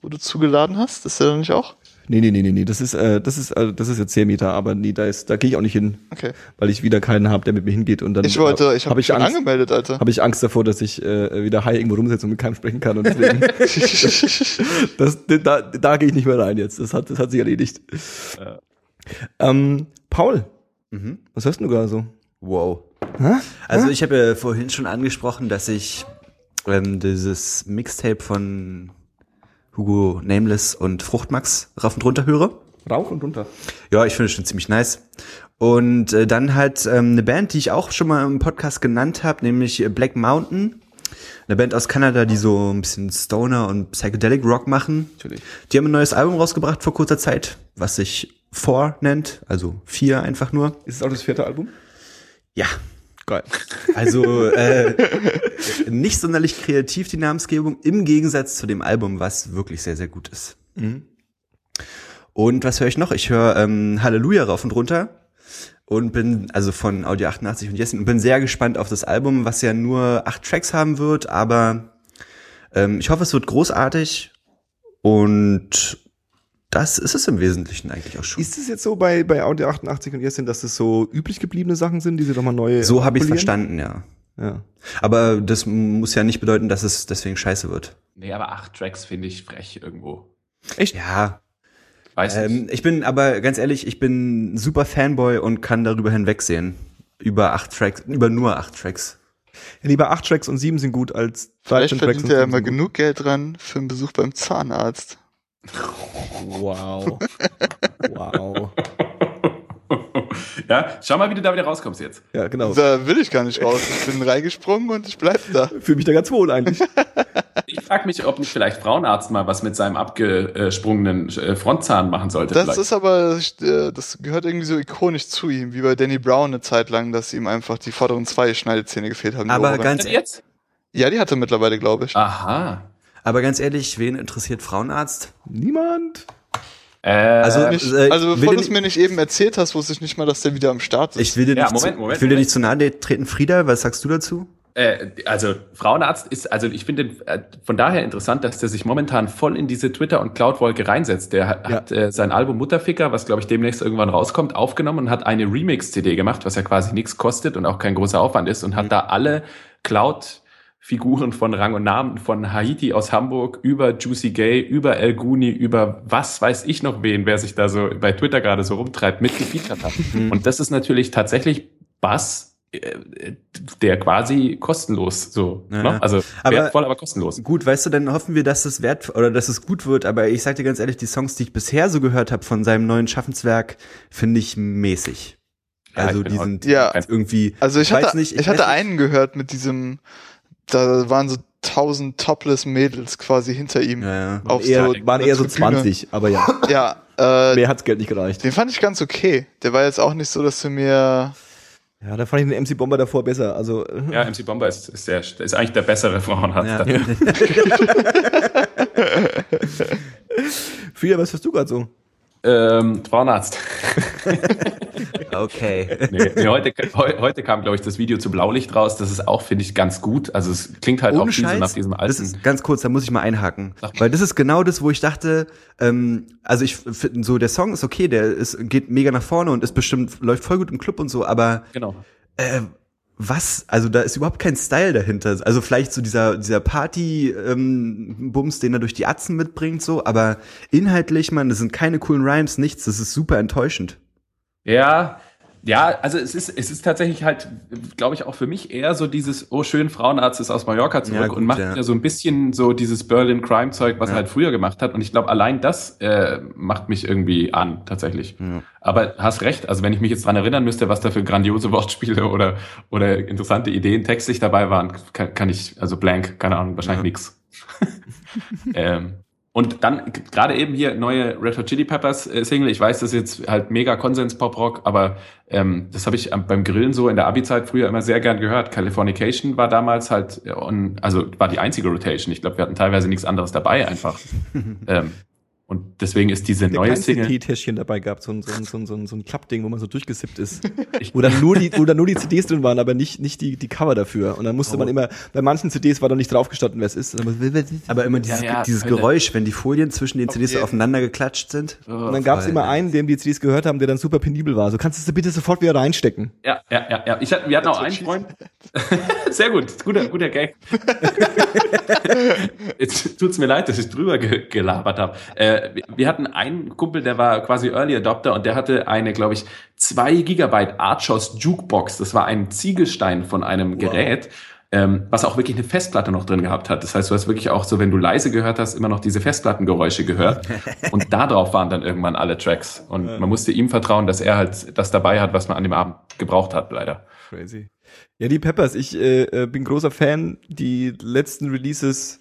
wo du zugeladen hast? Ist der nicht auch?
Nee, nee, nee, nee, nee. Das ist, äh, das ist, äh, das ist jetzt 10 Meter, aber nee, da ist, da gehe ich auch nicht hin.
Okay.
Weil ich wieder keinen habe, der mit mir hingeht und dann.
Ich wollte, ich habe hab mich Angst, angemeldet, Alter.
Habe ich Angst davor, dass ich äh, wieder high irgendwo rumsetze und mit keinem sprechen kann und deswegen. das, da, da gehe ich nicht mehr rein jetzt. Das hat, das hat sich erledigt. Ja. Ähm, Paul, mhm. was hörst du gerade so?
Wow. Hä? Also ich habe ja vorhin schon angesprochen, dass ich ähm, dieses Mixtape von Hugo Nameless und Fruchtmax rauf und runter höre.
Rauf und runter.
Ja, ich finde es schon ziemlich nice. Und äh, dann halt ähm, eine Band, die ich auch schon mal im Podcast genannt habe, nämlich Black Mountain. Eine Band aus Kanada, die so ein bisschen Stoner und Psychedelic Rock machen. Natürlich. Die haben ein neues Album rausgebracht vor kurzer Zeit, was sich Four nennt, also vier einfach nur.
Ist es auch das vierte Album?
Ja. Geil. Also äh, nicht sonderlich kreativ die Namensgebung, im Gegensatz zu dem Album, was wirklich sehr, sehr gut ist. Mhm. Und was höre ich noch? Ich höre ähm, Halleluja rauf und runter und bin also von Audio 88 und Jessin und bin sehr gespannt auf das Album, was ja nur acht Tracks haben wird, aber ähm, ich hoffe, es wird großartig und das ist es im Wesentlichen eigentlich auch schon.
Ist es jetzt so bei, bei Audio 88 und Jessin, dass es so üblich gebliebene Sachen sind, die sie nochmal neu
So habe ich verstanden, ja.
Ja.
Aber das muss ja nicht bedeuten, dass es deswegen scheiße wird.
Nee, aber acht Tracks finde ich frech irgendwo.
Echt? Ja. Weiß ähm, ich bin aber ganz ehrlich, ich bin super Fanboy und kann darüber hinwegsehen. Über acht Tracks, über nur acht Tracks.
Ja, lieber acht Tracks und sieben sind gut als
13 Tracks. Vielleicht verdient er immer genug Geld dran für einen Besuch beim Zahnarzt.
Wow. wow.
Ja, schau mal, wie du da wieder rauskommst jetzt.
Ja, genau.
Da will ich gar nicht raus. Ich bin reingesprungen und ich bleib da.
Fühle mich da ganz wohl eigentlich.
Ich frage mich, ob nicht vielleicht Frauenarzt mal was mit seinem abgesprungenen äh, Frontzahn machen sollte.
Das
vielleicht.
ist aber, äh, das gehört irgendwie so ikonisch zu ihm, wie bei Danny Brown eine Zeit lang, dass ihm einfach die vorderen zwei Schneidezähne gefehlt haben.
Aber ganz,
jetzt?
ja, die hat er mittlerweile, glaube ich.
Aha.
Aber ganz ehrlich, wen interessiert Frauenarzt?
Niemand.
Äh,
Also,
Nicht,
äh,
also bevor du es mir nicht eben erzählt hast, wusste ich nicht mal, dass der wieder am Start ist.
Ich will dir
Ja,
nicht,
Moment,
zu,
Moment,
ich will dir
Moment.
nicht zu nahe treten. Frieda, was sagst du dazu?
Äh, also Frauenarzt ist, also ich finde äh, von daher interessant, dass der sich momentan voll in diese Twitter- und Cloud-Wolke reinsetzt. Der hat,
Ja.
hat äh, sein Album Mutterficker, was glaube ich demnächst irgendwann rauskommt, aufgenommen und hat eine Remix-CD gemacht, was ja quasi nichts kostet und auch kein großer Aufwand ist und hat da alle Cloud-Figuren von Rang und Namen, von Haiti aus Hamburg über Juicy Gay, über El Guni, über was weiß ich noch wen, wer sich da so bei Twitter gerade so rumtreibt, mitgefeatured hat. und das ist natürlich tatsächlich Bass, äh, der quasi kostenlos so,
Ja.
ne? also
Aber-
wertvoll, aber kostenlos.
Gut, weißt du, dann hoffen wir, dass es wert oder dass es gut wird. Aber ich sag dir ganz ehrlich, die Songs, die ich bisher so gehört habe von seinem neuen Schaffenswerk, finde ich mäßig.
Ja,
Also
ich
die sind
Ja.
irgendwie.
Also ich
weiß
hatte,
nicht,
ich, hatte
weiß nicht.
einen gehört mit diesem, da waren so tausend topless Mädels quasi hinter ihm.
Ja, ja.
Auf
Eher,
so
waren eher so
Tribüne.
20, aber ja.
Ja, äh,
Mehr hat's Geld nicht gereicht.
den fand ich ganz okay. Der war jetzt auch nicht so, dass du mir,
Ja, da fand ich den MC Bomber davor besser. Also,
Ja, MC Bomber ist, ist, der, ist eigentlich der bessere Frauenarzt.
Ja.
Frieda, was hast du gerade so?
Ähm, Frauenarzt.
Okay.
Nee, nee, heute, heu, heute kam, glaube ich, das Video zu Blaulicht raus. Das ist auch, finde ich, ganz gut. Also es klingt halt auch
Ohne
so
Scheiß,
nach diesem
das
alten.
ist ganz kurz, da muss ich mal einhaken.
Mal.
Weil das ist genau das, wo ich dachte, ähm, also ich finde so, der Song ist okay, der ist, geht mega nach vorne und ist bestimmt, läuft voll gut im Club und so, aber
genau.
äh, was? Also da ist überhaupt kein Style dahinter. Also vielleicht so dieser, dieser Party-Bums, den er durch die Atzen mitbringt, so, aber inhaltlich, man, das sind keine coolen Rhymes, nichts, das ist super enttäuschend.
Ja, ja, also es ist, es ist tatsächlich halt, glaube ich, auch für mich eher so dieses, oh schön, Frauenarzt ist aus Mallorca zurück
Ja, gut,
und macht
ja.
so ein bisschen so dieses Berlin-Crime-Zeug, was
Ja.
er halt früher gemacht hat. Und ich glaube, allein das äh, macht mich irgendwie an, tatsächlich. Aber hast recht, also wenn ich mich jetzt dran erinnern müsste, was da für grandiose Wortspiele oder, oder interessante Ideen textlich dabei waren, kann, kann ich, also blank, keine Ahnung, wahrscheinlich nix. ähm, und dann gerade eben hier neue Red Hot Chili Peppers äh, Single. Ich weiß, das ist jetzt halt mega Konsens Pop Rock, aber ähm, das habe ich beim Grillen so in der Abi-Zeit früher immer sehr gern gehört. Californication war damals halt, äh, on, also war die einzige Rotation. Ich glaube, wir hatten teilweise nichts anderes dabei einfach. ähm, und deswegen ist diese
der
neue Single.
Teetäschchen dabei gehabt, so ein, so ein, so ein, so ein, so ein Klappding, wo man so durchgesippt ist. wo dann nur die, wo dann nur die CDs drin waren, aber nicht, nicht die, die Cover dafür. Und dann musste man immer, bei manchen CDs war dann nicht draufgestanden, wer es ist.
Aber immer dieses,
Ja, ja,
dieses
Hölle.
Geräusch, wenn die Folien zwischen den CDs so
jeden-
aufeinander geklatscht sind.
und dann gab es immer einen, dem die CDs gehört haben, der dann super penibel war. So kannst du sie bitte sofort wieder reinstecken.
Ja, ja, ja, ja. Ich hatte, wir hatten auch einen Freund. Sehr gut, guter, guter Gag. Jetzt tut's mir leid, dass ich drüber ge gelabert habe. Äh, wir- wir hatten einen Kumpel, der war quasi Early Adopter und der hatte eine, glaube ich, zwei Gigabyte Archos Jukebox. Das war ein Ziegelstein von einem Gerät. Ähm, was auch wirklich eine Festplatte noch drin gehabt hat. Das heißt, du hast wirklich auch so, wenn du leise gehört hast, immer noch diese Festplattengeräusche gehört. Und darauf waren dann irgendwann alle Tracks. Und man musste ihm vertrauen, dass er halt das dabei hat, was man an dem Abend gebraucht hat, leider.
Crazy. Ja, die Peppers, ich äh, äh, bin großer Fan. Die letzten Releases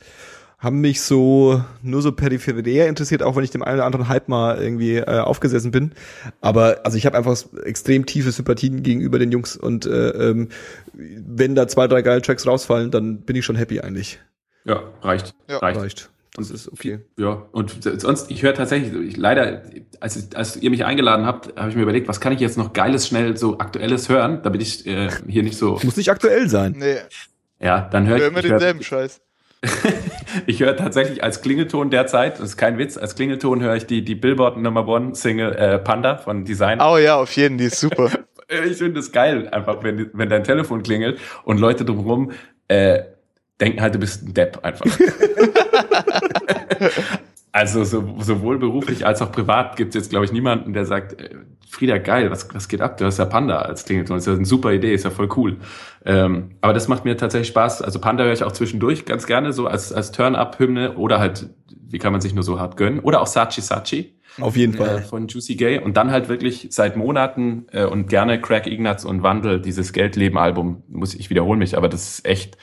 haben mich so nur so peripherär interessiert, auch wenn ich dem einen oder anderen Hype mal irgendwie äh, aufgesessen bin. Aber also ich habe einfach extrem tiefe Sympathien gegenüber den Jungs und äh, ähm, wenn da zwei, drei geile Tracks rausfallen, dann bin ich schon happy eigentlich.
Ja, reicht.
Ja.
reicht.
Reicht. Das ist okay.
Ja, und sonst, ich höre tatsächlich, ich, leider, als, ich, als ihr mich eingeladen habt, habe ich mir überlegt, was kann ich jetzt noch Geiles, schnell, so Aktuelles hören, damit ich äh, hier nicht so,
Muss nicht aktuell sein.
nee,
ja, dann höre
hör
ich,
immer
ich höre
denselben Scheiß.
ich hör tatsächlich als Klingelton derzeit, das ist kein Witz, als Klingelton höre ich die, die Billboard Number One Single äh, Panda von Design.
Oh ja, auf jeden, die ist super.
Ich finde das geil, einfach, wenn, wenn dein Telefon klingelt und Leute drumherum äh, denken halt, du bist ein Depp einfach. Also so, sowohl beruflich als auch privat gibt es jetzt, glaube ich, niemanden, der sagt, äh, Frieda, geil, was, was geht ab? Du hast ja Panda als Klingelton. Das ist ja eine super Idee, ist ja voll cool. Ähm, aber das macht mir tatsächlich Spaß. Also Panda höre ich auch zwischendurch ganz gerne, so als, als Turn-Up-Hymne oder halt, wie kann man sich nur so hart gönnen? Oder auch Sachi Sachi.
Auf jeden
Äh,
Fall.
von Juicy Gay. Und dann halt wirklich seit Monaten äh, und gerne Craig Ignatz und Wandel, dieses Geldleben-Album, muss ich wiederholen mich, aber das ist echt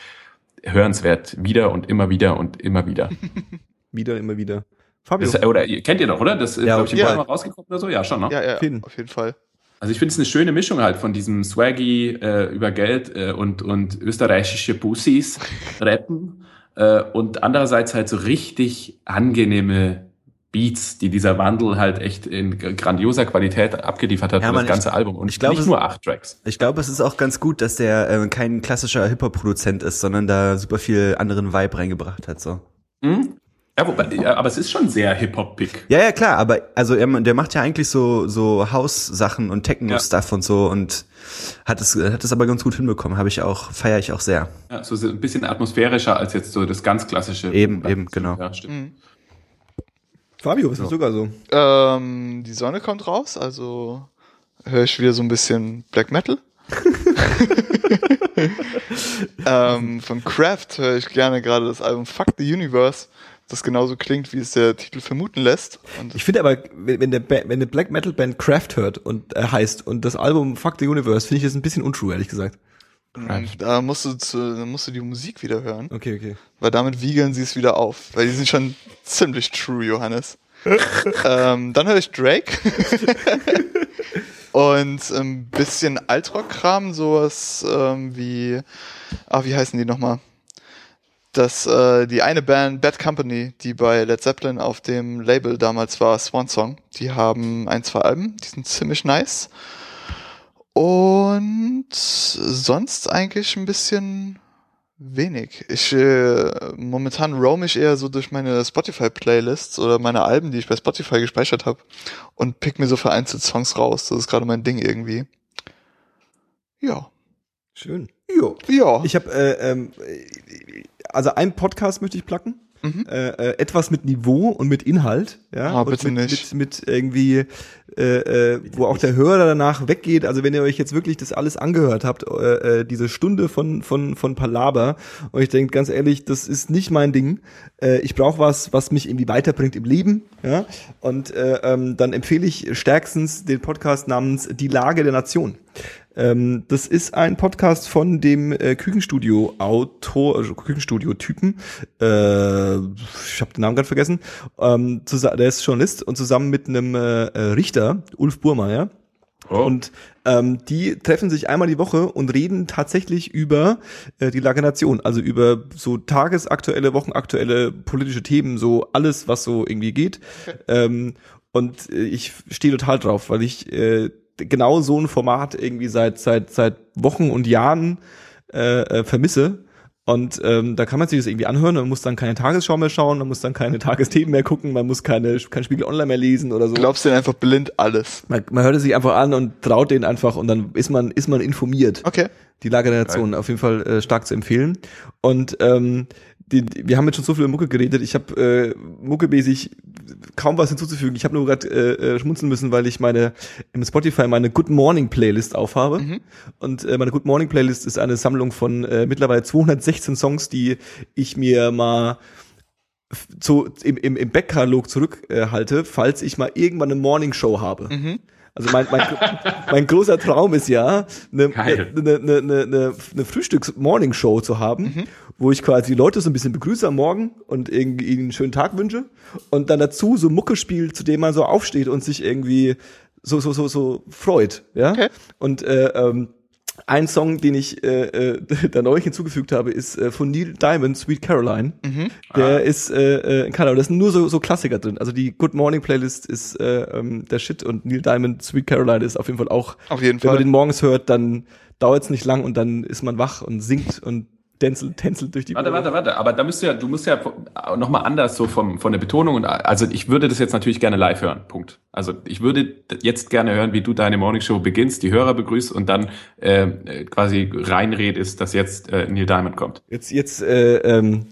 hörenswert. Wieder und immer wieder und immer wieder.
Wieder, immer wieder. Fabio.
Das, oder kennt ihr doch, oder? Das ist,
Ja,
glaube ich, im
ja.
Mal rausgekommen oder so. Ja, schon, ne?
Ja, ja,
Auf jeden.
auf jeden Fall.
Also ich finde es eine schöne Mischung halt von diesem Swaggy äh, über Geld äh, und, und österreichische Bussis rappen äh, und andererseits halt so richtig angenehme Beats, die dieser Wandel halt echt in grandioser Qualität abgeliefert hat
Ja,
für das ganze
ich-
Album. Und
ich glaub,
nicht
es-
nur acht Tracks.
Ich glaube, es ist auch ganz gut, dass der äh, kein klassischer Hip-Hop-Produzent ist, sondern da super viel anderen Vibe reingebracht hat. So.
Hm? Ja, wobei, ja, aber es ist schon sehr Hip-Hop-big.
Ja, ja, klar, aber also er, der macht ja eigentlich so so House-Sachen und Techno-Stuff und so und hat es hat es aber ganz gut hinbekommen. Habe ich auch feiere ich auch sehr.
Ja, so ein bisschen atmosphärischer als jetzt so das ganz klassische.
Eben, eben, genau.
Ja, stimmt.
Mhm.
Fabio, ist das sogar so?
Ähm, die Sonne kommt raus, also höre ich wieder so ein bisschen Black Metal. ähm, von Kraft höre ich gerne gerade das Album Fuck the Universe, das genauso klingt, wie es der Titel vermuten lässt. Und
Ich finde aber, wenn der, Ba- wenn eine Black Metal Band Craft hört und äh, heißt und das Album Fuck the Universe, finde ich das ein bisschen untrue, ehrlich gesagt.
da musst du, zu, da musst du die Musik wieder hören,
Okay, okay.
weil damit wiegeln sie es wieder auf, weil die sind schon ziemlich true, Johannes. ähm, dann höre ich Drake. Und ein bisschen Altrock-Kram, sowas ähm, wie, ah, wie heißen die nochmal? Das, äh, die eine Band, Bad Company, die bei Led Zeppelin auf dem Label damals war, Swan Song, die haben ein, zwei Alben, die sind ziemlich nice. Und sonst eigentlich ein bisschen wenig. Ich äh, momentan roam ich eher so durch meine Spotify-Playlists oder meine Alben, die ich bei Spotify gespeichert habe und pick mir so vereinzelt Songs raus. Das ist gerade mein Ding irgendwie. Ja.
Schön. Jo.
Ja.
Ich habe, äh, äh, also einen Podcast möchte ich placken.
Mhm.
Äh, äh, etwas mit Niveau und mit Inhalt, ja,
Ah, bitte
mit,
nicht.
Mit, mit irgendwie, äh, äh, wo auch der Hörer danach weggeht. Also wenn ihr euch jetzt wirklich das alles angehört habt, äh, äh, diese Stunde von von von Palaber, und ich denkt ganz ehrlich, das ist nicht mein Ding. Äh, ich brauche was, was mich irgendwie weiterbringt im Leben, ja. Und äh, ähm, dann empfehle ich stärkstens den Podcast namens Die Lage der Nation. Ähm, das ist ein Podcast von dem äh, Küchenstudio-Autor, also Küchenstudio-Typen. Äh, ich habe den Namen gerade vergessen. Ähm, der ist Journalist und zusammen mit einem äh, äh, Richter, Ulf Burmeier.
Oh.
Und ähm, die treffen sich einmal die Woche und reden tatsächlich über äh, die Lage Nation, also über so tagesaktuelle, wochenaktuelle politische Themen, so alles, was so irgendwie geht. Ähm, und äh, ich stehe total drauf, weil ich äh, genau so ein Format irgendwie seit seit seit Wochen und Jahren äh, äh, vermisse. Und ähm, da kann man sich das irgendwie anhören, man muss dann keine Tagesschau mehr schauen, man muss dann keine Tagesthemen mehr gucken, man muss keine kein Spiegel Online mehr lesen oder so.
Glaubst du denn einfach blind alles?
Man, man hört es sich einfach an und traut den einfach und dann ist man, ist man informiert.
Okay.
Die Lage der Nation auf jeden Fall äh, stark zu empfehlen. Und ähm, die, die, wir haben jetzt schon so viel über Mucke geredet. Ich habe äh, muckemäßig kaum was hinzuzufügen. Ich habe nur gerade äh, äh, schmunzeln müssen, weil ich meine im Spotify meine Good Morning Playlist aufhabe. Und äh, meine Good Morning Playlist ist eine Sammlung von äh, mittlerweile 216 Songs, die ich mir mal zu, im, im, im Backkatalog zurückhalte, äh, halte, falls ich mal irgendwann eine Morning Show habe. Also mein, mein, mein großer Traum ist ja, eine,
Geil.
eine, eine, eine, eine, eine Frühstücks-Morning-Show zu haben, wo ich quasi die Leute so ein bisschen begrüße am Morgen und irgendwie ihnen einen schönen Tag wünsche und dann dazu so Mucke spielt, zu dem man so aufsteht und sich irgendwie so, so, so, so freut, ja.
Okay.
Und äh, ähm, ein Song, den ich äh, äh, da neulich hinzugefügt habe, ist äh, von Neil Diamond, Sweet Caroline. Der ist, äh, äh, keine Ahnung, da sind nur so, so Klassiker drin. Also die Good Morning Playlist ist äh, ähm, der Shit und Neil Diamond, Sweet Caroline ist auf jeden Fall auch,
Auf jeden
wenn man
Fall.
den morgens hört, dann dauert es nicht lang und dann ist man wach und singt und tänzelt, tänzelt durch die
Warte, warte, warte. Aber da müsst du ja, du musst ja nochmal anders so vom, von der Betonung und also ich würde das jetzt natürlich gerne live hören. Punkt. Also ich würde jetzt gerne hören, wie du deine Morningshow beginnst, die Hörer begrüßt und dann äh, äh, quasi reinredest, dass jetzt äh, Neil Diamond kommt.
Jetzt, jetzt, äh, ähm,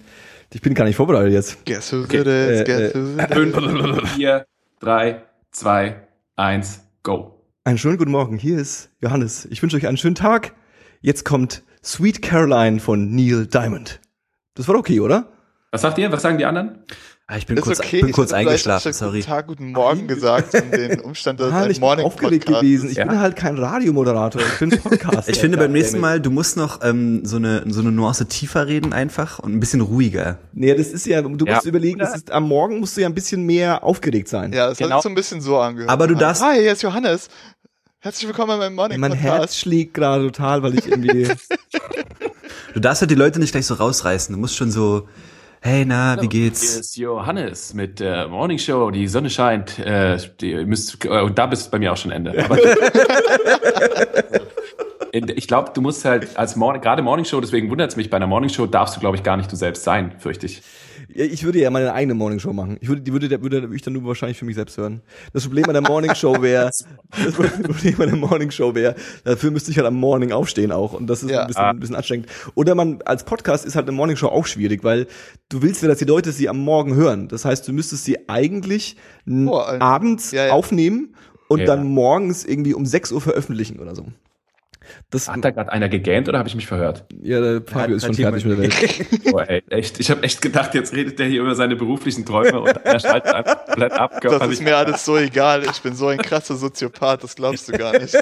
Ich bin gar nicht vorbereitet jetzt.
Guess who
Okay,
it?
äh,
Guess who did it?
Fünf, vier, drei, zwei, eins, go.
Einen schönen guten Morgen. Hier ist Johannes. Ich wünsche euch einen schönen Tag. Jetzt kommt Sweet Caroline von Neil Diamond. Das war okay, oder?
Was sagt ihr? Was sagen die anderen?
Ah, ich bin
Ist
kurz,
okay.
bin
ich
kurz eingeschlafen, sorry.
Guten Tag, guten Morgen gesagt, um den Umstand, dass es
Ah,
ein
ich bin
Morning
aufgelegt
Podcast
gewesen. Ich
Ja.
bin halt kein Radiomoderator. Ich bin Podcast.
Ich finde beim nächsten Mal, du musst noch ähm, so eine so eine Nuance tiefer reden einfach und ein bisschen ruhiger.
Nee, das ist ja, du
Ja.
musst überlegen, das ist, am Morgen musst du ja ein bisschen mehr aufgeregt sein.
Ja, es
Genau.
hat sich so ein bisschen so angehört.
Aber du darfst-
Hi, hier ist Johannes. Herzlich willkommen bei meinem Morning
mein Herz
Podcast.
schlägt gerade total, weil ich irgendwie.
Du darfst halt die Leute nicht gleich so rausreißen. Du musst schon so, hey, na, wie
Hier
geht's?
ist Johannes mit der Morning Show. Die Sonne scheint. Äh, die, ihr müsst, äh, und da bist bei mir auch schon Ende. Aber, In- ich glaube, du musst halt als Morning, gerade Morning Show, deswegen wundert es mich, bei einer Morning Show darfst du, glaube ich, gar nicht du selbst sein, fürchte ich.
Ich würde ja meine eigene Morningshow machen. Ich würde, die würde, würde ich dann nur wahrscheinlich für mich selbst hören. Das Problem an der Morningshow wäre, das Problem an der Morningshow wäre, dafür müsste ich halt am Morning aufstehen auch und das ist
Ja.
ein, bisschen, ein bisschen anstrengend. Oder man als Podcast ist halt eine Morningshow auch schwierig, weil du willst ja, dass die Leute sie am Morgen hören. Das heißt, du müsstest sie eigentlich
Oh,
abends
ja, ja.
aufnehmen und
Ja.
dann morgens irgendwie um 6 Uhr veröffentlichen oder so. Das,
Hat da gerade einer gegähnt oder habe ich mich verhört?
ja, der Fabio ist schon fertig mit der Welt.
Boah, ey, echt. Ich habe echt gedacht, jetzt redet der hier über seine beruflichen Träume und er schaltet einfach komplett ab.
Das ist mir alles so egal. Ich bin so ein krasser Soziopath, das glaubst du gar nicht.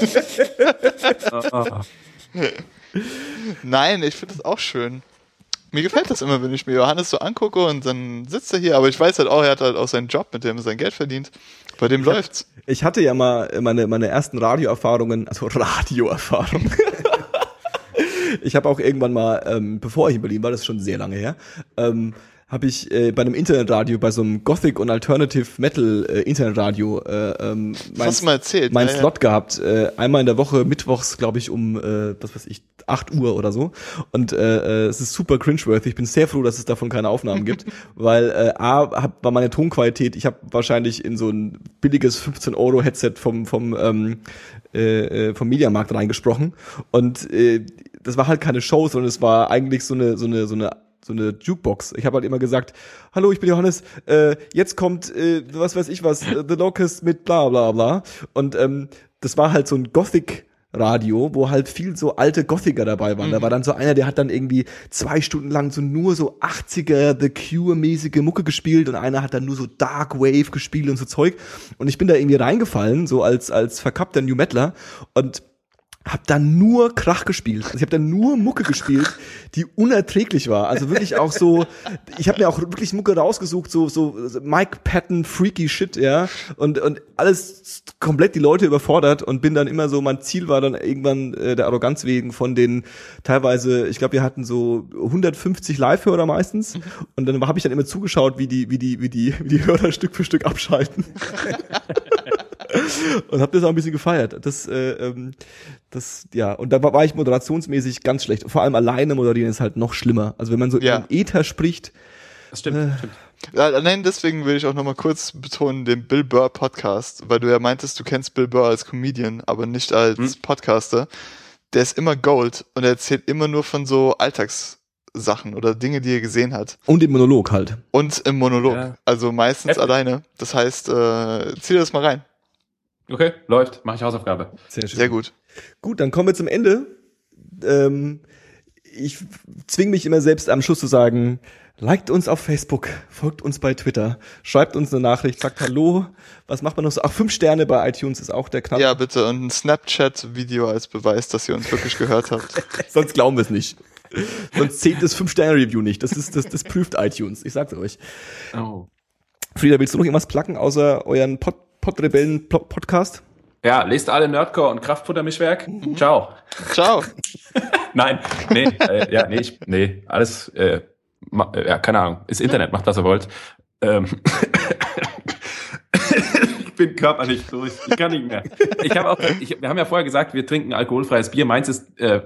Nein, ich finde das auch schön. Mir gefällt das immer, wenn ich mir Johannes so angucke und dann sitzt er hier, aber ich weiß halt auch, er hat halt auch seinen Job, mit dem er sein Geld verdient. Bei dem läuft's.
Ich hatte ja mal meine, meine ersten Radioerfahrungen, also Radioerfahrungen. ich habe auch irgendwann mal, ähm, bevor ich in Berlin war, das ist schon sehr lange her, ähm, habe ich äh, bei einem Internetradio, bei so einem Gothic und Alternative Metal äh, Internetradio, äh, ähm, mein,
mal erzählt,
mein
ja.
Slot gehabt. Äh, einmal in der Woche, mittwochs, glaube ich, um, äh, was weiß ich, 8 Uhr oder so. Und äh, äh, es ist super cringeworthy. Ich bin sehr froh, dass es davon keine Aufnahmen gibt, weil äh, A, hab, war meine Tonqualität, ich habe wahrscheinlich in so ein billiges 15-Euro-Headset vom, vom, ähm, äh, äh, vom Mediamarkt reingesprochen. Und äh, das war halt keine Show, sondern es war eigentlich so eine, so eine, so eine so eine Jukebox. Ich habe halt immer gesagt, hallo, ich bin Johannes, äh, jetzt kommt, äh, was weiß ich was, äh, The Locust mit bla bla bla. Und ähm, das war halt so ein Gothic Radio, wo halt viel so alte Gothiker dabei waren. Da war dann so einer, der hat dann irgendwie zwei Stunden lang so nur so 80er The Cure-mäßige Mucke gespielt und einer hat dann nur so Dark Wave gespielt und so Zeug. Und ich bin da irgendwie reingefallen, so als, als verkappter New Metaler und hab dann nur Krach gespielt. Also ich habe dann nur Mucke gespielt, die unerträglich war. Also wirklich auch so, ich habe mir auch wirklich Mucke rausgesucht, so so Mike Patton freaky Shit, ja, und und alles komplett die Leute überfordert und bin dann immer so mein Ziel war dann irgendwann äh, der Arroganz wegen von den teilweise, ich glaube, wir hatten so 150 Live-Hörer meistens und dann habe ich dann immer zugeschaut, wie die wie die wie die wie die Hörer Stück für Stück abschalten. und habe das auch ein bisschen gefeiert. Das, äh, ähm, das, ja, und da war, ich moderationsmäßig ganz schlecht. Vor allem alleine moderieren ist halt noch schlimmer. Also wenn man so
Ja.
in Ether spricht,
Das stimmt, stimmt.
Ja, nein, deswegen will ich auch nochmal kurz betonen, den Bill Burr Podcast, weil du ja meintest, du kennst Bill Burr als Comedian, aber nicht als
Hm.
Podcaster. Der ist immer Gold und er erzählt immer nur von so Alltagssachen oder Dinge, die er gesehen hat.
und im Monolog halt.
Und im Monolog.
Ja.
Also meistens
Heftig.
alleine. Das heißt, äh, zieh dir das mal rein.
Okay, läuft. Mache ich Hausaufgabe.
Sehr schön.
Sehr gut.
Gut, dann kommen wir zum Ende. Ähm, ich zwinge mich immer selbst am Schluss zu sagen, liked uns auf Facebook, folgt uns bei Twitter, schreibt uns eine Nachricht, sagt Hallo. Was macht man noch so? Ach, fünf Sterne bei iTunes ist auch der Knall.
Ja, bitte. Und ein Snapchat-Video als Beweis, dass ihr uns wirklich gehört habt.
Sonst glauben wir es nicht. Sonst zählt das Fünf-Sterne-Review nicht. Das, ist, das, das prüft iTunes. Ich sag's euch.
Oh.
Frieda, willst du noch irgendwas placken, außer euren Pod Pod-Rebellen-Podcast?
Ja, lest alle Nerdcore und Kraftfuttermischwerk. Ciao.
Ciao.
Nein, nee, äh, ja, nee, ich, nee, alles, äh, ma, äh, ja, keine Ahnung, ist Internet, macht was ihr wollt. Ähm, ich bin körperlich durch, ich kann nicht mehr. Ich habe auch, ich, wir haben ja vorher gesagt, wir trinken alkoholfreies Bier. Meins ist äh,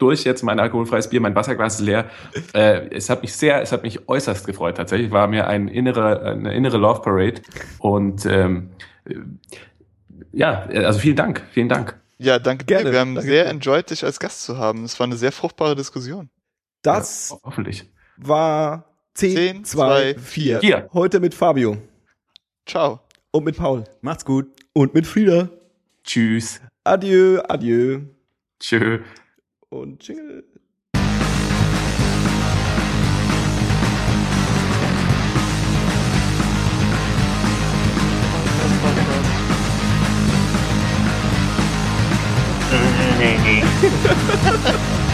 durch jetzt mein alkoholfreies Bier, mein Wasserglas ist leer. Äh, es hat mich sehr, es hat mich äußerst gefreut. Tatsächlich war mir ein innere, eine innere Love Parade und ähm, äh, ja, also vielen Dank, vielen Dank.
Ja, danke
Gerne.
dir. Wir haben
Danke
sehr
dir.
enjoyed, dich als Gast zu haben. Es war eine sehr fruchtbare Diskussion.
Das
Ja, hoffentlich.
war 10,
Zehn,
2,
zwei,
4.
vier.
Heute mit Fabio
Ciao.
und mit Paul
Macht's gut.
und mit Frieda.
Tschüss.
Adieu, adieu
Tschö.
und Jingle.
me.